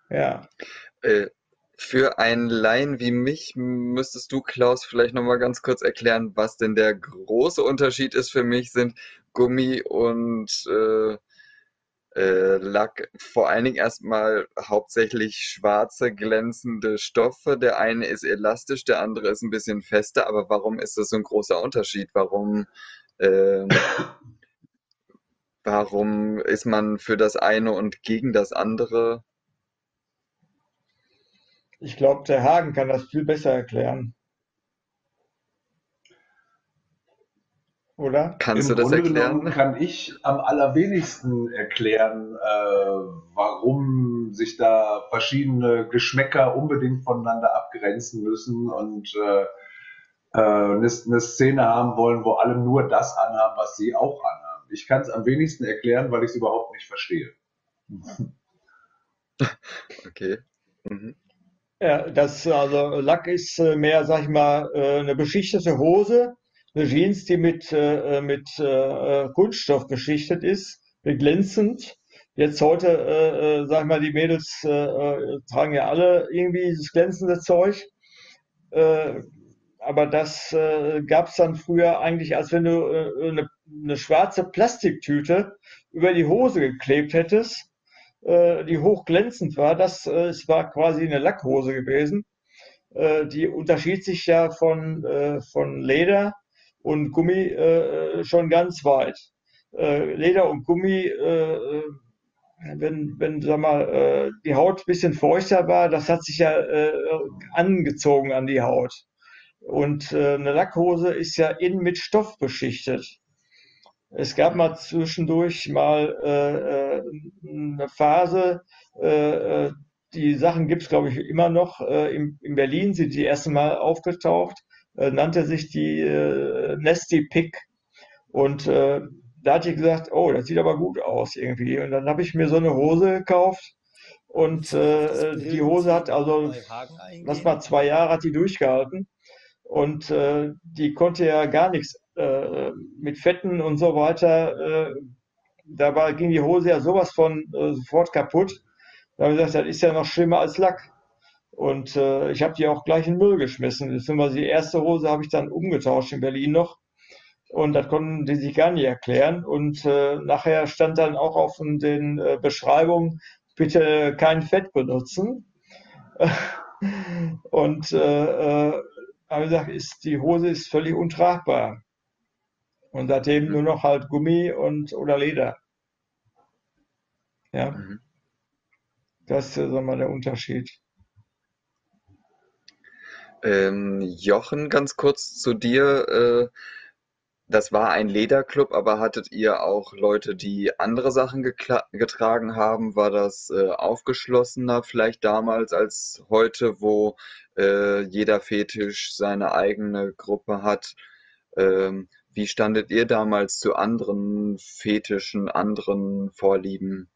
S4: Ja.
S1: Äh, für einen Laien wie mich müsstest du, Klaus, vielleicht nochmal ganz kurz erklären, was denn der große Unterschied ist. Für mich sind Gummi und äh, äh, Lack vor allen Dingen erstmal hauptsächlich schwarze, glänzende Stoffe. Der eine ist elastisch, der andere ist ein bisschen fester. Aber warum ist das so ein großer Unterschied? Warum, äh, [laughs] warum ist man für das eine und gegen das andere?
S4: Ich glaube, der Hagen kann das viel besser erklären. Oder?
S5: Kannst Im du das Grunde erklären? Kann ich am allerwenigsten erklären, äh, warum sich da verschiedene Geschmäcker unbedingt voneinander abgrenzen müssen und äh, äh, eine, eine Szene haben wollen, wo alle nur das anhaben, was sie auch anhaben. Ich kann es am wenigsten erklären, weil ich es überhaupt nicht verstehe. [laughs]
S1: okay. Mhm.
S4: Ja, das, also Lack ist äh, mehr, sag ich mal, äh, eine beschichtete Hose eine Jeans, die mit, äh, mit Kunststoff beschichtet ist, glänzend. Jetzt heute, sag ich mal, die Mädels tragen ja alle irgendwie dieses glänzende Zeug. Aber das gab es dann früher eigentlich, als wenn du äh, eine, eine schwarze Plastiktüte über die Hose geklebt hättest, die hochglänzend war. Das äh, es war quasi eine Lackhose gewesen. Äh, die unterschied sich ja von, äh, von Leder und Gummi äh, schon ganz weit. Äh, Leder und Gummi, äh, wenn, wenn sag mal, äh, die Haut ein bisschen feuchter war, das hat sich ja äh, angezogen an die Haut. Und äh, eine Lackhose ist ja innen mit Stoff beschichtet. Es gab mal zwischendurch mal äh, eine Phase, äh, die Sachen gibt es, glaube ich, immer noch. Äh, in, in Berlin sind die erste Mal aufgetaucht äh, nannte sich die äh, Nesty Pick. Und äh, da hatte ich gesagt, oh, das sieht aber gut aus irgendwie. Und dann habe ich mir so eine Hose gekauft. Und äh, die Hose hat also, lass mal zwei Jahre hat die durchgehalten. Und äh, die konnte ja gar nichts äh, mit Fetten und so weiter. Äh, da ging die Hose ja sowas von äh, sofort kaputt. Da habe ich gesagt, das ist ja noch schlimmer als Lack. Und äh, ich habe die auch gleich in den Müll geschmissen. Beziehungsweise die erste Hose habe ich dann umgetauscht in Berlin noch. Und das konnten die sich gar nicht erklären. Und äh, nachher stand dann auch auf den äh, Beschreibungen, bitte kein Fett benutzen. [laughs] Und äh, habe gesagt, ist, die Hose ist völlig untragbar. Und seitdem nur noch halt Gummi und oder Leder. Ja.
S1: Mhm.
S4: Das ist, sagen wir, der Unterschied.
S1: Ähm, Jochen, ganz kurz zu dir. Äh, das war ein Lederclub, aber hattet ihr auch Leute, die andere Sachen getragen haben? War das äh, aufgeschlossener vielleicht damals als heute, wo äh, jeder Fetisch seine eigene Gruppe hat? Ähm, wie standet ihr damals zu anderen Fetischen, anderen Vorlieben?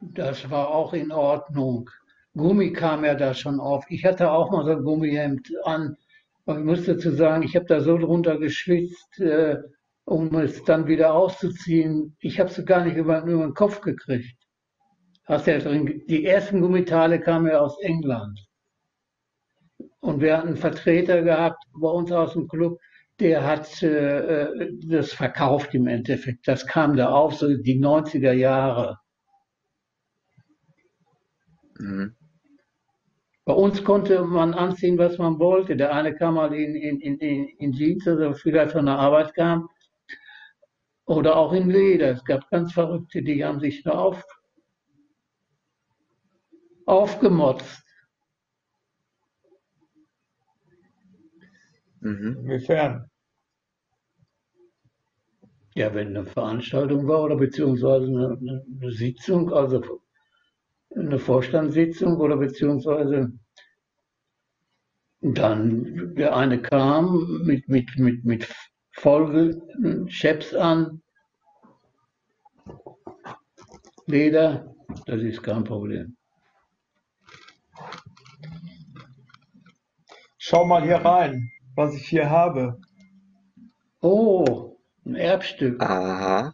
S2: Das war auch in Ordnung. Gummi kam ja da schon auf. Ich hatte auch mal so ein Gummihemd an. Und ich muss dazu sagen, ich habe da so drunter geschwitzt, äh, um es dann wieder auszuziehen. Ich habe es gar nicht über, über den Kopf gekriegt. Hast ja drin, die ersten Gummitale kamen ja aus England. Und wir hatten einen Vertreter gehabt bei uns aus dem Club, der hat äh, das verkauft im Endeffekt. Das kam da auf, so die 90er Jahre.
S1: Mhm.
S2: Bei uns konnte man anziehen, was man wollte. Der eine kam mal in, in, in, in Jeans, also vielleicht von der Arbeit kam, oder auch in Leder. Es gab ganz Verrückte, die haben sich nur auf, aufgemotzt.
S1: Mhm.
S4: Inwiefern?
S2: Ja, wenn eine Veranstaltung war oder beziehungsweise eine, eine, Sitzung, also eine Vorstandssitzung oder beziehungsweise dann der eine kam mit, mit, mit, mit Folge-Chaps an, Leder, das ist kein Problem.
S4: Schau mal hier rein, was ich hier habe.
S2: Oh, ein Erbstück.
S1: Aha.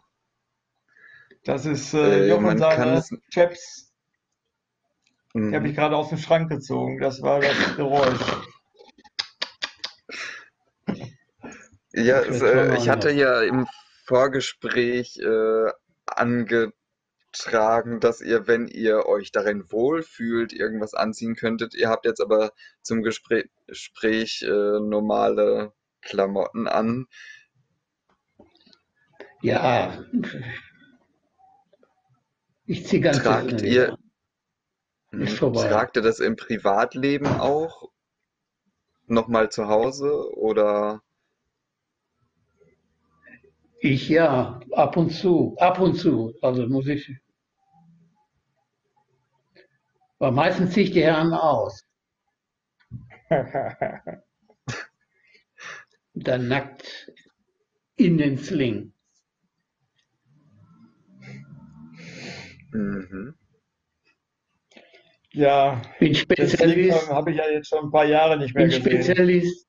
S4: Das ist äh,
S1: Äh,
S4: Jochen. Chaps. Die habe
S1: Mhm.
S4: ich gerade aus dem Schrank gezogen. Das war das [laughs] Geräusch.
S1: Ja,
S2: schon
S1: äh, ich hatte ja im Vorgespräch äh, angetragen, dass ihr, wenn ihr euch darin wohlfühlt, irgendwas anziehen könntet. Ihr habt jetzt aber zum Gespräch, Gespräch äh, normale Klamotten an.
S2: Ja, ich ziehe ganz
S1: Tragt ihr,
S2: vorbei.
S1: tragt ihr das im Privatleben auch nochmal zu Hause oder?
S2: Ich ja, ab und zu, ab und zu. Also muss ich. Aber meistens ziehe ich die Herren aus. Dann nackt in den Sling.
S1: Mhm.
S4: ja,
S2: Bin Spezialist,
S4: habe ich ja jetzt schon ein paar Jahre nicht mehr
S2: bin
S4: gesehen.
S2: Spezialist.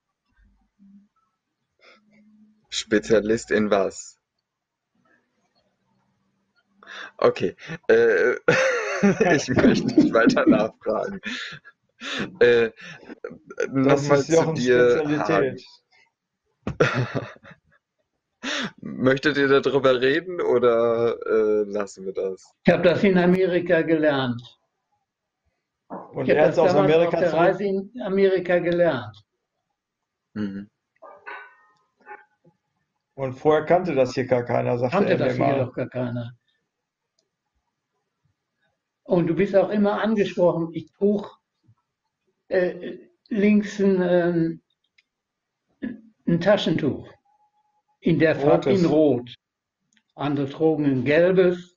S1: Spezialist in was? Okay, äh, [laughs] ich möchte nicht weiter nachfragen. Äh,
S4: Das
S1: nochmal
S4: ist
S1: zu dir. [laughs] Möchtet ihr darüber reden oder äh, lassen wir das?
S2: Ich habe das in Amerika gelernt.
S4: Und
S2: Ich habe
S4: er es aus
S2: damals auf
S4: Amerika
S2: der. Reise in Amerika gelernt.
S1: Mhm.
S4: Und vorher kannte das hier gar keiner, sagte
S2: Kannte
S4: er mir
S2: das hier doch gar keiner. Und du bist auch immer angesprochen. Ich trug äh, links ein, ähm, ein Taschentuch in der Farbe in. Rot. Andere trugen ein gelbes.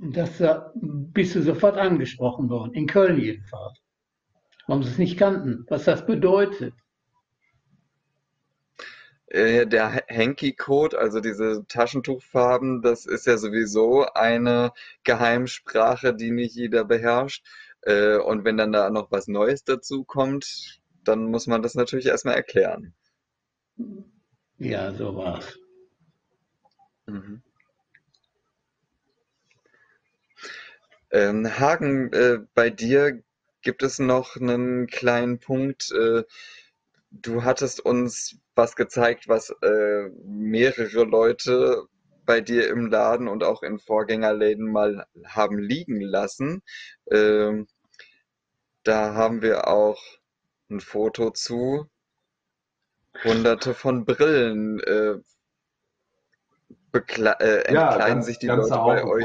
S2: Und das da bist du sofort angesprochen worden, in Köln jedenfalls. Warum sie es nicht kannten, was das bedeutet.
S1: Äh, der Hanky-Code, also diese Taschentuchfarben, das ist ja sowieso eine Geheimsprache, die nicht jeder beherrscht. Äh, und wenn dann da noch was Neues dazu kommt, dann muss man das natürlich erstmal erklären.
S2: Ja, so war's.
S1: Mhm. Ähm, Hagen, äh, bei dir gibt es noch einen kleinen Punkt, äh, du hattest uns was gezeigt, was äh, mehrere Leute bei dir im Laden und auch in Vorgängerläden mal haben liegen lassen. Ähm, da haben wir auch ein Foto zu. Hunderte von Brillen. Äh, äh,
S5: Ja,
S1: entkleiden
S5: ganz,
S1: sich die Leute bei euch.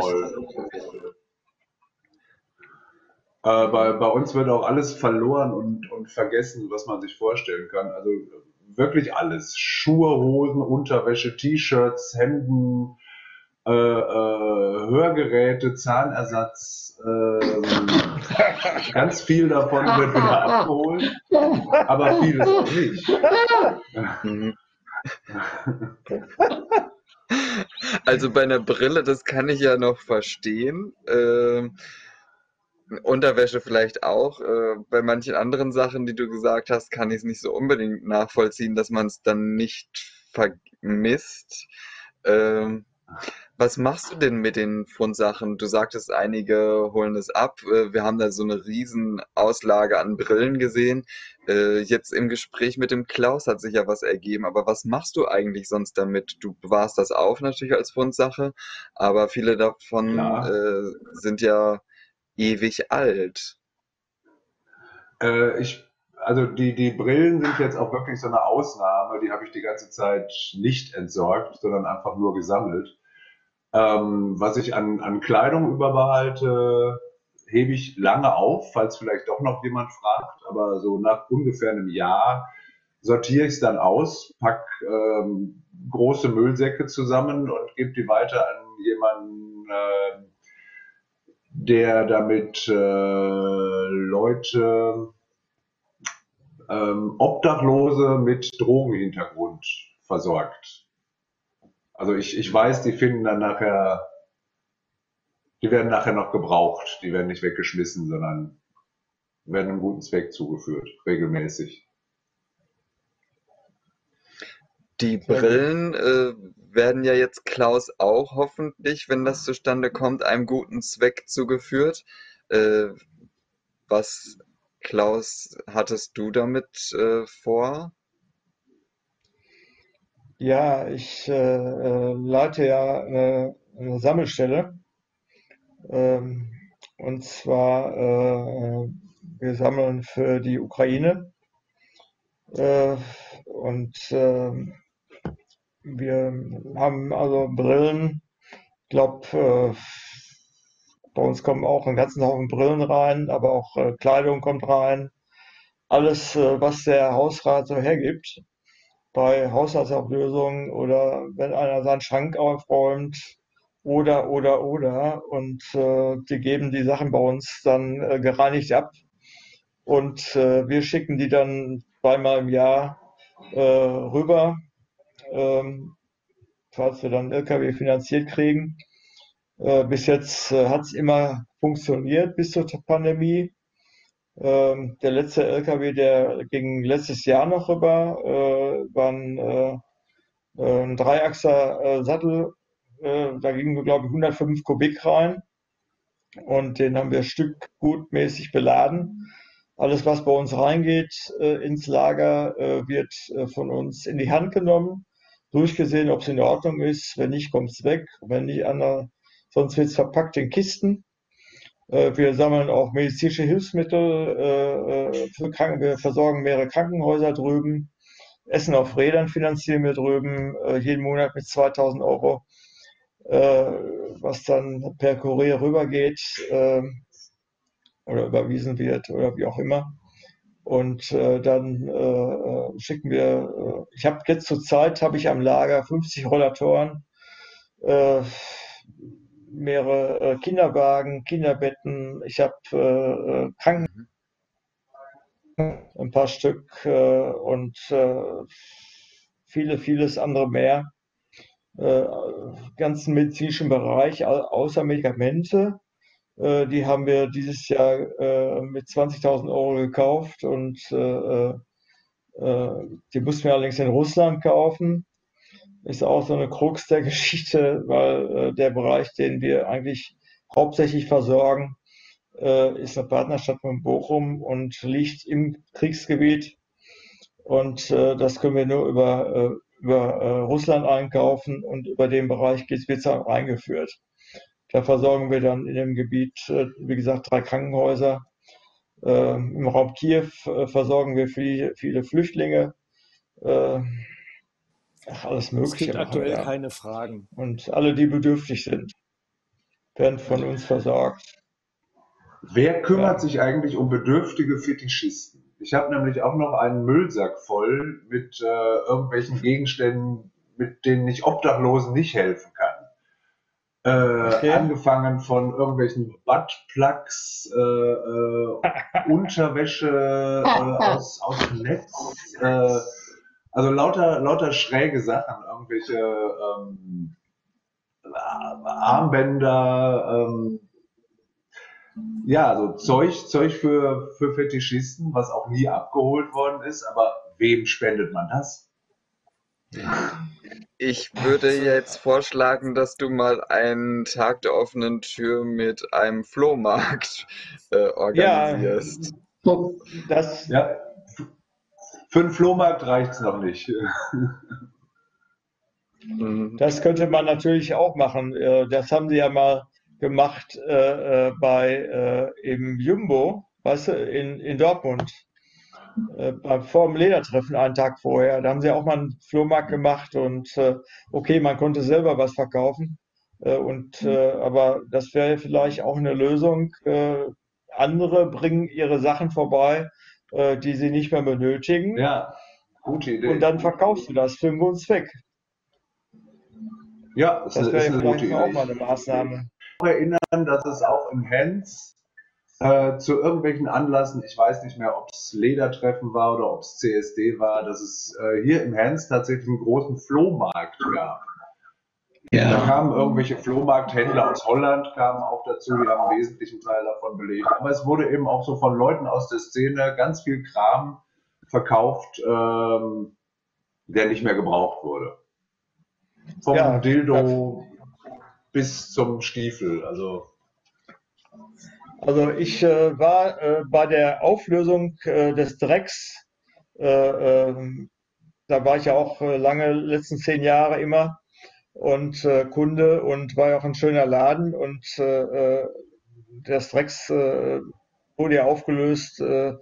S5: Äh, bei, bei uns wird auch alles verloren und, und vergessen, was man sich vorstellen kann. Also wirklich alles. Schuhe, Hosen, Unterwäsche, T-Shirts, Hemden, äh, äh, Hörgeräte, Zahnersatz. ähm, [laughs] ganz viel davon wird wieder abgeholt, aber vieles auch nicht.
S1: Mhm. Also bei einer Brille, das kann ich ja noch verstehen. Ähm, Unterwäsche vielleicht auch. Äh, bei manchen anderen Sachen, die du gesagt hast, kann ich es nicht so unbedingt nachvollziehen, dass man es dann nicht vermisst. Ähm, was machst du denn mit den Fundsachen? Du sagtest, einige holen es ab. Äh, Wir haben da so eine riesen Auslage an Brillen gesehen. Äh, Jetzt im Gespräch mit dem Klaus hat sich ja was ergeben. Aber was machst du eigentlich sonst damit? Du bewahrst das auf natürlich als Fundsache, aber viele davon
S5: Klar.
S1: äh, sind ja ewig alt.
S5: Äh, ich, also die, die Brillen sind jetzt auch wirklich so eine Ausnahme. Die habe ich die ganze Zeit nicht entsorgt, sondern einfach nur gesammelt. Ähm, was ich an, an Kleidung überbehalte, hebe ich lange auf, falls vielleicht doch noch jemand fragt. Aber so nach ungefähr einem Jahr sortiere ich es dann aus, pack ähm, große Müllsäcke zusammen und gebe die weiter an jemanden, äh, der damit äh, Leute, ähm, Obdachlose mit Drogenhintergrund versorgt. Also ich, ich weiß, die finden dann nachher, die werden nachher noch gebraucht. Die werden nicht weggeschmissen, sondern werden einem guten Zweck zugeführt, regelmäßig.
S1: Die. Brillen äh, werden ja jetzt Klaus auch hoffentlich, wenn das zustande kommt, einem guten Zweck zugeführt. Äh, was, Klaus, hattest du damit äh, vor?
S4: Ja, ich äh, äh, leite ja eine, eine Sammelstelle. Ähm, und zwar, äh, wir sammeln für die Ukraine. Äh, und ähm, wir haben also Brillen. Ich glaube, äh, bei uns kommen auch einen ganzen Haufen Brillen rein, aber auch äh, Kleidung kommt rein. Alles, äh, was der Hausrat so hergibt bei Haushaltsauflösungen oder wenn einer seinen Schrank aufräumt oder, oder, oder. Und äh, die geben die Sachen bei uns dann äh, gereinigt ab. Und äh, wir schicken die dann zweimal im Jahr äh, rüber, ähm, falls wir dann LKW finanziert kriegen. Äh, bis jetzt äh, hat es immer funktioniert bis zur Pandemie. Ähm, der letzte LKW, der ging letztes Jahr noch rüber, äh, war ein, äh, äh, ein Dreiachser äh, Sattel. Äh, da gingen wir, glaube ich, 105 Kubik rein und den haben wir stückgutmäßig beladen. Alles, was bei uns reingeht ins Lager, wird von uns in die Hand genommen, durchgesehen, ob es in Ordnung ist. Wenn nicht, kommt es weg. Wenn nicht, andere, sonst wird es verpackt in Kisten. Äh, Wir sammeln auch medizinische Hilfsmittel äh, äh. Wir versorgen mehrere Krankenhäuser drüben. Essen auf Rädern finanzieren wir drüben jeden Monat mit 2000 Euro, was dann per Kurier rübergeht äh, oder überwiesen wird oder wie auch immer. Und äh, dann äh, schicken wir, äh, ich habe jetzt zur Zeit, habe ich am Lager 50 Rollatoren, mehrere äh, Kinderwagen, Kinderbetten, ich habe äh, äh, Kranken, ein paar Stück äh, und äh, viele, vieles andere mehr. Äh, ganzen medizinischen Bereich, au außer Medikamente. Äh, die haben wir dieses Jahr äh, mit 20.000 Euro gekauft und äh, die mussten wir allerdings in Russland kaufen. Ist auch so eine Krux der Geschichte, weil äh, der Bereich, den wir eigentlich hauptsächlich versorgen, äh, ist eine Partnerstadt von Bochum und liegt im Kriegsgebiet. Und äh, das können wir nur über, äh, über äh, Russland einkaufen und über den Bereich dann eingeführt. Da versorgen wir dann in dem Gebiet, äh, wie gesagt, drei Krankenhäuser. Äh, Im Raum Kiew äh, versorgen wir viele, viele Flüchtlinge. Ach, alles
S3: Es
S4: Mögliche.
S3: gibt
S4: machen
S3: aktuell
S4: wir.
S3: keine Fragen.
S4: Und alle, die bedürftig sind, werden von uns versorgt.
S5: Wer kümmert
S4: Ja.
S5: sich eigentlich um bedürftige Fetischisten? Ich habe nämlich auch noch einen Müllsack voll mit äh, irgendwelchen Gegenständen, mit denen ich Obdachlosen nicht helfen kann. Äh,
S4: Okay.
S5: Angefangen von irgendwelchen Buttplugs, äh, äh, [laughs] Unterwäsche äh, aus, aus dem Netz, äh, also lauter, lauter schräge Sachen, irgendwelche ähm, Armbänder, ähm, ja, so Zeug, Zeug für, für Fetischisten, was auch nie abgeholt worden ist, aber wem spendet man das?
S1: Ich würde jetzt vorschlagen, dass du mal einen Tag der offenen Tür mit einem Flohmarkt äh, organisierst.
S2: So,
S4: Das,
S5: Ja, für einen Flohmarkt reicht's noch nicht.
S1: Mhm.
S4: Das könnte man natürlich auch machen. Äh, Das haben sie ja mal gemacht äh, äh, bei äh, im Jumbo, weißt du, in, in Dortmund. Äh, beim, vor dem Ledertreffen einen Tag vorher. Da haben sie auch mal einen Flohmarkt gemacht und okay, man konnte selber was verkaufen. Und, aber das wäre vielleicht auch eine Lösung. Andere bringen ihre Sachen vorbei, äh, die sie nicht mehr benötigen.
S5: Ja, gute Idee.
S4: Und dann verkaufst du das für einen guten Zweck.
S5: ja, ist
S4: Das
S5: ist
S4: wäre
S5: eine gute
S4: vielleicht auch mal eine Maßnahme.
S5: erinnern, dass es auch im Hens äh, zu irgendwelchen Anlassen, ich weiß nicht mehr, ob es Ledertreffen war oder ob es CSD war, dass es äh, hier im Hens tatsächlich einen großen Flohmarkt gab. Da
S2: ja,
S5: kamen irgendwelche Flohmarkthändler aus Holland, kamen auch dazu, die haben einen wesentlichen Teil davon belegt. Aber es wurde eben auch so von Leuten aus der Szene ganz viel Kram verkauft, ähm, der nicht mehr gebraucht wurde. Vom
S4: Ja,
S5: Dildo bis zum Stiefel. Also
S4: Also ich äh, war äh, bei der Auflösung äh, des Drecks, äh, ähm, da war ich ja auch äh, lange, letzten zehn Jahre immer und äh, Kunde und war ja auch ein schöner Laden und äh, äh, das Drecks äh, wurde ja aufgelöst, äh, äh,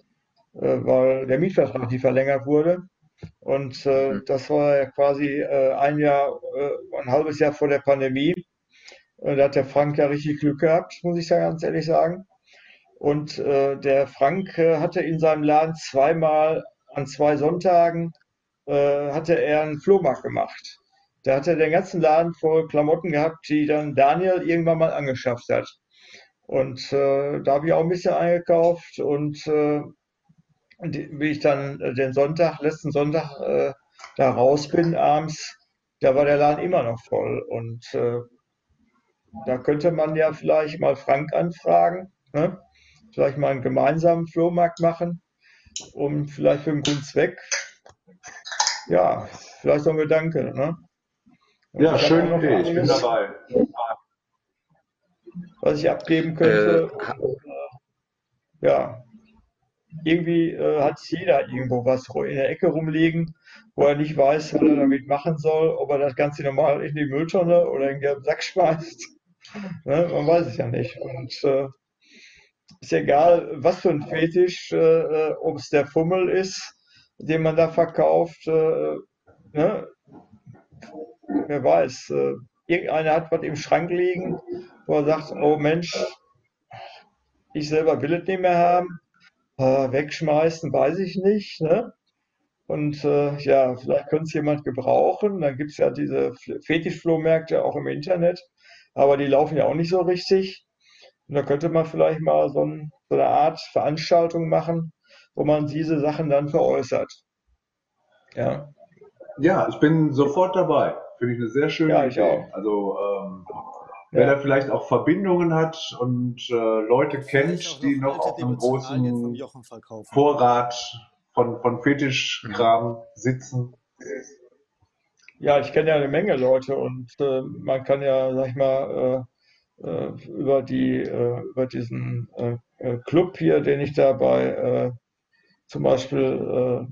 S4: weil der Mietvertrag nicht verlängert wurde. Und äh,
S1: Mhm.
S4: das war ja quasi äh, ein Jahr, äh, ein halbes Jahr vor der Pandemie. Und da hat der Frank ja richtig Glück gehabt, muss ich ja ganz ehrlich sagen. Und äh, der Frank äh, hatte in seinem Laden zweimal an zwei Sonntagen äh, hatte er einen Flohmarkt gemacht. Da hat er den ganzen Laden voll Klamotten gehabt, die dann Daniel irgendwann mal angeschafft hat. Und äh, da habe ich auch ein bisschen eingekauft und äh, wie ich dann äh, den Sonntag, letzten Sonntag äh, da raus bin abends, da war der Laden immer noch voll. Und äh, da könnte man ja vielleicht mal Frank anfragen, ne? Vielleicht mal einen gemeinsamen Flohmarkt machen, um vielleicht für einen guten Zweck. Ja, vielleicht so ein Gedanke, ne?
S5: Ja,
S4: noch
S5: Idee, ich bin dabei.
S4: was ich abgeben
S1: Äh,
S4: könnte.
S1: ha-
S4: Ja, irgendwie äh, hat jeder irgendwo was in der Ecke rumliegen, wo er nicht weiß, was er damit machen soll, ob er das Ganze normal in die Mülltonne oder in den Sack schmeißt. [laughs] Ne? Man weiß es ja nicht. Und äh, ist egal, was für ein Fetisch, äh, äh, ob es der Fummel ist, den man da verkauft. Äh, ne? Wer weiß. Äh, irgendeiner hat was im Schrank liegen, wo er sagt, oh Mensch, ich selber will es nicht mehr haben. Äh, wegschmeißen, weiß ich nicht. Ne? Und äh, ja, vielleicht könnte es jemand gebrauchen. Dann gibt es ja diese Fetischflohmärkte auch im Internet, aber die laufen ja auch nicht so richtig. Und da könnte man vielleicht mal so, ein, so eine Art Veranstaltung machen, wo man diese Sachen dann veräußert. Ja,
S5: Ja, ich bin sofort dabei. Finde ich eine sehr schöne
S4: Ja, ich
S5: Idee.
S4: auch.
S5: Also, ähm, wer
S4: ja,
S5: da vielleicht auch Verbindungen hat und äh, Leute kennt, die
S3: noch
S5: auf einem großen. Vorrat von, von Fetischkram sitzen.
S4: ja, ich kenne ja eine Menge Leute und äh, man kann ja, sag ich mal, äh, äh, über die, äh, über diesen äh, Club hier, den ich da bei äh, zum Beispiel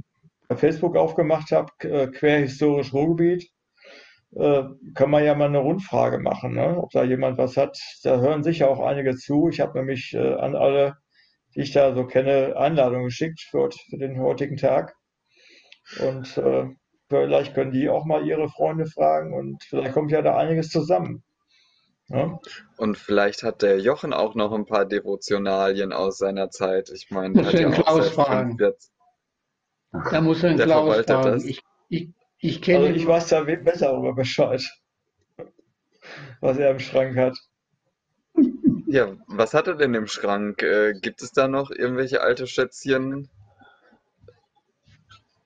S4: äh, Facebook aufgemacht habe, querhistorisch Ruhrgebiet, äh, kann man ja mal eine Rundfrage machen, ne? ob da jemand was hat. Da hören sicher auch einige zu. Ich habe nämlich äh, an alle, die ich da so kenne, Einladungen geschickt für, für den heutigen Tag. Und äh, vielleicht können die auch mal ihre Freunde fragen und vielleicht kommt ja da einiges zusammen.
S1: Ja? Und vielleicht hat der Jochen auch noch ein paar Devotionalien aus seiner Zeit. Ich meine, der
S2: Muss
S1: hat
S2: den
S1: ja auch
S2: Klaus fragen.
S1: 45
S2: Da muss er den
S1: Der
S2: Klaus
S1: verwaltet
S2: fragen.
S1: das.
S2: Ich, ich, ich kenne
S4: Also ich weiß da besser darüber Bescheid, was er im Schrank hat.
S1: Ja, was hat er denn im Schrank? Äh, gibt es da noch irgendwelche alte Schätzchen?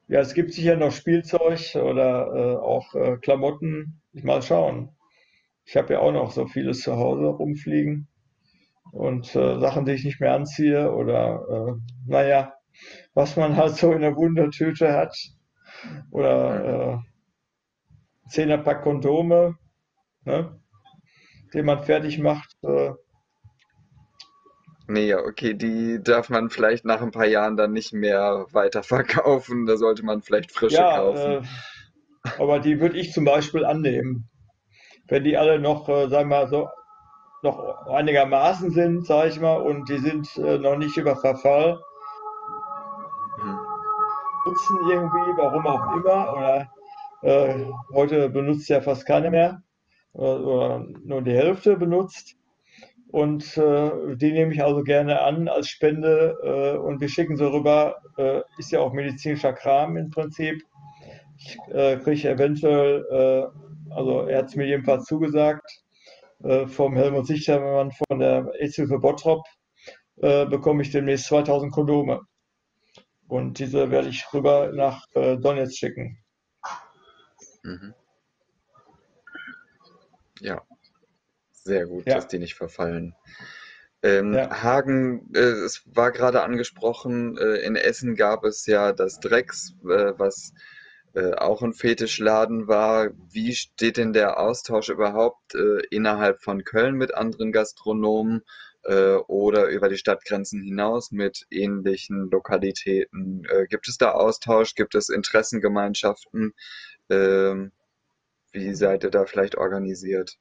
S4: Ja, es gibt sicher noch Spielzeug oder äh, auch äh, Klamotten. Ich mal schauen. Ich habe ja auch noch so vieles zu Hause rumfliegen und äh, Sachen, die ich nicht mehr anziehe oder äh, naja, was man halt so in der Wundertüte hat oder äh, Zehnerpack Kondome, ne, den man fertig macht. Äh,
S1: Nee, ja, okay, die darf man vielleicht nach ein paar Jahren dann nicht mehr weiterverkaufen. Da sollte man vielleicht frische
S4: ja,
S1: kaufen.
S4: äh, aber die würde ich zum Beispiel annehmen. Wenn die alle noch, äh, sagen wir mal, so noch einigermaßen sind, sage ich mal, und die sind äh, noch nicht über Verfall. Nutzen irgendwie, warum auch immer, oder äh, heute benutzt ja fast keine mehr, oder, oder nur die Hälfte benutzt. Und äh, die nehme ich also gerne an als Spende äh, und wir schicken sie rüber. Äh, ist ja auch medizinischer Kram im Prinzip. Ich äh, kriege eventuell, äh, also er hat es mir jedenfalls zugesagt, vom Helmut Sichtermann von der AIDS-Hilfe Bottrop bekomme ich demnächst 2000 Kondome. Und diese werde ich rüber nach äh, Donetsk schicken.
S1: Mhm. Ja, sehr gut,
S4: Ja.
S1: dass die nicht verfallen. Ähm,
S4: Ja.
S1: Hagen, äh, es war gerade angesprochen, äh, in Essen gab es ja das Drecks, äh, was äh, auch ein Fetischladen war. Wie steht denn der Austausch überhaupt äh, innerhalb von Köln mit anderen Gastronomen äh, oder über die Stadtgrenzen hinaus mit ähnlichen Lokalitäten? Äh, gibt es da Austausch? Gibt es Interessengemeinschaften? Ähm, wie seid ihr da vielleicht organisiert?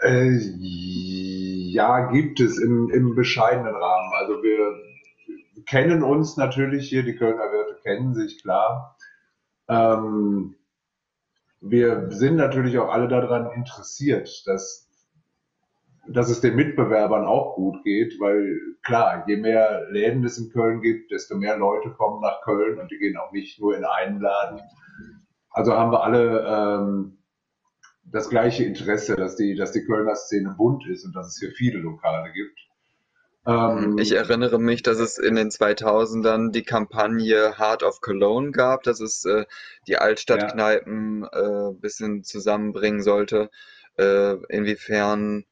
S5: Äh, ja, gibt es im, im bescheidenen Rahmen. Also wir kennen uns natürlich hier, die Kölner Wirte kennen sich, klar. Ähm, wir sind natürlich auch alle daran interessiert, dass, dass es den Mitbewerbern auch gut geht, weil klar, je mehr Läden es in Köln gibt, desto mehr Leute kommen nach Köln und die gehen auch nicht nur in einen Laden. Also haben wir alle ähm, das gleiche Interesse, dass die, dass die Kölner Szene bunt ist und dass es hier viele Lokale gibt. Ähm,
S1: Ich erinnere mich, dass es in den 2000ern die Kampagne Heart of Cologne gab, dass es äh, die Altstadtkneipen äh, ein bisschen zusammenbringen sollte. Äh, inwiefern,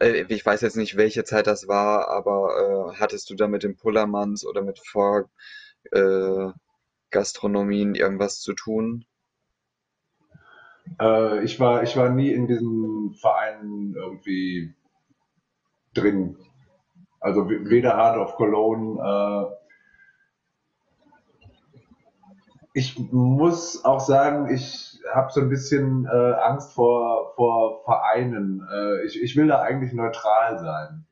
S1: äh, ich weiß jetzt nicht, welche Zeit das war, aber äh, hattest du da mit den Pullermanns oder mit Vorgastronomien irgendwas zu tun?
S5: Äh, ich war, ich war nie in diesen Vereinen irgendwie drin. Also weder Heart of Cologne. Äh, ich muss auch sagen, ich habe so ein bisschen äh, Angst vor, vor Vereinen. Äh, ich, ich will da eigentlich neutral sein.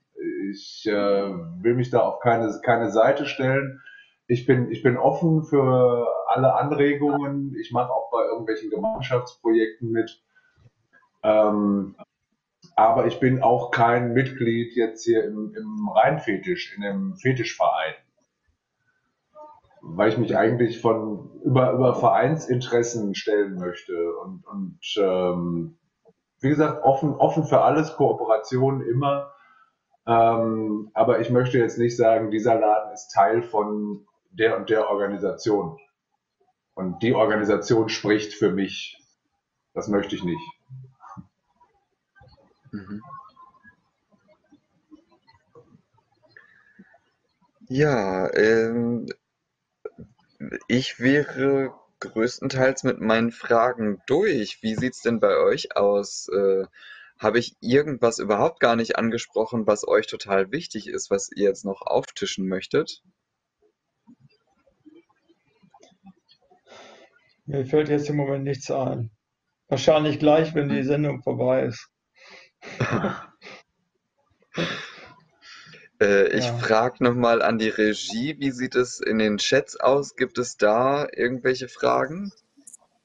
S5: Ich will mich da auf keine, keine Seite stellen. Ich bin, ich bin offen für alle Anregungen. Ich mache auch bei irgendwelchen Gemeinschaftsprojekten mit. Ähm, aber ich bin auch kein Mitglied jetzt hier im, im Rheinfetisch, in einem Fetischverein. Weil ich mich eigentlich von über, über Vereinsinteressen stellen möchte. Und, und ähm, wie gesagt, offen, offen für alles, Kooperation immer. Ähm, aber ich möchte jetzt nicht sagen, dieser Laden ist Teil von der und der Organisation. Und die Organisation spricht für mich. Das möchte ich nicht.
S1: Mhm. Ja, ähm, ich wäre größtenteils mit meinen Fragen durch. Wie sieht's denn bei euch aus? Äh, habe ich irgendwas überhaupt gar nicht angesprochen, was euch total wichtig ist, was ihr jetzt noch auftischen möchtet?
S4: Mir fällt jetzt im Moment nichts ein. Wahrscheinlich gleich, wenn die Sendung vorbei ist. [laughs]
S1: Äh, ich
S4: Ja.
S1: frage nochmal an die Regie, wie sieht es in den Chats aus? Gibt es da irgendwelche Fragen?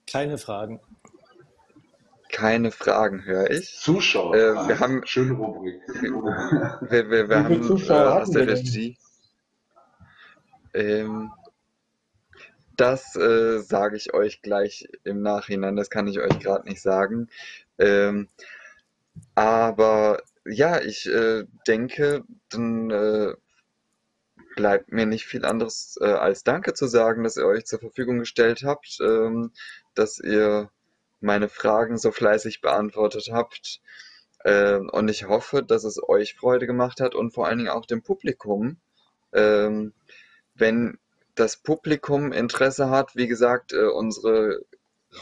S3: Keine Fragen.
S1: Keine Fragen, höre ich.
S5: Zuschauer.
S1: Äh, wir haben- [laughs]
S5: Schöne Rubrik.
S1: Wir, wir, wir haben
S4: Zuschauer
S1: äh, aus der? Regie. Ähm, das äh, sage ich euch gleich im Nachhinein, das kann ich euch gerade nicht sagen. Ähm, aber ja, ich äh, denke, dann äh, bleibt mir nicht viel anderes äh, als Danke zu sagen, dass ihr euch zur Verfügung gestellt habt, ähm, dass ihr meine Fragen so fleißig beantwortet habt. Ähm, und ich hoffe, dass es euch Freude gemacht hat und vor allen Dingen auch dem Publikum. Ähm, wenn das Publikum Interesse hat, wie gesagt, äh, unsere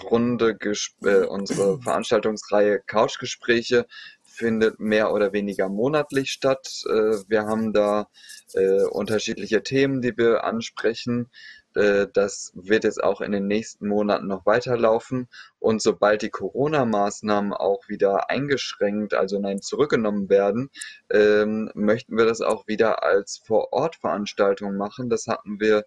S1: Runde, ges- äh, unsere Veranstaltungsreihe Couchgespräche findet mehr oder weniger monatlich statt. Äh, wir haben da äh, unterschiedliche Themen, die wir ansprechen. Äh, das wird jetzt auch in den nächsten Monaten noch weiterlaufen. Und sobald die Corona-Maßnahmen auch wieder eingeschränkt, also nein, zurückgenommen werden, ähm, möchten wir das auch wieder als Vor-Ort-Veranstaltung machen. Das hatten wir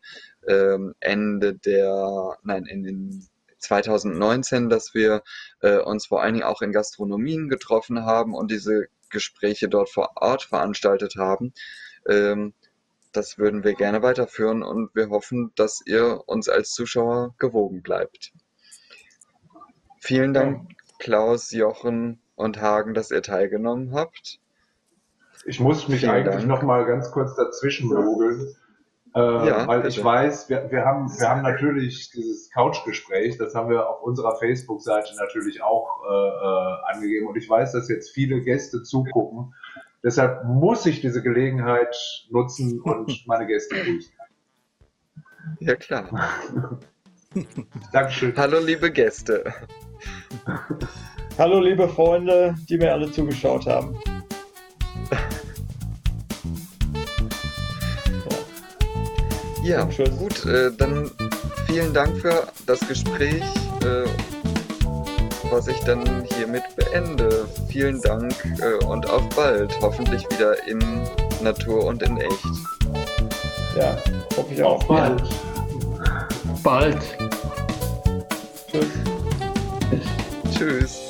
S1: ähm, Ende der, nein, in den 2019, dass wir äh, uns vor allen Dingen auch in Gastronomien getroffen haben und diese Gespräche dort vor Ort veranstaltet haben. Ähm, das würden wir gerne weiterführen und wir hoffen, dass ihr uns als Zuschauer gewogen bleibt. Vielen Dank, Klaus, Jochen und Hagen, dass ihr teilgenommen habt.
S5: Ich muss mich
S1: Vielen
S5: eigentlich
S1: Dank.
S5: noch mal ganz kurz dazwischen mogeln, äh,
S1: Ja,
S5: weil
S1: bitte.
S5: ich weiß, wir, wir, haben, wir haben natürlich dieses Couchgespräch, das haben wir auf unserer Facebook-Seite natürlich auch äh, äh, angegeben und ich weiß, dass jetzt viele Gäste zugucken. Deshalb muss ich diese Gelegenheit nutzen und [laughs] meine Gäste grüßen.
S1: Ja, klar. [laughs]
S5: Dankeschön.
S1: Hallo, liebe Gäste.
S4: Hallo, liebe Freunde, die mir alle zugeschaut haben.
S1: Ja,
S4: tschüss.
S1: gut, äh, dann vielen Dank für das Gespräch, äh, was ich dann hiermit beende. Vielen Dank äh, und auf bald. Hoffentlich wieder in Natur und in echt.
S4: Ja, hoffe ich auch.
S5: Auf bald.
S2: Bald.
S4: Tschüss.
S1: Tschüss.